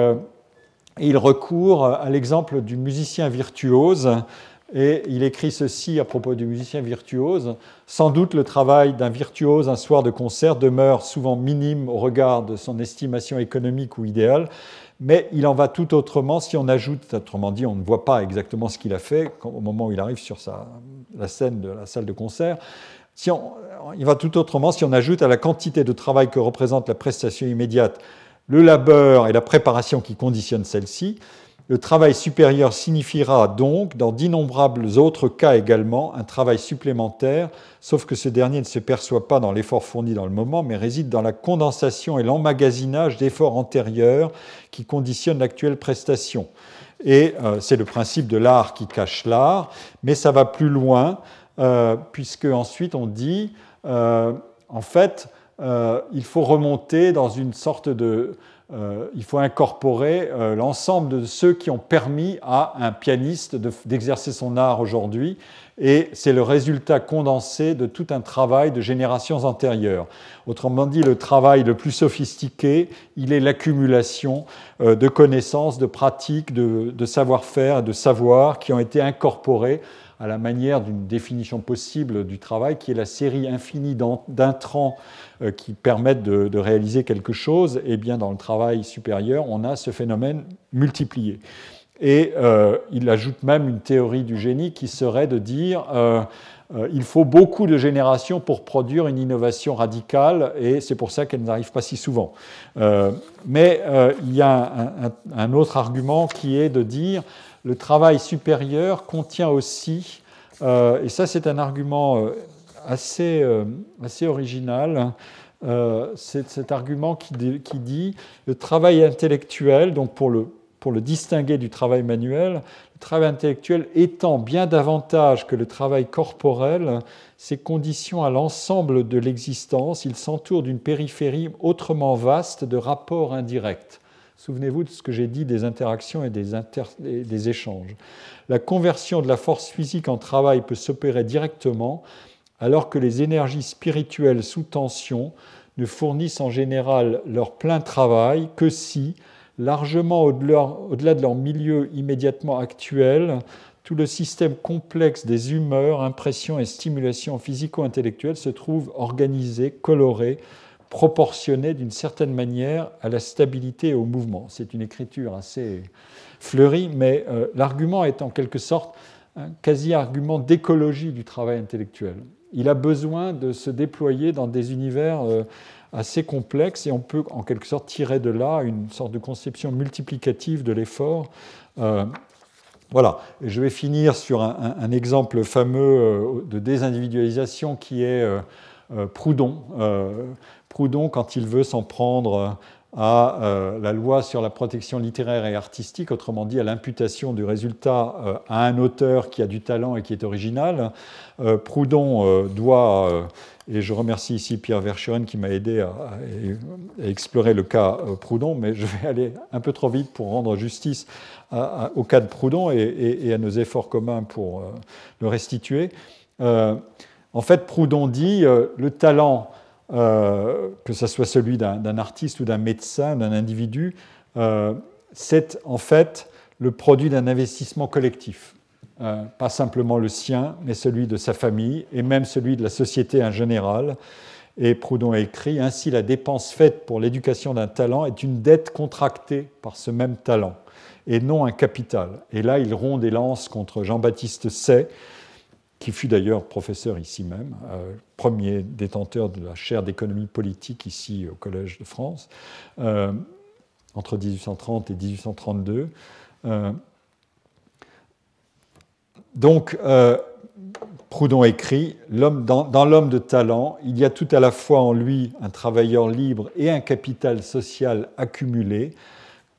il recourt à l'exemple du musicien virtuose. Et il écrit ceci à propos du musicien virtuose. Sans doute le travail d'un virtuose un soir de concert demeure souvent minime au regard de son estimation économique ou idéale, mais il en va tout autrement si on ajoute, autrement dit, on ne voit pas exactement ce qu'il a fait au moment où il arrive sur la scène de la salle de concert. Si on, il va tout autrement si on ajoute à la quantité de travail que représente la prestation immédiate le labeur et la préparation qui conditionnent celle-ci, le travail supérieur signifiera donc, dans d'innombrables autres cas également, un travail supplémentaire, sauf que ce dernier ne se perçoit pas dans l'effort fourni dans le moment, mais réside dans la condensation et l'emmagasinage d'efforts antérieurs qui conditionnent l'actuelle prestation. Et euh, c'est le principe de l'art qui cache l'art, mais ça va plus loin, euh, puisque ensuite on dit, euh, en fait, il faut remonter dans une sorte de euh, il faut incorporer euh, l'ensemble de ceux qui ont permis à un pianiste d'exercer son art aujourd'hui, et c'est le résultat condensé de tout un travail de générations antérieures. Autrement dit, le travail le plus sophistiqué, il est l'accumulation euh, de connaissances, de pratiques, de, savoir-faire, de savoirs qui ont été incorporés à la manière d'une définition possible du travail, qui est la série infinie d'intrants euh, qui permettent de, réaliser quelque chose, et eh bien dans le travail supérieur, on a ce phénomène multiplié. Et euh, il ajoute même une théorie du génie qui serait de dire euh, il faut beaucoup de générations pour produire une innovation radicale, et c'est pour ça qu'elle n'arrive pas si souvent. mais il y a un, un, autre argument qui est de dire le travail supérieur contient aussi, et ça c'est un argument assez, euh, assez original. Euh, c'est cet argument qui, qui, dit le travail intellectuel, donc pour le, pour le distinguer du travail manuel, le travail intellectuel étant bien davantage que le travail corporel, ses conditions à l'ensemble de l'existence, il s'entoure d'une périphérie autrement vaste de rapports indirects. Souvenez-vous de ce que j'ai dit des interactions et des, échanges. La conversion de la force physique en travail peut s'opérer directement alors que les énergies spirituelles sous tension ne fournissent en général leur plein travail que si, largement au-delà de leur milieu immédiatement actuel, tout le système complexe des humeurs, impressions et stimulations physico-intellectuelles se trouve organisé, coloré, proportionné d'une certaine manière à la stabilité et au mouvement. C'est une écriture assez fleurie, mais euh, l'argument est en quelque sorte un quasi-argument d'écologie du travail intellectuel il a besoin de se déployer dans des univers euh, assez complexe et on peut en quelque sorte tirer de là une sorte de conception multiplicative de l'effort. Euh, voilà, et je vais finir sur un, exemple fameux de désindividualisation qui est Proudhon. Proudhon, quand il veut s'en prendre à euh, la loi sur la protection littéraire et artistique, autrement dit à l'imputation du résultat euh, à un auteur qui a du talent et qui est original. Euh, Proudhon doit, et je remercie ici Pierre Verschuren qui m'a aidé à, explorer le cas Proudhon, mais je vais aller un peu trop vite pour rendre justice au cas de Proudhon et, à nos efforts communs pour le restituer. en fait, Proudhon dit le talent euh, que ce soit celui d'un artiste ou d'un médecin, d'un individu, euh, c'est en fait le produit d'un investissement collectif. Euh, pas simplement le sien, mais celui de sa famille et même celui de la société en général. Et Proudhon a écrit Ainsi, la dépense faite pour l'éducation d'un talent est une dette contractée par ce même talent et non un capital. Et là, il rompt des lances contre Jean-Baptiste Say, qui fut d'ailleurs professeur ici même, euh, premier détenteur de la chaire d'économie politique ici au Collège de France, euh, entre 1830 et 1832. Euh, donc, Proudhon écrit dans, dans l'homme de talent, il y a tout à la fois en lui un travailleur libre et un capital social accumulé,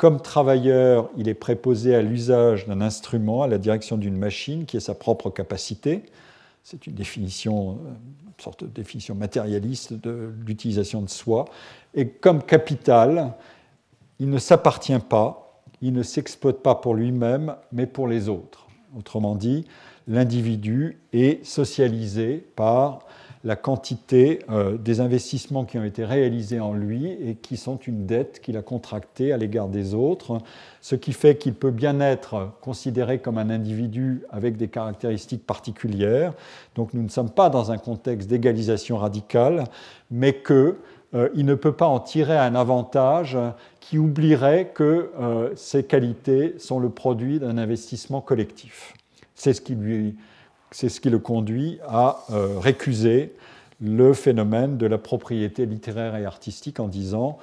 comme travailleur, il est préposé à l'usage d'un instrument, à la direction d'une machine qui est sa propre capacité. C'est une définition, une sorte de définition matérialiste de l'utilisation de soi. Et comme capital, il ne s'appartient pas, il ne s'exploite pas pour lui-même, mais pour les autres. Autrement dit, l'individu est socialisé par la quantité euh, des investissements qui ont été réalisés en lui et qui sont une dette qu'il a contractée à l'égard des autres, ce qui fait qu'il peut bien être considéré comme un individu avec des caractéristiques particulières. Donc nous ne sommes pas dans un contexte d'égalisation radicale, mais qu'il euh, ne peut pas en tirer un avantage qui oublierait que euh, ces qualités sont le produit d'un investissement collectif. C'est ce qui lui c'est ce qui le conduit à euh, récuser le phénomène de la propriété littéraire et artistique en disant,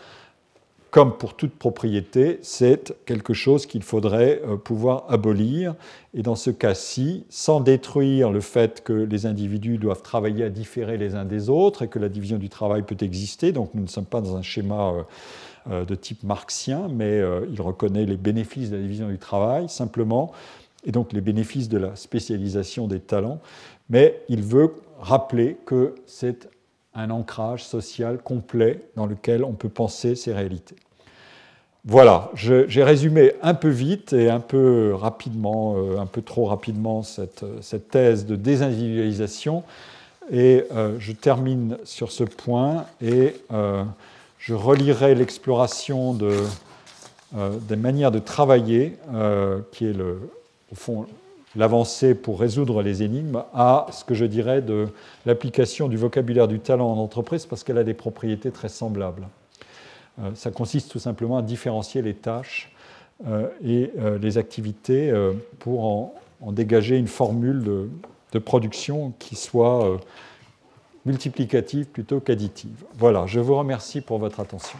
comme pour toute propriété, c'est quelque chose qu'il faudrait euh, pouvoir abolir. Et dans ce cas-ci, sans détruire le fait que les individus doivent travailler à différer les uns des autres et que la division du travail peut exister, donc nous ne sommes pas dans un schéma euh, de type marxien, mais il reconnaît les bénéfices de la division du travail, simplement et donc les bénéfices de la spécialisation des talents, mais il veut rappeler que c'est un ancrage social complet dans lequel on peut penser ces réalités. Voilà, j'ai résumé un peu vite et un peu rapidement, euh, un peu trop rapidement cette, thèse de désindividualisation. Et euh, je termine sur ce point et euh, je relirai l'exploration de, des manières de travailler, qui est le, au fond, l'avancée pour résoudre les énigmes à ce que je dirais de l'application du vocabulaire du talent en entreprise parce qu'elle a des propriétés très semblables. Euh, ça consiste tout simplement à différencier les tâches euh, et euh, les activités pour en, dégager une formule de, de production qui soit multiplicative plutôt qu'additive. Voilà, je vous remercie pour votre attention.